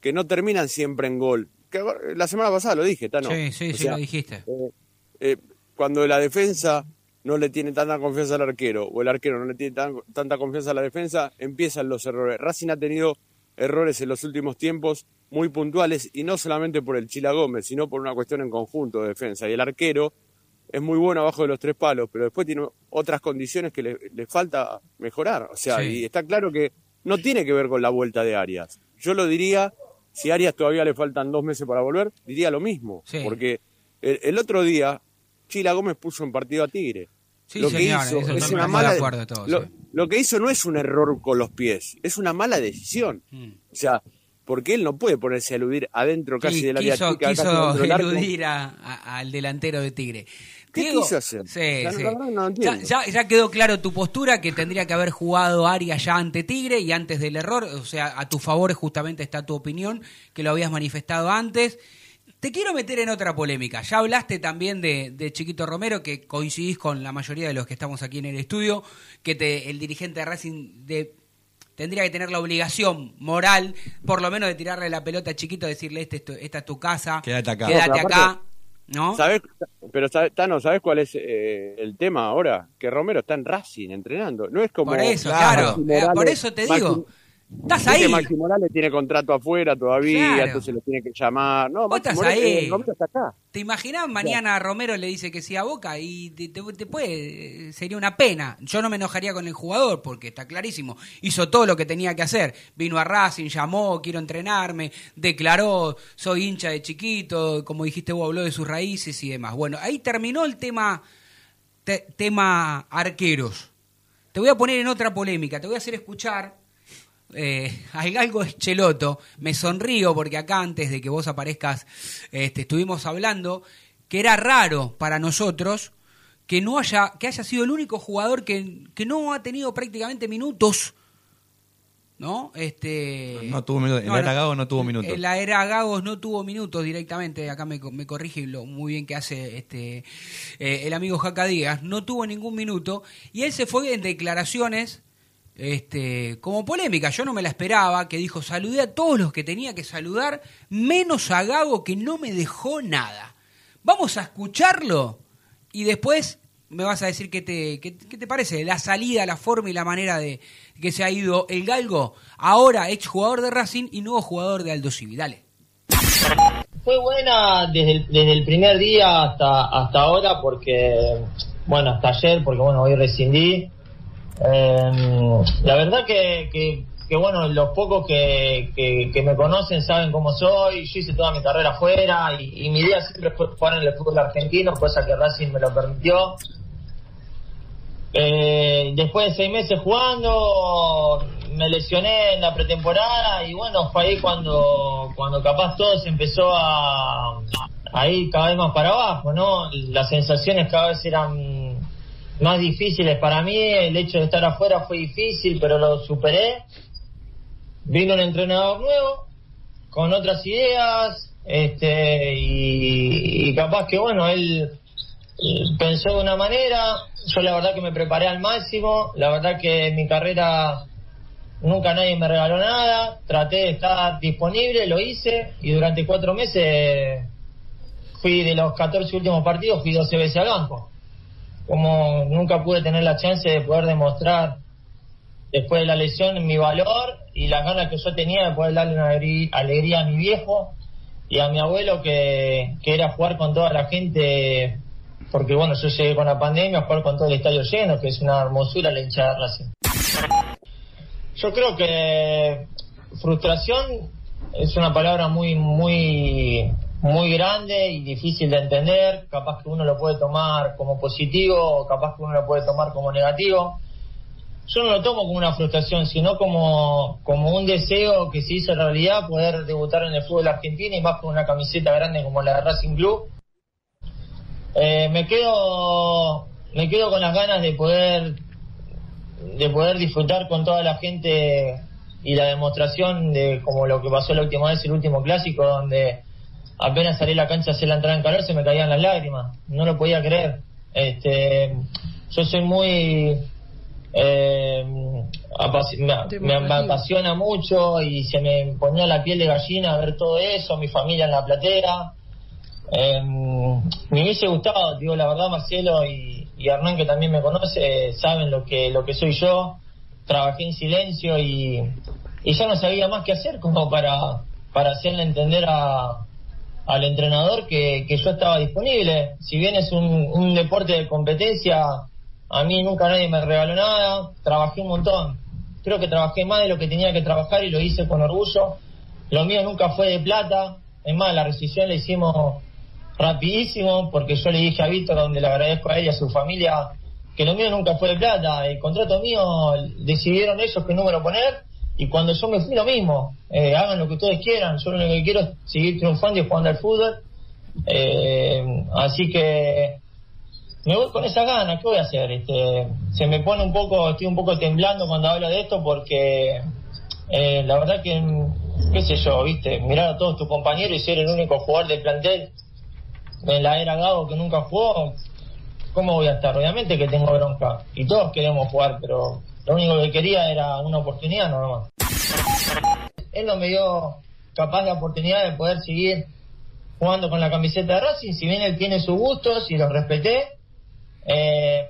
que no terminan siempre en gol. Que la semana pasada lo dije, Tano. Sí, sí, O sí, sea, lo dijiste. eh, eh, cuando la defensa no le tiene tanta confianza al arquero o el arquero no le tiene tan- tanta confianza a la defensa, empiezan los errores. Racing ha tenido errores en los últimos tiempos muy puntuales y no solamente por el Chila Gómez, sino por una cuestión en conjunto de defensa. Y el arquero es muy bueno abajo de los tres palos, pero después tiene otras condiciones que le, le falta mejorar. O sea, Sí. y está claro que no tiene que ver con la vuelta de Arias. Yo lo diría, si a Arias todavía le faltan dos meses para volver, diría lo mismo. Sí. Porque el, el otro día, Chila Gómez puso en partido a Tigre. Sí, lo que hizo eso es estamos una de mala acuerdo todos, lo, sí. lo que hizo no es un error con los pies, es una mala decisión. Mm. O sea, porque él no puede ponerse a eludir adentro casi Qui- del área chica, quiso eludir al delantero de Tigre. ¿Qué Diego, quiso hacer? Sí, sí. la verdad no ya, entiendo. ya- ya quedó claro tu postura, que tendría que haber jugado Arias ya ante Tigre y antes del error. O sea, a tu favor justamente está tu opinión, que lo habías manifestado antes. Te quiero meter en otra polémica. Ya hablaste también de, de Chiquito Romero, que coincidís con la mayoría de los que estamos aquí en el estudio, que te, el dirigente de Racing de, tendría que tener la obligación moral, por lo menos de tirarle la pelota a Chiquito, decirle, este, esta es tu casa, Quédate acá. quédate acá. ¿No? ¿Sabés? Pero, Tano, ¿sabes cuál es eh, el tema ahora? Que Romero está en Racing entrenando. No es como. Por eso, claro. Por eso te Maxi- digo. Estás ahí. Maxi Morales tiene contrato afuera todavía, Claro. entonces lo tiene que llamar. No, Vos estás Morales, ahí. eh, Romero está acá. ¿Te imaginás mañana Romero le dice que sí a Boca y te, te- te puede, sería una pena? Yo no me enojaría con el jugador porque está clarísimo. Hizo todo lo que tenía que hacer. Vino a Racing, llamó, quiero entrenarme, declaró, soy hincha de chiquito, como dijiste vos, habló de sus raíces y demás. Bueno, ahí terminó el tema, te- tema arqueros. Te voy a poner en otra polémica, te voy a hacer escuchar eh, hay algo es cheloto. Me sonrío porque acá antes de que vos aparezcas este, estuvimos hablando que era raro para nosotros que no haya que haya sido el único jugador que, que no ha tenido prácticamente minutos ¿no? Este, No tuvo minutos. El era Gago no tuvo minutos. La era Gagos no tuvo minutos directamente, acá me, me corrige lo muy bien que hace este eh, el amigo Jaca Díaz, no tuvo ningún minuto y él se fue en declaraciones este, como polémica, yo no me la esperaba, que dijo, saludé a todos los que tenía que saludar, menos a Gago que no me dejó nada. Vamos a escucharlo y después me vas a decir qué te, qué, te parece, la salida, la forma y la manera de que se ha ido el Galgo, ahora ex jugador de Racing y nuevo jugador de Aldo Civi. Dale. Fue buena desde el, desde el primer día hasta, hasta ahora porque, bueno, hasta ayer, porque bueno, hoy rescindí. Eh, la verdad que, que, bueno, los pocos que, que, me conocen saben cómo soy. Yo hice toda mi carrera afuera y, y mi idea siempre fue jugar en el fútbol argentino, cosa que Racing me lo permitió. Eh, después de seis meses jugando, me lesioné en la pretemporada y bueno, fue ahí cuando, cuando capaz todo se empezó a, a ir cada vez más para abajo, ¿no? Las sensaciones cada vez eran más difíciles para mí, el hecho de estar afuera fue difícil, pero lo superé. Vino un entrenador nuevo, con otras ideas, este, y, y capaz que bueno, él pensó de una manera, yo la verdad que me preparé al máximo, la verdad que en mi carrera nunca nadie me regaló nada, traté de estar disponible, lo hice y durante cuatro meses fui de los 14 últimos partidos, fui 12 veces al banco. Como nunca pude tener la chance de poder demostrar después de la lesión mi valor y las ganas que yo tenía de poder darle una alegría a mi viejo y a mi abuelo que, que era jugar con toda la gente porque bueno, yo llegué con la pandemia a jugar con todo el estadio lleno, que es una hermosura la hinchada Racing. Yo creo que frustración es una palabra muy, muy, muy grande y difícil de entender. Capaz que uno lo puede tomar como positivo, o capaz que uno lo puede tomar como negativo. Yo no lo tomo como una frustración, sino como, como un deseo que se hizo realidad poder debutar en el fútbol argentino y más con una camiseta grande como la de Racing Club eh, me quedo me quedo con las ganas de poder de poder disfrutar con toda la gente y la demostración de como lo que pasó la última vez el último clásico donde apenas salí a la cancha a hacer la entrada en calor se me caían las lágrimas. No lo podía creer. Este yo soy muy eh, me, me, apasiona mucho y se me ponía la piel de gallina ver todo eso mi familia en la platera. Eh, me hubiese gustado, digo la verdad, Marcelo y, y, Hernán, que también me conoce, saben lo que, lo que soy yo. Trabajé en silencio y, y ya no sabía más qué hacer como para, para hacerle entender a, al entrenador que, que yo estaba disponible. Si bien es un, un deporte de competencia, a mí nunca nadie me regaló nada, trabajé un montón. Creo que trabajé más de lo que tenía que trabajar y lo hice con orgullo. Lo mío nunca fue de plata. Es más, la rescisión la hicimos rapidísimo, porque yo le dije a Víctor, donde le agradezco a ella y a su familia, que lo mío nunca fue de plata. El contrato mío decidieron ellos qué número poner, y cuando yo me fui lo mismo. Eh, hagan lo que ustedes quieran, yo lo que quiero es seguir triunfando y jugando al fútbol. Eh, así que me voy con esa ganas, ¿qué voy a hacer? Este, se me pone un poco, estoy un poco temblando cuando hablo de esto porque eh, la verdad que, qué sé yo, viste, mirar a todos tus compañeros y ser el único jugador del plantel en la era Gago que nunca jugó, ¿cómo voy a estar? Obviamente que tengo bronca y todos queremos jugar, pero lo único que quería era una oportunidad nada más. Él no me dio capaz la oportunidad de poder seguir jugando con la camiseta de Racing, si bien él tiene sus gustos y los respeté, eh,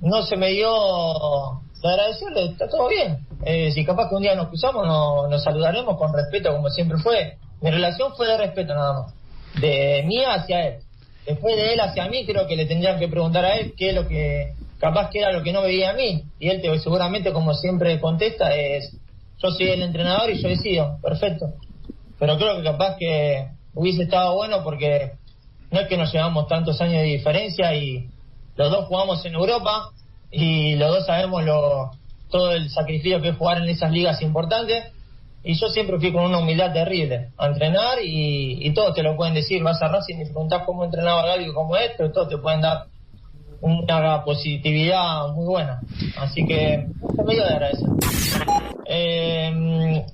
no se me dio de agradecerle, está todo bien. Eh, si capaz que un día nos cruzamos, no, nos saludaremos con respeto como siempre fue. Mi relación fue de respeto nada más de mí hacia él. Después de él hacia mí, creo que le tendrían que preguntar a él qué es lo que, capaz que era lo que no veía a mí. Y él te, seguramente, como siempre contesta, es, yo soy el entrenador y yo decido, perfecto. Pero creo que capaz que hubiese estado bueno porque no es que nos llevamos tantos años de diferencia y los dos jugamos en Europa y los dos sabemos lo, todo el sacrificio que es jugar en esas ligas importantes y yo siempre fui con una humildad terrible a entrenar y, y todos te lo pueden decir. Vas a Racing y preguntás cómo entrenaba Gaby como esto, y todos te pueden dar una positividad muy buena. Así que, me de agradecer. eh,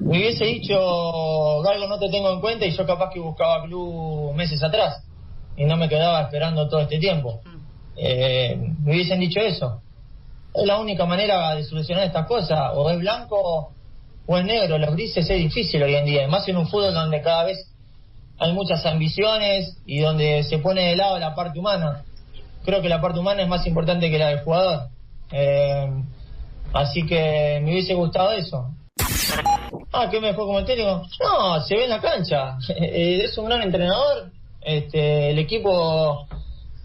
me hubiese dicho, Galgo, no te tengo en cuenta y yo capaz que buscaba club meses atrás y no me quedaba esperando todo este tiempo. Eh, me hubiesen dicho eso. Es la única manera de solucionar estas cosas, o es blanco o es negro, los grises es difícil hoy en día, además en un fútbol donde cada vez hay muchas ambiciones y donde se pone de lado la parte humana. Creo que la parte humana es más importante que la del jugador. Eh, así que me hubiese gustado eso. Ah, ¿qué me fue como técnico? No, se ve en la cancha. Eh, es un gran entrenador. Este, el equipo,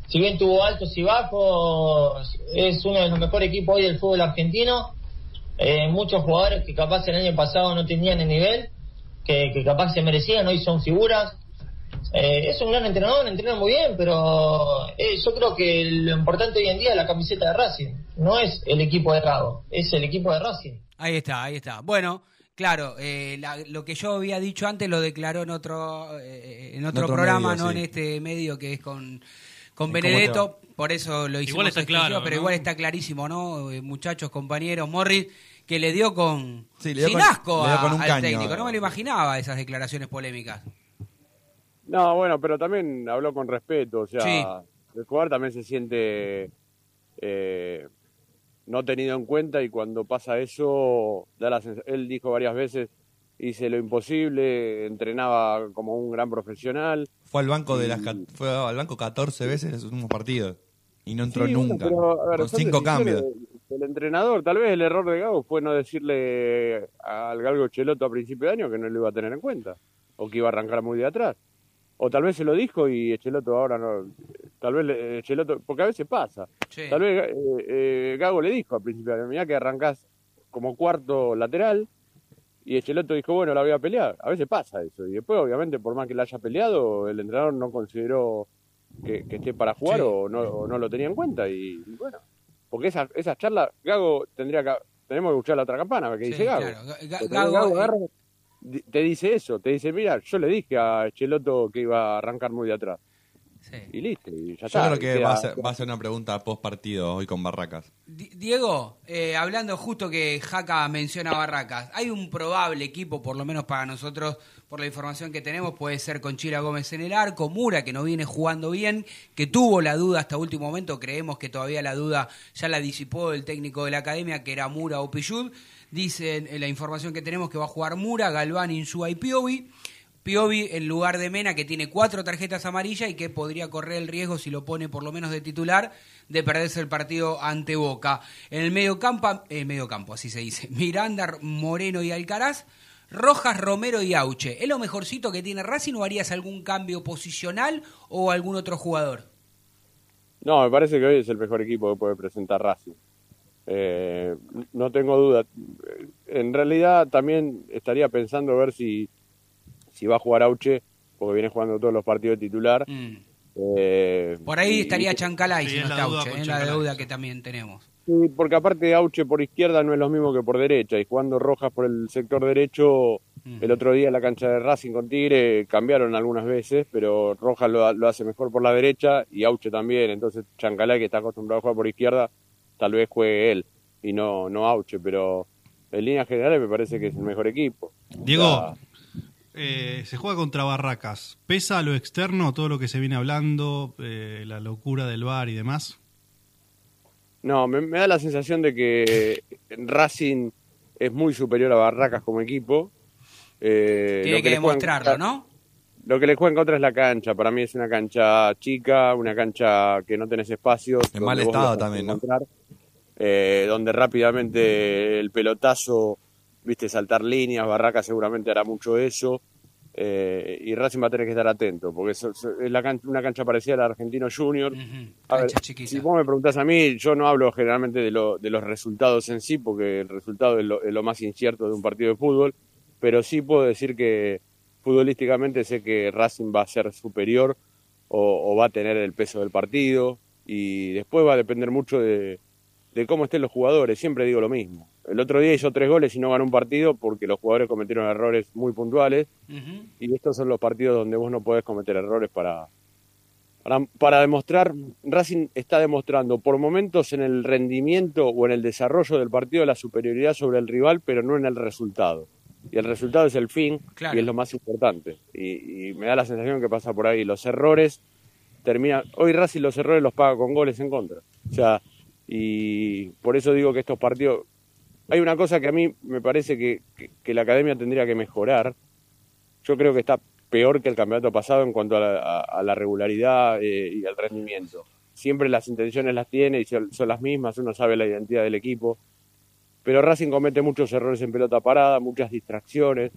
si bien tuvo altos y bajos, es uno de los mejores equipos hoy del fútbol argentino. Eh, muchos jugadores que capaz el año pasado no tenían el nivel, que, que capaz se merecían, hoy son figuras. Eh, es un gran entrenador, entrena muy bien, pero eh, yo creo que lo importante hoy en día es la camiseta de Racing. No es el equipo de Gago, es el equipo de Racing. Ahí está, ahí está. Bueno, claro, eh, la- lo que yo había dicho antes lo declaró en otro, eh, en otro, otro programa, medio, no sí. en este medio que es con, con ¿Cómo Benedetto. Por eso lo hicimos Igual está exclusivo, claro, pero ¿no? igual está clarísimo, ¿no? Eh, muchachos, compañeros, Morris, que le dio con Sí, le dio sin con- asco le dio a- con un al caño. técnico. No me lo imaginaba esas declaraciones polémicas. No, bueno, pero también habló con respeto, o sea, Sí. el jugador también se siente eh, no tenido en cuenta y cuando pasa eso, da la él dijo varias veces, hice lo imposible, entrenaba como un gran profesional. Fue al banco de las fue al banco 14 veces en sus últimos partidos y no entró Sí, bueno, nunca. pero, a ver, con cinco cambios. del entrenador, tal vez el error de Gago fue no decirle al Galgo Cheloto a principio de año que no lo iba a tener en cuenta o que iba a arrancar muy de atrás. O tal vez se lo dijo y Cheloto ahora no. Tal vez le- Cheloto, porque a veces pasa. Sí. Tal vez eh, eh, Gago le dijo al principio mirá que arrancás como cuarto lateral y Cheloto dijo, bueno, la voy a pelear. A veces pasa eso. Y después, obviamente, por más que la haya peleado, el entrenador no consideró que, que esté para jugar Sí. o, no, o no lo tenía en cuenta. Y, y bueno, porque esas esas charlas, Gago tendría que. Tenemos que escuchar la otra campana, que Sí, dice Gago. claro. Gago, Gago eh, agarra, di- te dice eso, te dice, mira, yo le dije a Cheloto que iba a arrancar muy de atrás. Y listo, y ya Yo está. creo que queda- va a, ser, va a ser una pregunta post partido hoy con Barracas. Di- Diego, eh, hablando justo que Jaca menciona Barracas, hay un probable equipo, por lo menos para nosotros, por la información que tenemos, puede ser con Chila Gómez en el arco, Mura, que no viene jugando bien, que tuvo la duda hasta último momento, creemos que todavía la duda ya la disipó el técnico de la academia, que era Mura o Pichud. Dicen en la información que tenemos que va a jugar Mura, Galván, Insúa y Piovi. Piovi en lugar de Mena, que tiene cuatro tarjetas amarillas y que podría correr el riesgo, si lo pone por lo menos de titular, de perderse el partido ante Boca. En el medio campo, eh, medio campo, así se dice, Miranda, Moreno y Alcaraz, Rojas, Romero y Auche. ¿Es lo mejorcito que tiene Racing o harías algún cambio posicional o algún otro jugador? No, me parece que hoy es el mejor equipo que puede presentar Racing. Eh, no tengo duda. En realidad también estaría pensando ver si, si va a jugar Auche, porque viene jugando todos los partidos de titular. Eh, Por ahí y- estaría Chancalay, si es no la está duda Auche, es la deuda que también tenemos. Sí, porque aparte Auche por izquierda no es lo mismo que por derecha, y jugando Rojas por el sector derecho, el otro día en la cancha de Racing con Tigre cambiaron algunas veces, pero Rojas lo, lo hace mejor por la derecha y Auche también, entonces Chancalay que está acostumbrado a jugar por izquierda, tal vez juegue él y no, no Auche, pero en líneas generales me parece que es el mejor equipo. Diego, O sea, eh, se juega contra Barracas. ¿Pesa a lo externo todo lo que se viene hablando, eh, la locura del bar y demás? No, me, me da la sensación de que Racing es muy superior a Barracas como equipo. Eh, Tiene lo que demostrarlo, contra- ¿no? Lo que le juega en contra es la cancha. Para mí es una cancha chica, una cancha que no tenés espacios. En mal estado también, ¿no? encontrar, eh, donde rápidamente el pelotazo, viste, saltar líneas. Barracas seguramente hará mucho eso. eh, y Racing va a tener que estar atento, porque es, es la can- una cancha parecida a la Argentino Junior. A ver, si vos me preguntás a mí, yo no hablo generalmente de, lo- de los resultados en sí, porque el resultado es lo, es lo más incierto de un partido de fútbol, pero sí puedo decir que futbolísticamente sé que Racing va a ser superior o, o va a tener el peso del partido y después va a depender mucho de, de cómo estén los jugadores, siempre digo lo mismo. El otro día hizo tres goles y no ganó un partido porque los jugadores cometieron errores muy puntuales y estos son los partidos donde vos no podés cometer errores para, Para, para demostrar, Racing está demostrando por momentos en el rendimiento o en el desarrollo del partido la superioridad sobre el rival, pero no en el resultado. Y el resultado es el fin Claro. y es lo más importante. Y, y me da la sensación que pasa por ahí. Los errores terminan. Hoy Racing los errores los paga con goles en contra. O sea, y por eso digo que estos partidos. Hay una cosa que a mí me parece que, que- que la academia tendría que mejorar. Yo creo que está peor que el campeonato pasado en cuanto a la, a- a la regularidad eh, y al rendimiento. Siempre las intenciones las tiene y son, son las mismas, uno sabe la identidad del equipo. Pero Racing comete muchos errores en pelota parada, muchas distracciones.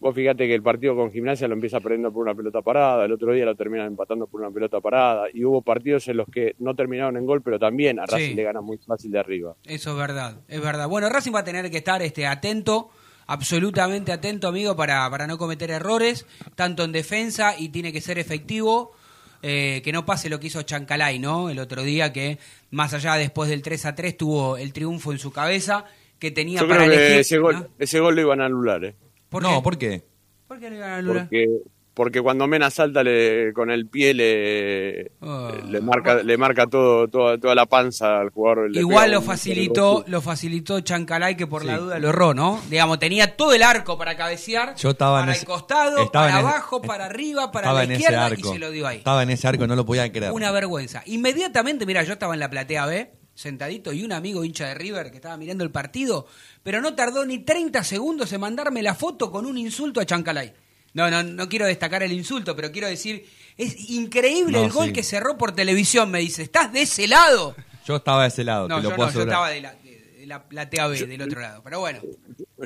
Vos fíjate que el partido con Gimnasia lo empieza perdiendo por una pelota parada, el otro día lo terminan empatando por una pelota parada, y hubo partidos en los que no terminaron en gol, pero también a Racing Sí. le gana muy fácil de arriba. Eso es verdad, es verdad. Bueno, Racing va a tener que estar este, atento, absolutamente atento, amigo, para, para no cometer errores, tanto en defensa y tiene que ser efectivo. Eh, que no pase lo que hizo Chancalay, ¿no? El otro día que, más allá después del 3 a 3, tuvo el triunfo en su cabeza, que tenía Yo para creo que elegir. ese gol, ¿no? ese gol lo iban a anular, ¿eh? ¿Por no, qué? ¿por qué? ¿Por qué no iban a anular? Porque, porque cuando Mena salta le, con el pie le, Ah. le marca, le marca todo, toda, toda la panza al jugador. Igual lo facilitó, lo facilitó Chancalay que por la duda lo erró, ¿no? Digamos, tenía todo el arco para cabecear, Yo estaba en para ese- el costado, estaba para en abajo, para arriba, para Estaba la en ese izquierda y arco. se lo dio ahí. Estaba en ese arco, no lo podía creer. Una vergüenza. Inmediatamente, mira, yo estaba en la platea B, sentadito, y un amigo hincha de River que estaba mirando el partido, pero no tardó ni 30 segundos en mandarme la foto con un insulto a Chancalay. No, no, no quiero destacar el insulto, pero quiero decir, es increíble No, el gol sí. que cerró por televisión, me dice, ¿estás de ese lado? Yo estaba de ese lado, No, te lo yo puedo no, yo estaba de la, de la platea B, del otro lado. Pero bueno,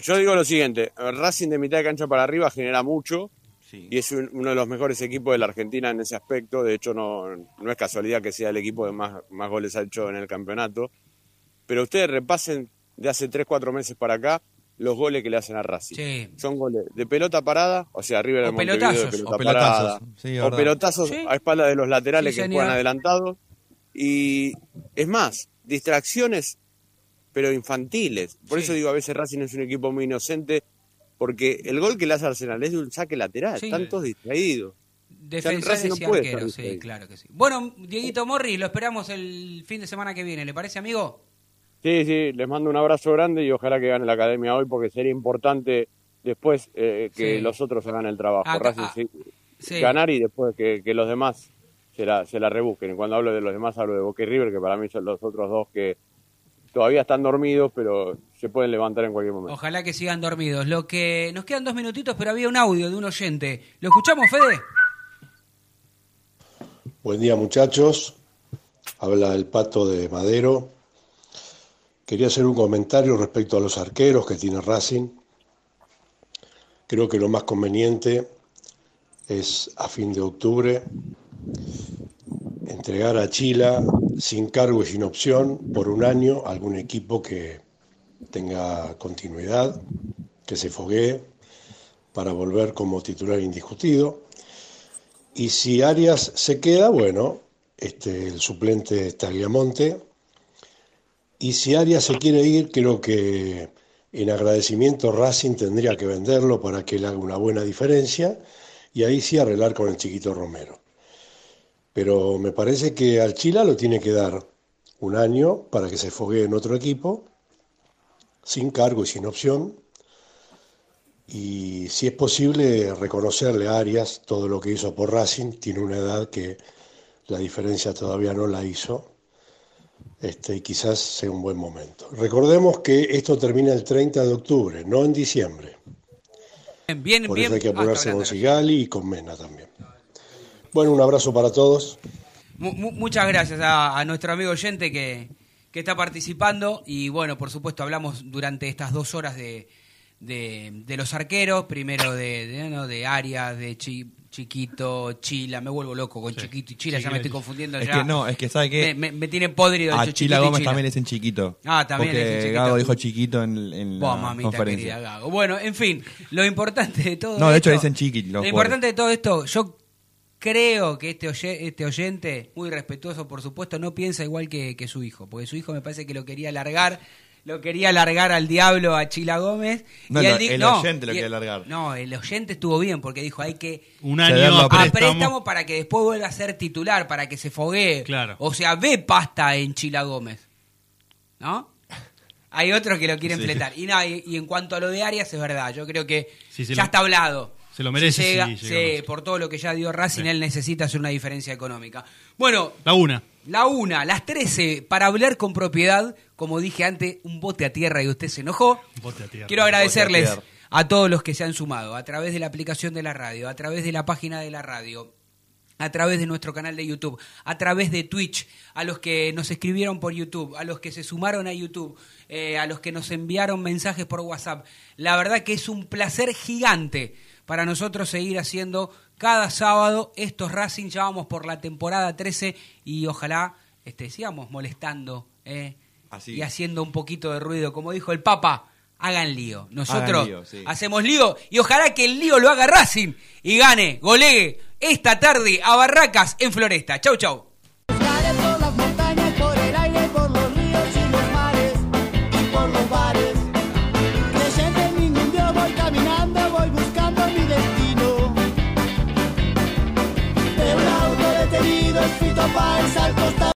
Yo digo lo siguiente, Racing de mitad de cancha para arriba genera mucho y es un- uno de los mejores equipos de la Argentina en ese aspecto. De hecho, no, no es casualidad que sea el equipo que más, más goles ha hecho en el campeonato. Pero ustedes repasen de hace 3, 4 meses para acá los goles que le hacen a Racing. Sí. Son goles de pelota parada, o sea, arriba O del Montevideo de pelotazos. pelota O pelotazos, parada, sí, es o pelotazos Sí. a espalda de los laterales Sí, que señor. juegan adelantados. Y es más, distracciones, pero infantiles. Por Sí. eso digo, a veces Racing es un equipo muy inocente, porque el gol que le hace Arsenal es de un saque lateral, Sí. están todos distraídos. defensores Racing no y arqueros, sí, claro que sí. Bueno, Dieguito Morri, lo esperamos el fin de semana que viene, ¿le parece, amigo? Sí, sí, les mando un abrazo grande y ojalá que gane la academia hoy, porque sería importante después eh, que Sí. los otros hagan el trabajo. Acá- Racing ah, sí, sí. ganar y después que, que los demás se la, se la rebusquen. Y cuando hablo de los demás hablo de Boca y River, que para mí son los otros dos que todavía están dormidos, pero se pueden levantar en cualquier momento. Ojalá que sigan dormidos. Lo que nos quedan dos minutitos, pero había un audio de un oyente. ¿Lo escuchamos, Fede? Buen día muchachos, habla el pato de Madero. Quería hacer un comentario respecto a los arqueros que tiene Racing. Creo que lo más conveniente es a fin de octubre entregar a Chila sin cargo y sin opción por un año a algún equipo que tenga continuidad, que se foguee para volver como titular indiscutido. Y si Arias se queda, bueno, este, el suplente es Tagliamonte. Y si Arias se quiere ir, creo que en agradecimiento Racing tendría que venderlo para que él haga una buena diferencia y ahí sí arreglar con el chiquito Romero. Pero me parece que al Chila lo tiene que dar un año para que se foguee en otro equipo, sin cargo y sin opción, y si es posible reconocerle a Arias todo lo que hizo por Racing, tiene una edad que la diferencia todavía no la hizo, este, y quizás sea un buen momento. Recordemos que esto termina el 30 de octubre, no en diciembre. Bien, bien, Por eso hay que Ah, apurarse con Sigali y con Mena también. Bueno, un abrazo para todos. Mu- mu- muchas gracias a, a nuestro amigo oyente que, que está participando y bueno, por supuesto hablamos durante estas dos horas de, de, de los arqueros, primero de, de, ¿no? de Arias, de Chi- Chiquito, Chila, me vuelvo loco con Chiquito y Chila, ya me estoy confundiendo Es ya. que no, es que sabe que Me, me- me tiene podrido a hecho Chila Chiquito Gómez Chila. también le dicen chiquito. Ah, también le Porque dicen chiquito. Gago dijo chiquito en, en Vos, la mamita conferencia. querida Gago. Bueno, en fin, lo importante de todo No, de hecho esto- dicen chiqui. los Lo importante de todo esto, yo creo que este, oye- este oyente, muy respetuoso por supuesto, no piensa igual que, que su hijo, porque su hijo me parece que lo quería largar lo quería largar al diablo a Chila Gómez. No, y no, él di- el no, oyente lo quiere largar. No, el oyente estuvo bien porque dijo hay que Un año a préstamo. préstamo para que después vuelva a ser titular, para que se foguee. Claro. O sea, ve pasta en Chila Gómez. ¿No? Hay otros que lo quieren Sí. fletar. Y, no, y, y en cuanto a lo de Arias, es verdad. Yo creo que Sí, se ya lo- está hablado. se lo merece, Si llega- sí, por todo lo que ya dio Racing, él necesita hacer una diferencia económica. Bueno, La una. La una, las 13, para hablar con propiedad, como dije antes, un bote a tierra y usted se enojó. Bote a tierra. Quiero agradecerles a todos los que se han sumado a través de la aplicación de la radio, a través de la página de la radio, a través de nuestro canal de YouTube, a través de Twitch, a los que nos escribieron por YouTube, a los que se sumaron a YouTube, eh, a los que nos enviaron mensajes por WhatsApp. La verdad que es un placer gigante para nosotros seguir haciendo cada sábado estos Racing. Ya vamos por la temporada 13 y ojalá este, sigamos molestando eh, Así. y haciendo un poquito de ruido. Como dijo el Papa, hagan lío. Nosotros Hagan lío, sí. hacemos lío y ojalá que el lío lo haga Racing y gane, golegue esta tarde a Barracas en Floresta. Chau, chau. De